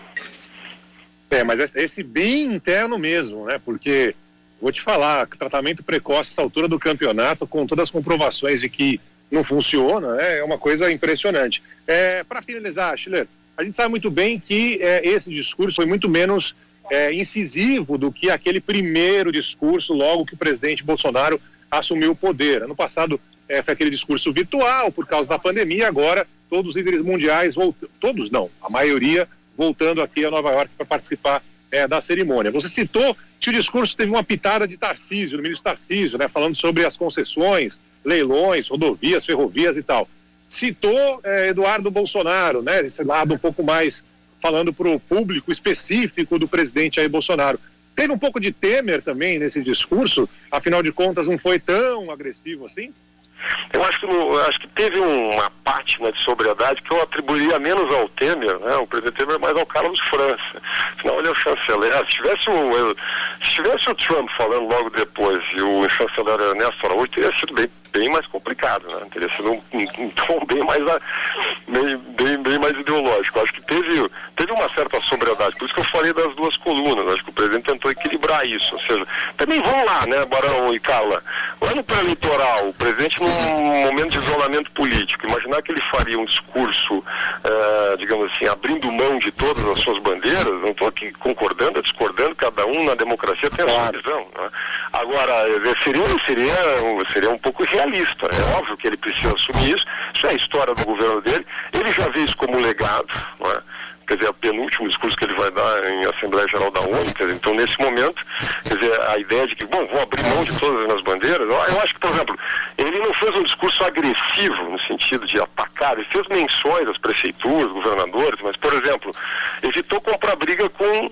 É, mas esse bem interno mesmo, né? Porque vou te falar, tratamento precoce essa altura do campeonato, com todas as comprovações de que não funciona, né, é uma coisa impressionante. É, Para finalizar, Schiller, a gente sabe muito bem que é, esse discurso foi muito menos é, incisivo do que aquele primeiro discurso logo que o presidente Bolsonaro assumiu o poder. Ano passado é, foi aquele discurso virtual por causa da pandemia, agora todos os líderes mundiais, todos não, a maioria voltando aqui a Nova York para participar é, da cerimônia. Você citou que o discurso teve uma pitada de Tarcísio, do ministro Tarcísio, né, falando sobre as concessões, leilões, rodovias, ferrovias e tal. Citou é, Eduardo Bolsonaro, né, esse lado um pouco mais falando para o público específico do presidente Jair Bolsonaro. Teve um pouco de Temer também nesse discurso, afinal de contas não foi tão agressivo assim? Eu acho que, eu acho que teve uma pátina de sobriedade que eu atribuiria menos ao Temer, né, o presidente Temer, mais ao Carlos França. Afinal, ele é o chanceler. Se tivesse o, se tivesse o Trump falando logo depois e o chanceler Ernesto Araújo, teria sido bem bem mais complicado, né? Teria sido um, um, um tom bem mais, bem, bem, bem, mais ideológico. Acho que teve, teve uma certa sobriedade, por isso que eu falei das duas colunas. Acho que o presidente tentou equilibrar isso. Ou seja, também vamos lá, né, Barão e Carla? Lá no pré-eleitoral, o presidente num momento de isolamento político, imaginar que ele faria um discurso, eh, digamos assim, abrindo mão de todas as suas bandeiras, não estou aqui concordando, discordando, cada um na democracia tem a sua visão. Né? Agora, eh, seria, seria, seria um pouco real realista. É óbvio que ele precisa assumir isso. Isso é a história do governo dele. Ele já vê isso como legado, não é? quer dizer, é o penúltimo discurso que ele vai dar em Assembleia Geral da ONU, dizer, então nesse momento, quer dizer, a ideia de que, bom, vou abrir mão de todas as bandeiras, eu acho que, por exemplo, ele não fez um discurso agressivo no sentido de atacar, ele fez menções às prefeituras, governadores, mas, por exemplo, evitou comprar briga com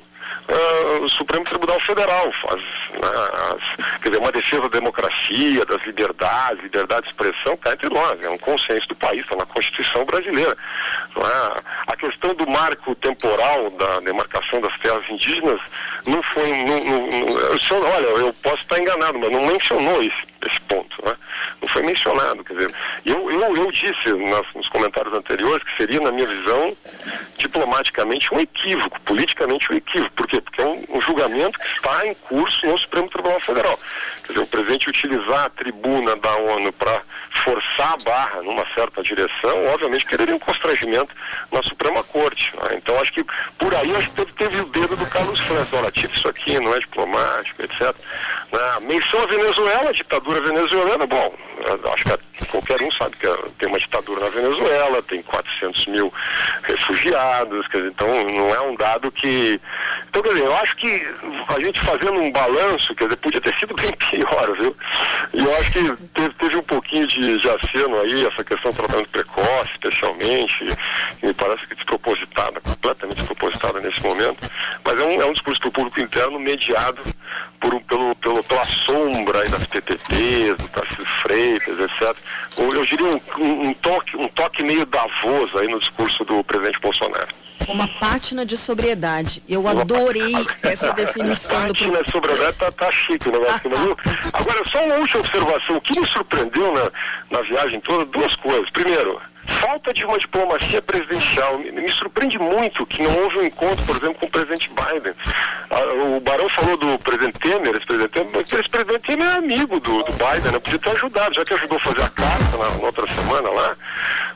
uh, o Supremo Tribunal Federal faz, né, as, quer dizer, uma defesa da democracia, das liberdades, liberdade de expressão, está entre nós, é um consenso do país, está na Constituição brasileira. É? A questão do marco temporal da demarcação das terras indígenas não foi, não, não, não, olha, eu posso estar enganado, mas não mencionou esse, esse ponto, né? não foi mencionado, quer dizer, eu, eu, eu disse nas, nos comentários anteriores que seria, na minha visão, diplomaticamente um equívoco, politicamente um equívoco, por quê? Porque é um, um julgamento que está em curso no Supremo Tribunal Federal. Dizer, o presidente utilizar a tribuna da ONU para forçar a barra numa certa direção, obviamente quereria um constrangimento na Suprema Corte. Né? Então acho que por aí acho que teve, teve o dedo do Carlos França, olha, tira isso aqui, não é diplomático, etc. Na menção à Venezuela, a ditadura venezuelana, bom, acho que qualquer um sabe que tem uma ditadura na Venezuela, tem 400 mil refugiados, dizer, então não é um dado que. Então, quer dizer, eu acho que a gente fazendo um balanço, quer dizer, podia ter sido bem *laughs* pior, viu? E eu acho que teve, teve um pouquinho de, de aceno aí, essa questão do tratamento precoce, especialmente, me parece que despropositada, completamente despropositada nesse momento, mas é um, é um discurso para o público interno mediado por, pelo, pelo, pela sombra aí das PPPs, do Tarcísio Freitas, etc. Eu diria um, um, um, toque, um toque meio davoso aí no discurso do presidente Bolsonaro. Uma pátina de sobriedade. Eu adorei essa definição do Pátina de sobriedade tá, tá chique o negócio. viu? *laughs* Agora, só uma última observação. O que me surpreendeu na, na viagem toda, duas coisas. Primeiro, falta de uma diplomacia presidencial. Me, me, surpreende muito que não houve um encontro, por exemplo, com o presidente Biden. Ah, o Barão falou do presidente Temer, esse presidente Temer, mas esse presidente Temer é amigo do, do Biden, né? podia ter ajudado, já que ajudou a fazer a carta na, na outra semana lá,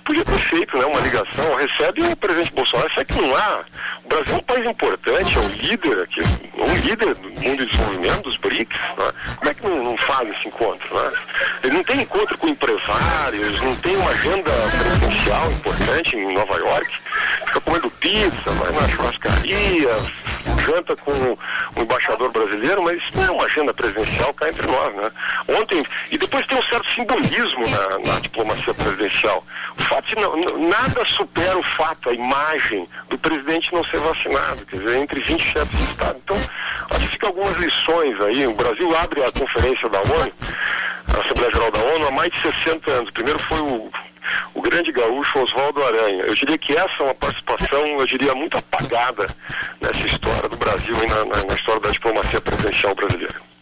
podia ter feito né, uma ligação, recebe o presidente Bolsonaro, sabe que não há. O Brasil é um país importante, é um líder aqui, um líder do mundo de desenvolvimento dos BRICS. Né? Como é que não, não faz esse encontro? Né? Ele não tem encontro com empresários, não tem uma agenda presidencial importante em Nova York, fica comendo pizza, vai na churrascaria, janta com o embaixador brasileiro, mas isso não é uma agenda presidencial cá entre nós, né? Ontem, e depois tem um certo simbolismo na, na diplomacia presidencial. O fato de não, nada supera o fato, a imagem do presidente não ser vacinado, quer dizer, entre 20 chefes de Estado. Então, acho que fica algumas lições aí. O Brasil abre a conferência da ONU, a Assembleia Geral da ONU, há mais de 60 anos. Primeiro foi o o grande gaúcho Oswaldo Aranha. Eu diria que essa é uma participação, eu diria, muito apagada nessa história do Brasil e na, na, na história da diplomacia presidencial brasileira.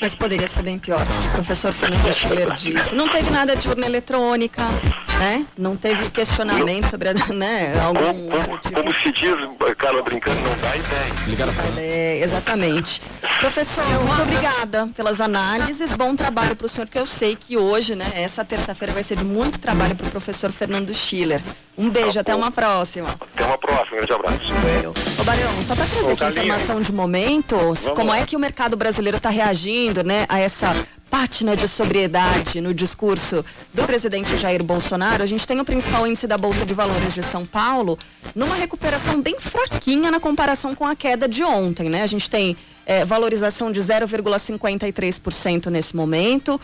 Mas poderia ser bem pior. O professor Fernando Schiller disse. Não teve nada de urna eletrônica, né? Não teve questionamento sobre a, *laughs* né, algum como, tipo... como se diz, Carla brincando, não dá ideia. É, exatamente. Professor, muito obrigada pelas análises. Bom trabalho para o senhor, que eu sei que hoje, né, essa terça-feira vai ser de muito trabalho para o professor Fernando Schiller. Um beijo, tá até uma próxima. Até uma próxima, grande abraço. Ô, Barão, só para trazer aqui informação de momento, Vamos como lá. é que o mercado brasileiro está reagindo, né, a essa pátina de sobriedade no discurso do presidente Jair Bolsonaro, a gente tem o principal índice da Bolsa de Valores de São Paulo numa recuperação bem fraquinha na comparação com a queda de ontem, né? A gente tem é, valorização de 0,53% nesse momento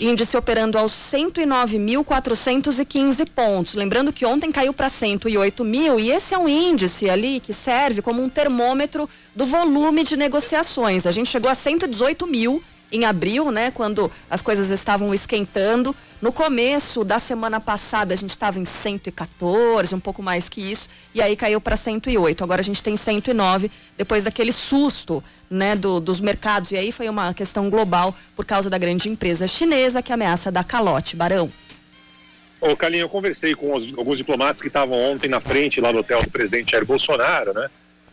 índice operando aos 109.415 pontos. Lembrando que ontem caiu para 108 mil e esse é um índice ali que serve como um termômetro do volume de negociações. A gente chegou a 118 mil em abril, né, quando as coisas estavam esquentando. No começo da semana passada a gente estava em 114, um pouco mais que isso, e aí caiu para 108. Agora a gente tem 109 depois daquele susto, né, do, dos mercados. E aí foi uma questão global por causa da grande empresa chinesa que ameaça dar calote, Barão. Ô, Calinho, eu conversei com os, alguns diplomatas que estavam ontem na frente lá do hotel do presidente Jair Bolsonaro, né?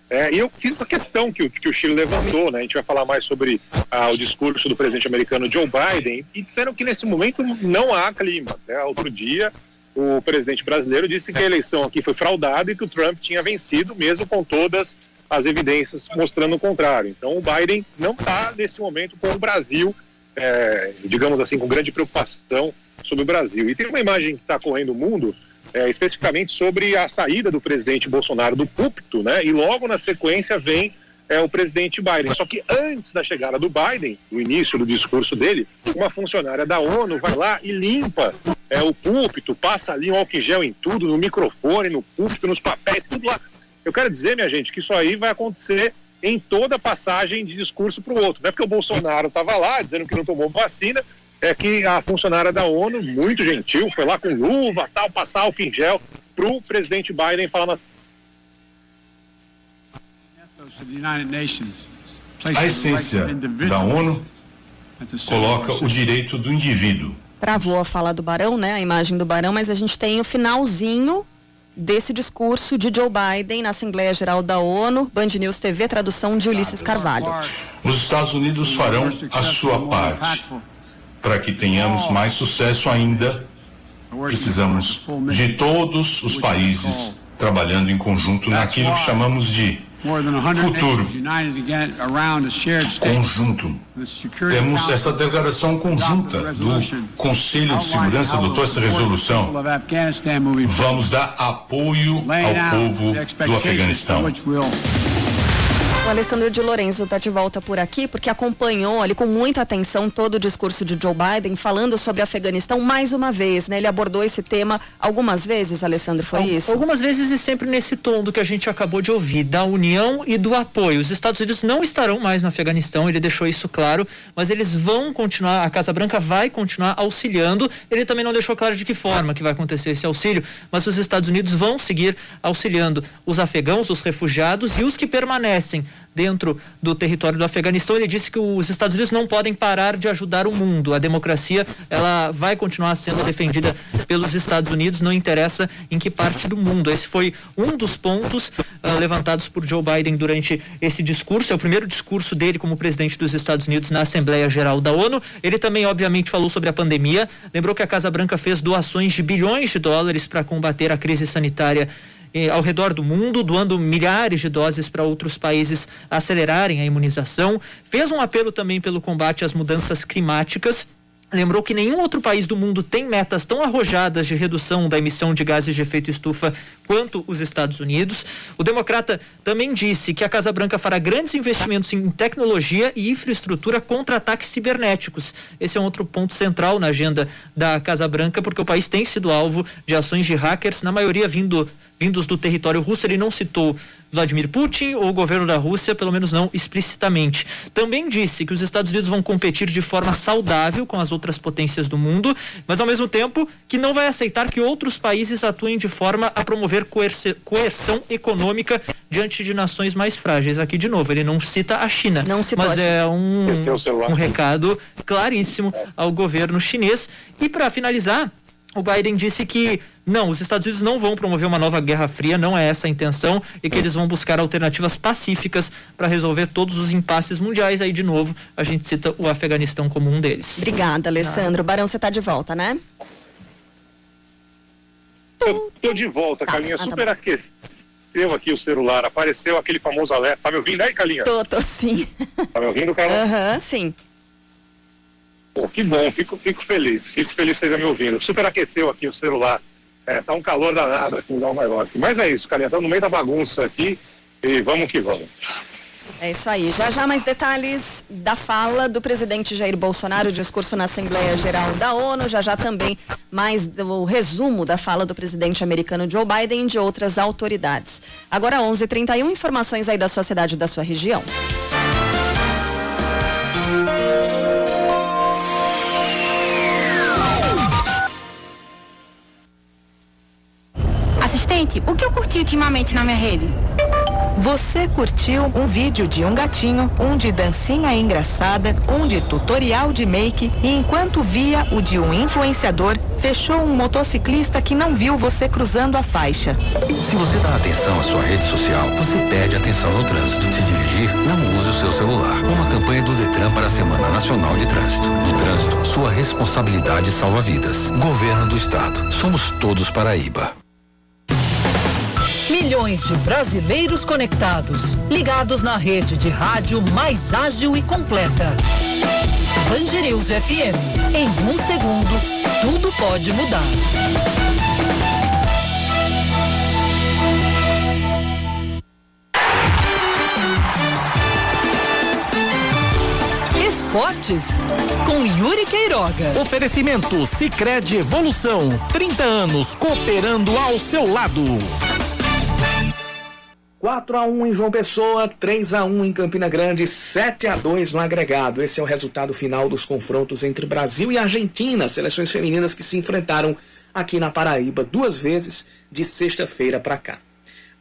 É, e eu fiz essa questão que o, que o Chile levantou, né? A gente vai falar mais sobre ah, o discurso do presidente americano Joe Biden e disseram que nesse momento não há clima. Né? Outro dia, o presidente brasileiro disse que a eleição aqui foi fraudada e que o Trump tinha vencido, mesmo com todas as evidências mostrando o contrário. Então, o Biden não está nesse momento com o Brasil, é, digamos assim, com grande preocupação sobre o Brasil. E tem uma imagem que está correndo o mundo é, especificamente sobre a saída do presidente Bolsonaro do púlpito, né? E logo na sequência vem é, o presidente Biden. Só que antes da chegada do Biden, no início do discurso dele, uma funcionária da ONU vai lá e limpa é, o púlpito, passa ali um álcool gel em tudo, no microfone, no púlpito, nos papéis, tudo lá. Eu quero dizer, minha gente, que isso aí vai acontecer em toda passagem de discurso para o outro. Não é porque o Bolsonaro estava lá dizendo que não tomou vacina, é que a funcionária da ONU, muito gentil, foi lá com luva, tal, passar álcool em gel para o presidente Biden falar A essência da ONU coloca o direito do indivíduo. Travou a fala do Barão, né? A imagem do Barão, mas a gente tem o finalzinho desse discurso de Joe Biden na Assembleia Geral da ONU, Band News TV, tradução de Ulisses Carvalho. Os Estados Unidos farão a sua parte para que tenhamos mais sucesso ainda, precisamos de todos os países trabalhando em conjunto naquilo que chamamos de futuro conjunto. Temos essa declaração conjunta do Conselho de Segurança, adotou essa resolução. Vamos dar apoio ao povo do Afeganistão. O Alessandro de Lorenzo está de volta por aqui porque acompanhou ali com muita atenção todo o discurso de Joe Biden falando sobre Afeganistão mais uma vez, né? Ele abordou esse tema algumas vezes, Alessandro, foi isso? Algumas vezes e sempre nesse tom do que a gente acabou de ouvir, da união e do apoio. Os Estados Unidos não estarão mais no Afeganistão, ele deixou isso claro, mas eles vão continuar, a Casa Branca vai continuar auxiliando. Ele também não deixou claro de que forma que vai acontecer esse auxílio, mas os Estados Unidos vão seguir auxiliando os afegãos, os refugiados e os que permanecem dentro do território do Afeganistão. Ele disse que os Estados Unidos não podem parar de ajudar o mundo. A democracia ela vai continuar sendo defendida pelos Estados Unidos, não interessa em que parte do mundo. Esse foi um dos pontos uh, levantados por Joe Biden durante esse discurso. É o primeiro discurso dele como presidente dos Estados Unidos na Assembleia Geral da ONU. Ele também, obviamente, falou sobre a pandemia. Lembrou que a Casa Branca fez doações de bilhões de dólares para combater a crise sanitária eh, ao redor do mundo, doando milhares de doses para outros países acelerarem a imunização. Fez um apelo também pelo combate às mudanças climáticas lembrou que nenhum outro país do mundo tem metas tão arrojadas de redução da emissão de gases de efeito estufa quanto os Estados Unidos. O democrata também disse que a Casa Branca fará grandes investimentos em tecnologia e infraestrutura contra ataques cibernéticos. Esse é um outro ponto central na agenda da Casa Branca, porque o país tem sido alvo de ações de hackers, na maioria vindo vindos do território russo. Ele não citou Vladimir Putin ou o governo da Rússia, pelo menos não explicitamente. Também disse que os Estados Unidos vão competir de forma saudável com as outras potências do mundo, mas ao mesmo tempo que não vai aceitar que outros países atuem de forma a promover coerção econômica diante de nações mais frágeis. Aqui de novo, ele não cita a China, não mas é um, um recado claríssimo ao governo chinês. E para finalizar, o Biden disse que não, os Estados Unidos não vão promover uma nova guerra fria, não é essa a intenção, e que eles vão buscar alternativas pacíficas para resolver todos os impasses mundiais. Aí, de novo, a gente cita o Afeganistão como um deles. Obrigada, Alessandro. Ah. Barão, você está de volta, né? Eu tô de volta, tá. Calinha. Ah, super tá aqueceu aqui o celular, apareceu aquele famoso alerta. Tá me ouvindo aí, Calinha? Tô, tô sim. Tá me ouvindo, Carla? Aham, uhum, sim. Pô, que bom, fico, fico feliz, fico feliz que esteja me ouvindo. Superaqueceu aqui o celular. É, tá um calor danado aqui em Nova York. Mas é isso, cara, estamos no meio da bagunça aqui e vamos que vamos. É isso aí. Já já mais detalhes da fala do presidente Jair Bolsonaro, discurso na Assembleia Geral da ONU. Já já também mais o resumo da fala do presidente americano Joe Biden e de outras autoridades. Agora 11:31 informações aí da sua cidade da sua região. Assistente, o que eu curti ultimamente na minha rede? Você curtiu um vídeo de um gatinho, um de dancinha engraçada, um de tutorial de make e enquanto via o de um influenciador, fechou um motociclista que não viu você cruzando a faixa. Se você dá atenção à sua rede social, você perde atenção no trânsito. Se dirigir, não use o seu celular. Uma campanha do Detran para a Semana Nacional de Trânsito. No trânsito, sua responsabilidade salva vidas. Governo do Estado. Somos todos Paraíba. Milhões de brasileiros conectados, ligados na rede de rádio mais ágil e completa. News FM. Em um segundo, tudo pode mudar. Esportes com Yuri Queiroga. Oferecimento Sicredi Evolução, 30 anos cooperando ao seu lado. 4 a 1 em João Pessoa, 3 a 1 em Campina Grande, 7 a 2 no agregado. Esse é o resultado final dos confrontos entre Brasil e Argentina, seleções femininas que se enfrentaram aqui na Paraíba duas vezes de sexta-feira para cá.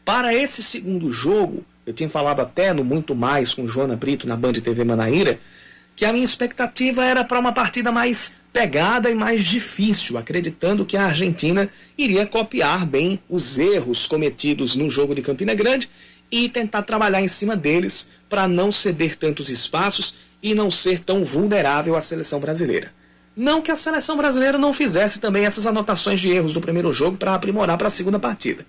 Para esse segundo jogo, eu tinha falado até no muito mais com Joana Brito na Band TV Manaíra, que a minha expectativa era para uma partida mais pegada e mais difícil, acreditando que a Argentina iria copiar bem os erros cometidos no jogo de Campina Grande e tentar trabalhar em cima deles para não ceder tantos espaços e não ser tão vulnerável à seleção brasileira. Não que a seleção brasileira não fizesse também essas anotações de erros do primeiro jogo para aprimorar para a segunda partida.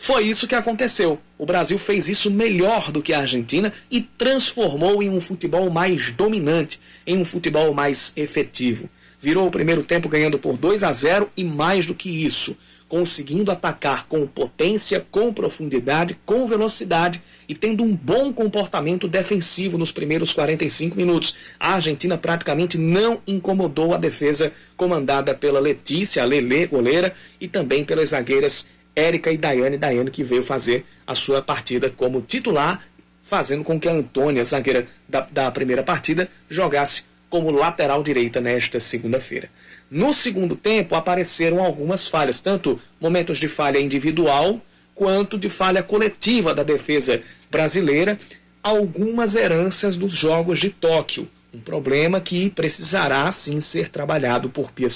Foi isso que aconteceu. O Brasil fez isso melhor do que a Argentina e transformou em um futebol mais dominante, em um futebol mais efetivo. Virou o primeiro tempo ganhando por 2 a 0 e mais do que isso, conseguindo atacar com potência, com profundidade, com velocidade e tendo um bom comportamento defensivo nos primeiros 45 minutos. A Argentina praticamente não incomodou a defesa comandada pela Letícia, a Lele, goleira, e também pelas zagueiras Érica e Daiane Daiane, que veio fazer a sua partida como titular, fazendo com que a Antônia, zagueira da, da primeira partida, jogasse como lateral direita nesta segunda-feira. No segundo tempo, apareceram algumas falhas, tanto momentos de falha individual quanto de falha coletiva da defesa brasileira, algumas heranças dos Jogos de Tóquio. Um problema que precisará sim ser trabalhado por Pia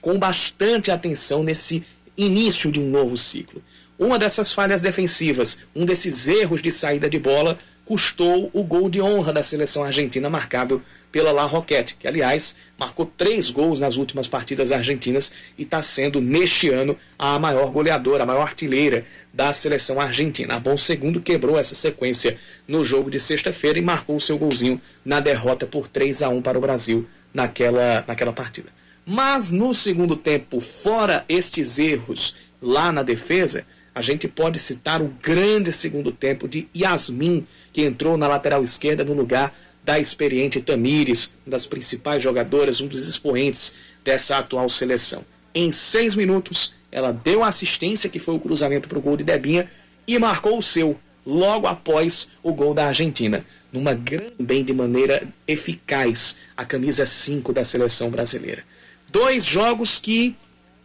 com bastante atenção nesse início de um novo ciclo. Uma dessas falhas defensivas, um desses erros de saída de bola, custou o gol de honra da seleção argentina marcado pela La Roquette, que aliás marcou três gols nas últimas partidas argentinas e está sendo neste ano a maior goleadora, a maior artilheira da seleção argentina. A Bom Segundo quebrou essa sequência no jogo de sexta-feira e marcou o seu golzinho na derrota por 3 a 1 para o Brasil naquela, naquela partida. Mas no segundo tempo, fora estes erros lá na defesa, a gente pode citar o grande segundo tempo de Yasmin, que entrou na lateral esquerda no lugar da experiente Tamires, uma das principais jogadoras, um dos expoentes dessa atual seleção. Em seis minutos, ela deu a assistência, que foi o cruzamento para o gol de Debinha, e marcou o seu, logo após o gol da Argentina. Numa grande, bem de maneira eficaz, a camisa 5 da seleção brasileira. Dois jogos que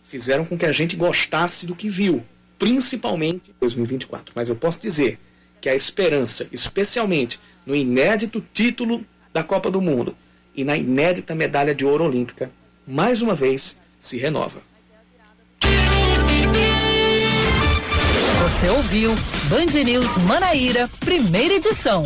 fizeram com que a gente gostasse do que viu, principalmente em 2024. Mas eu posso dizer que a esperança, especialmente no inédito título da Copa do Mundo e na inédita medalha de ouro olímpica, mais uma vez se renova. Você ouviu Band News Manaíra, primeira edição.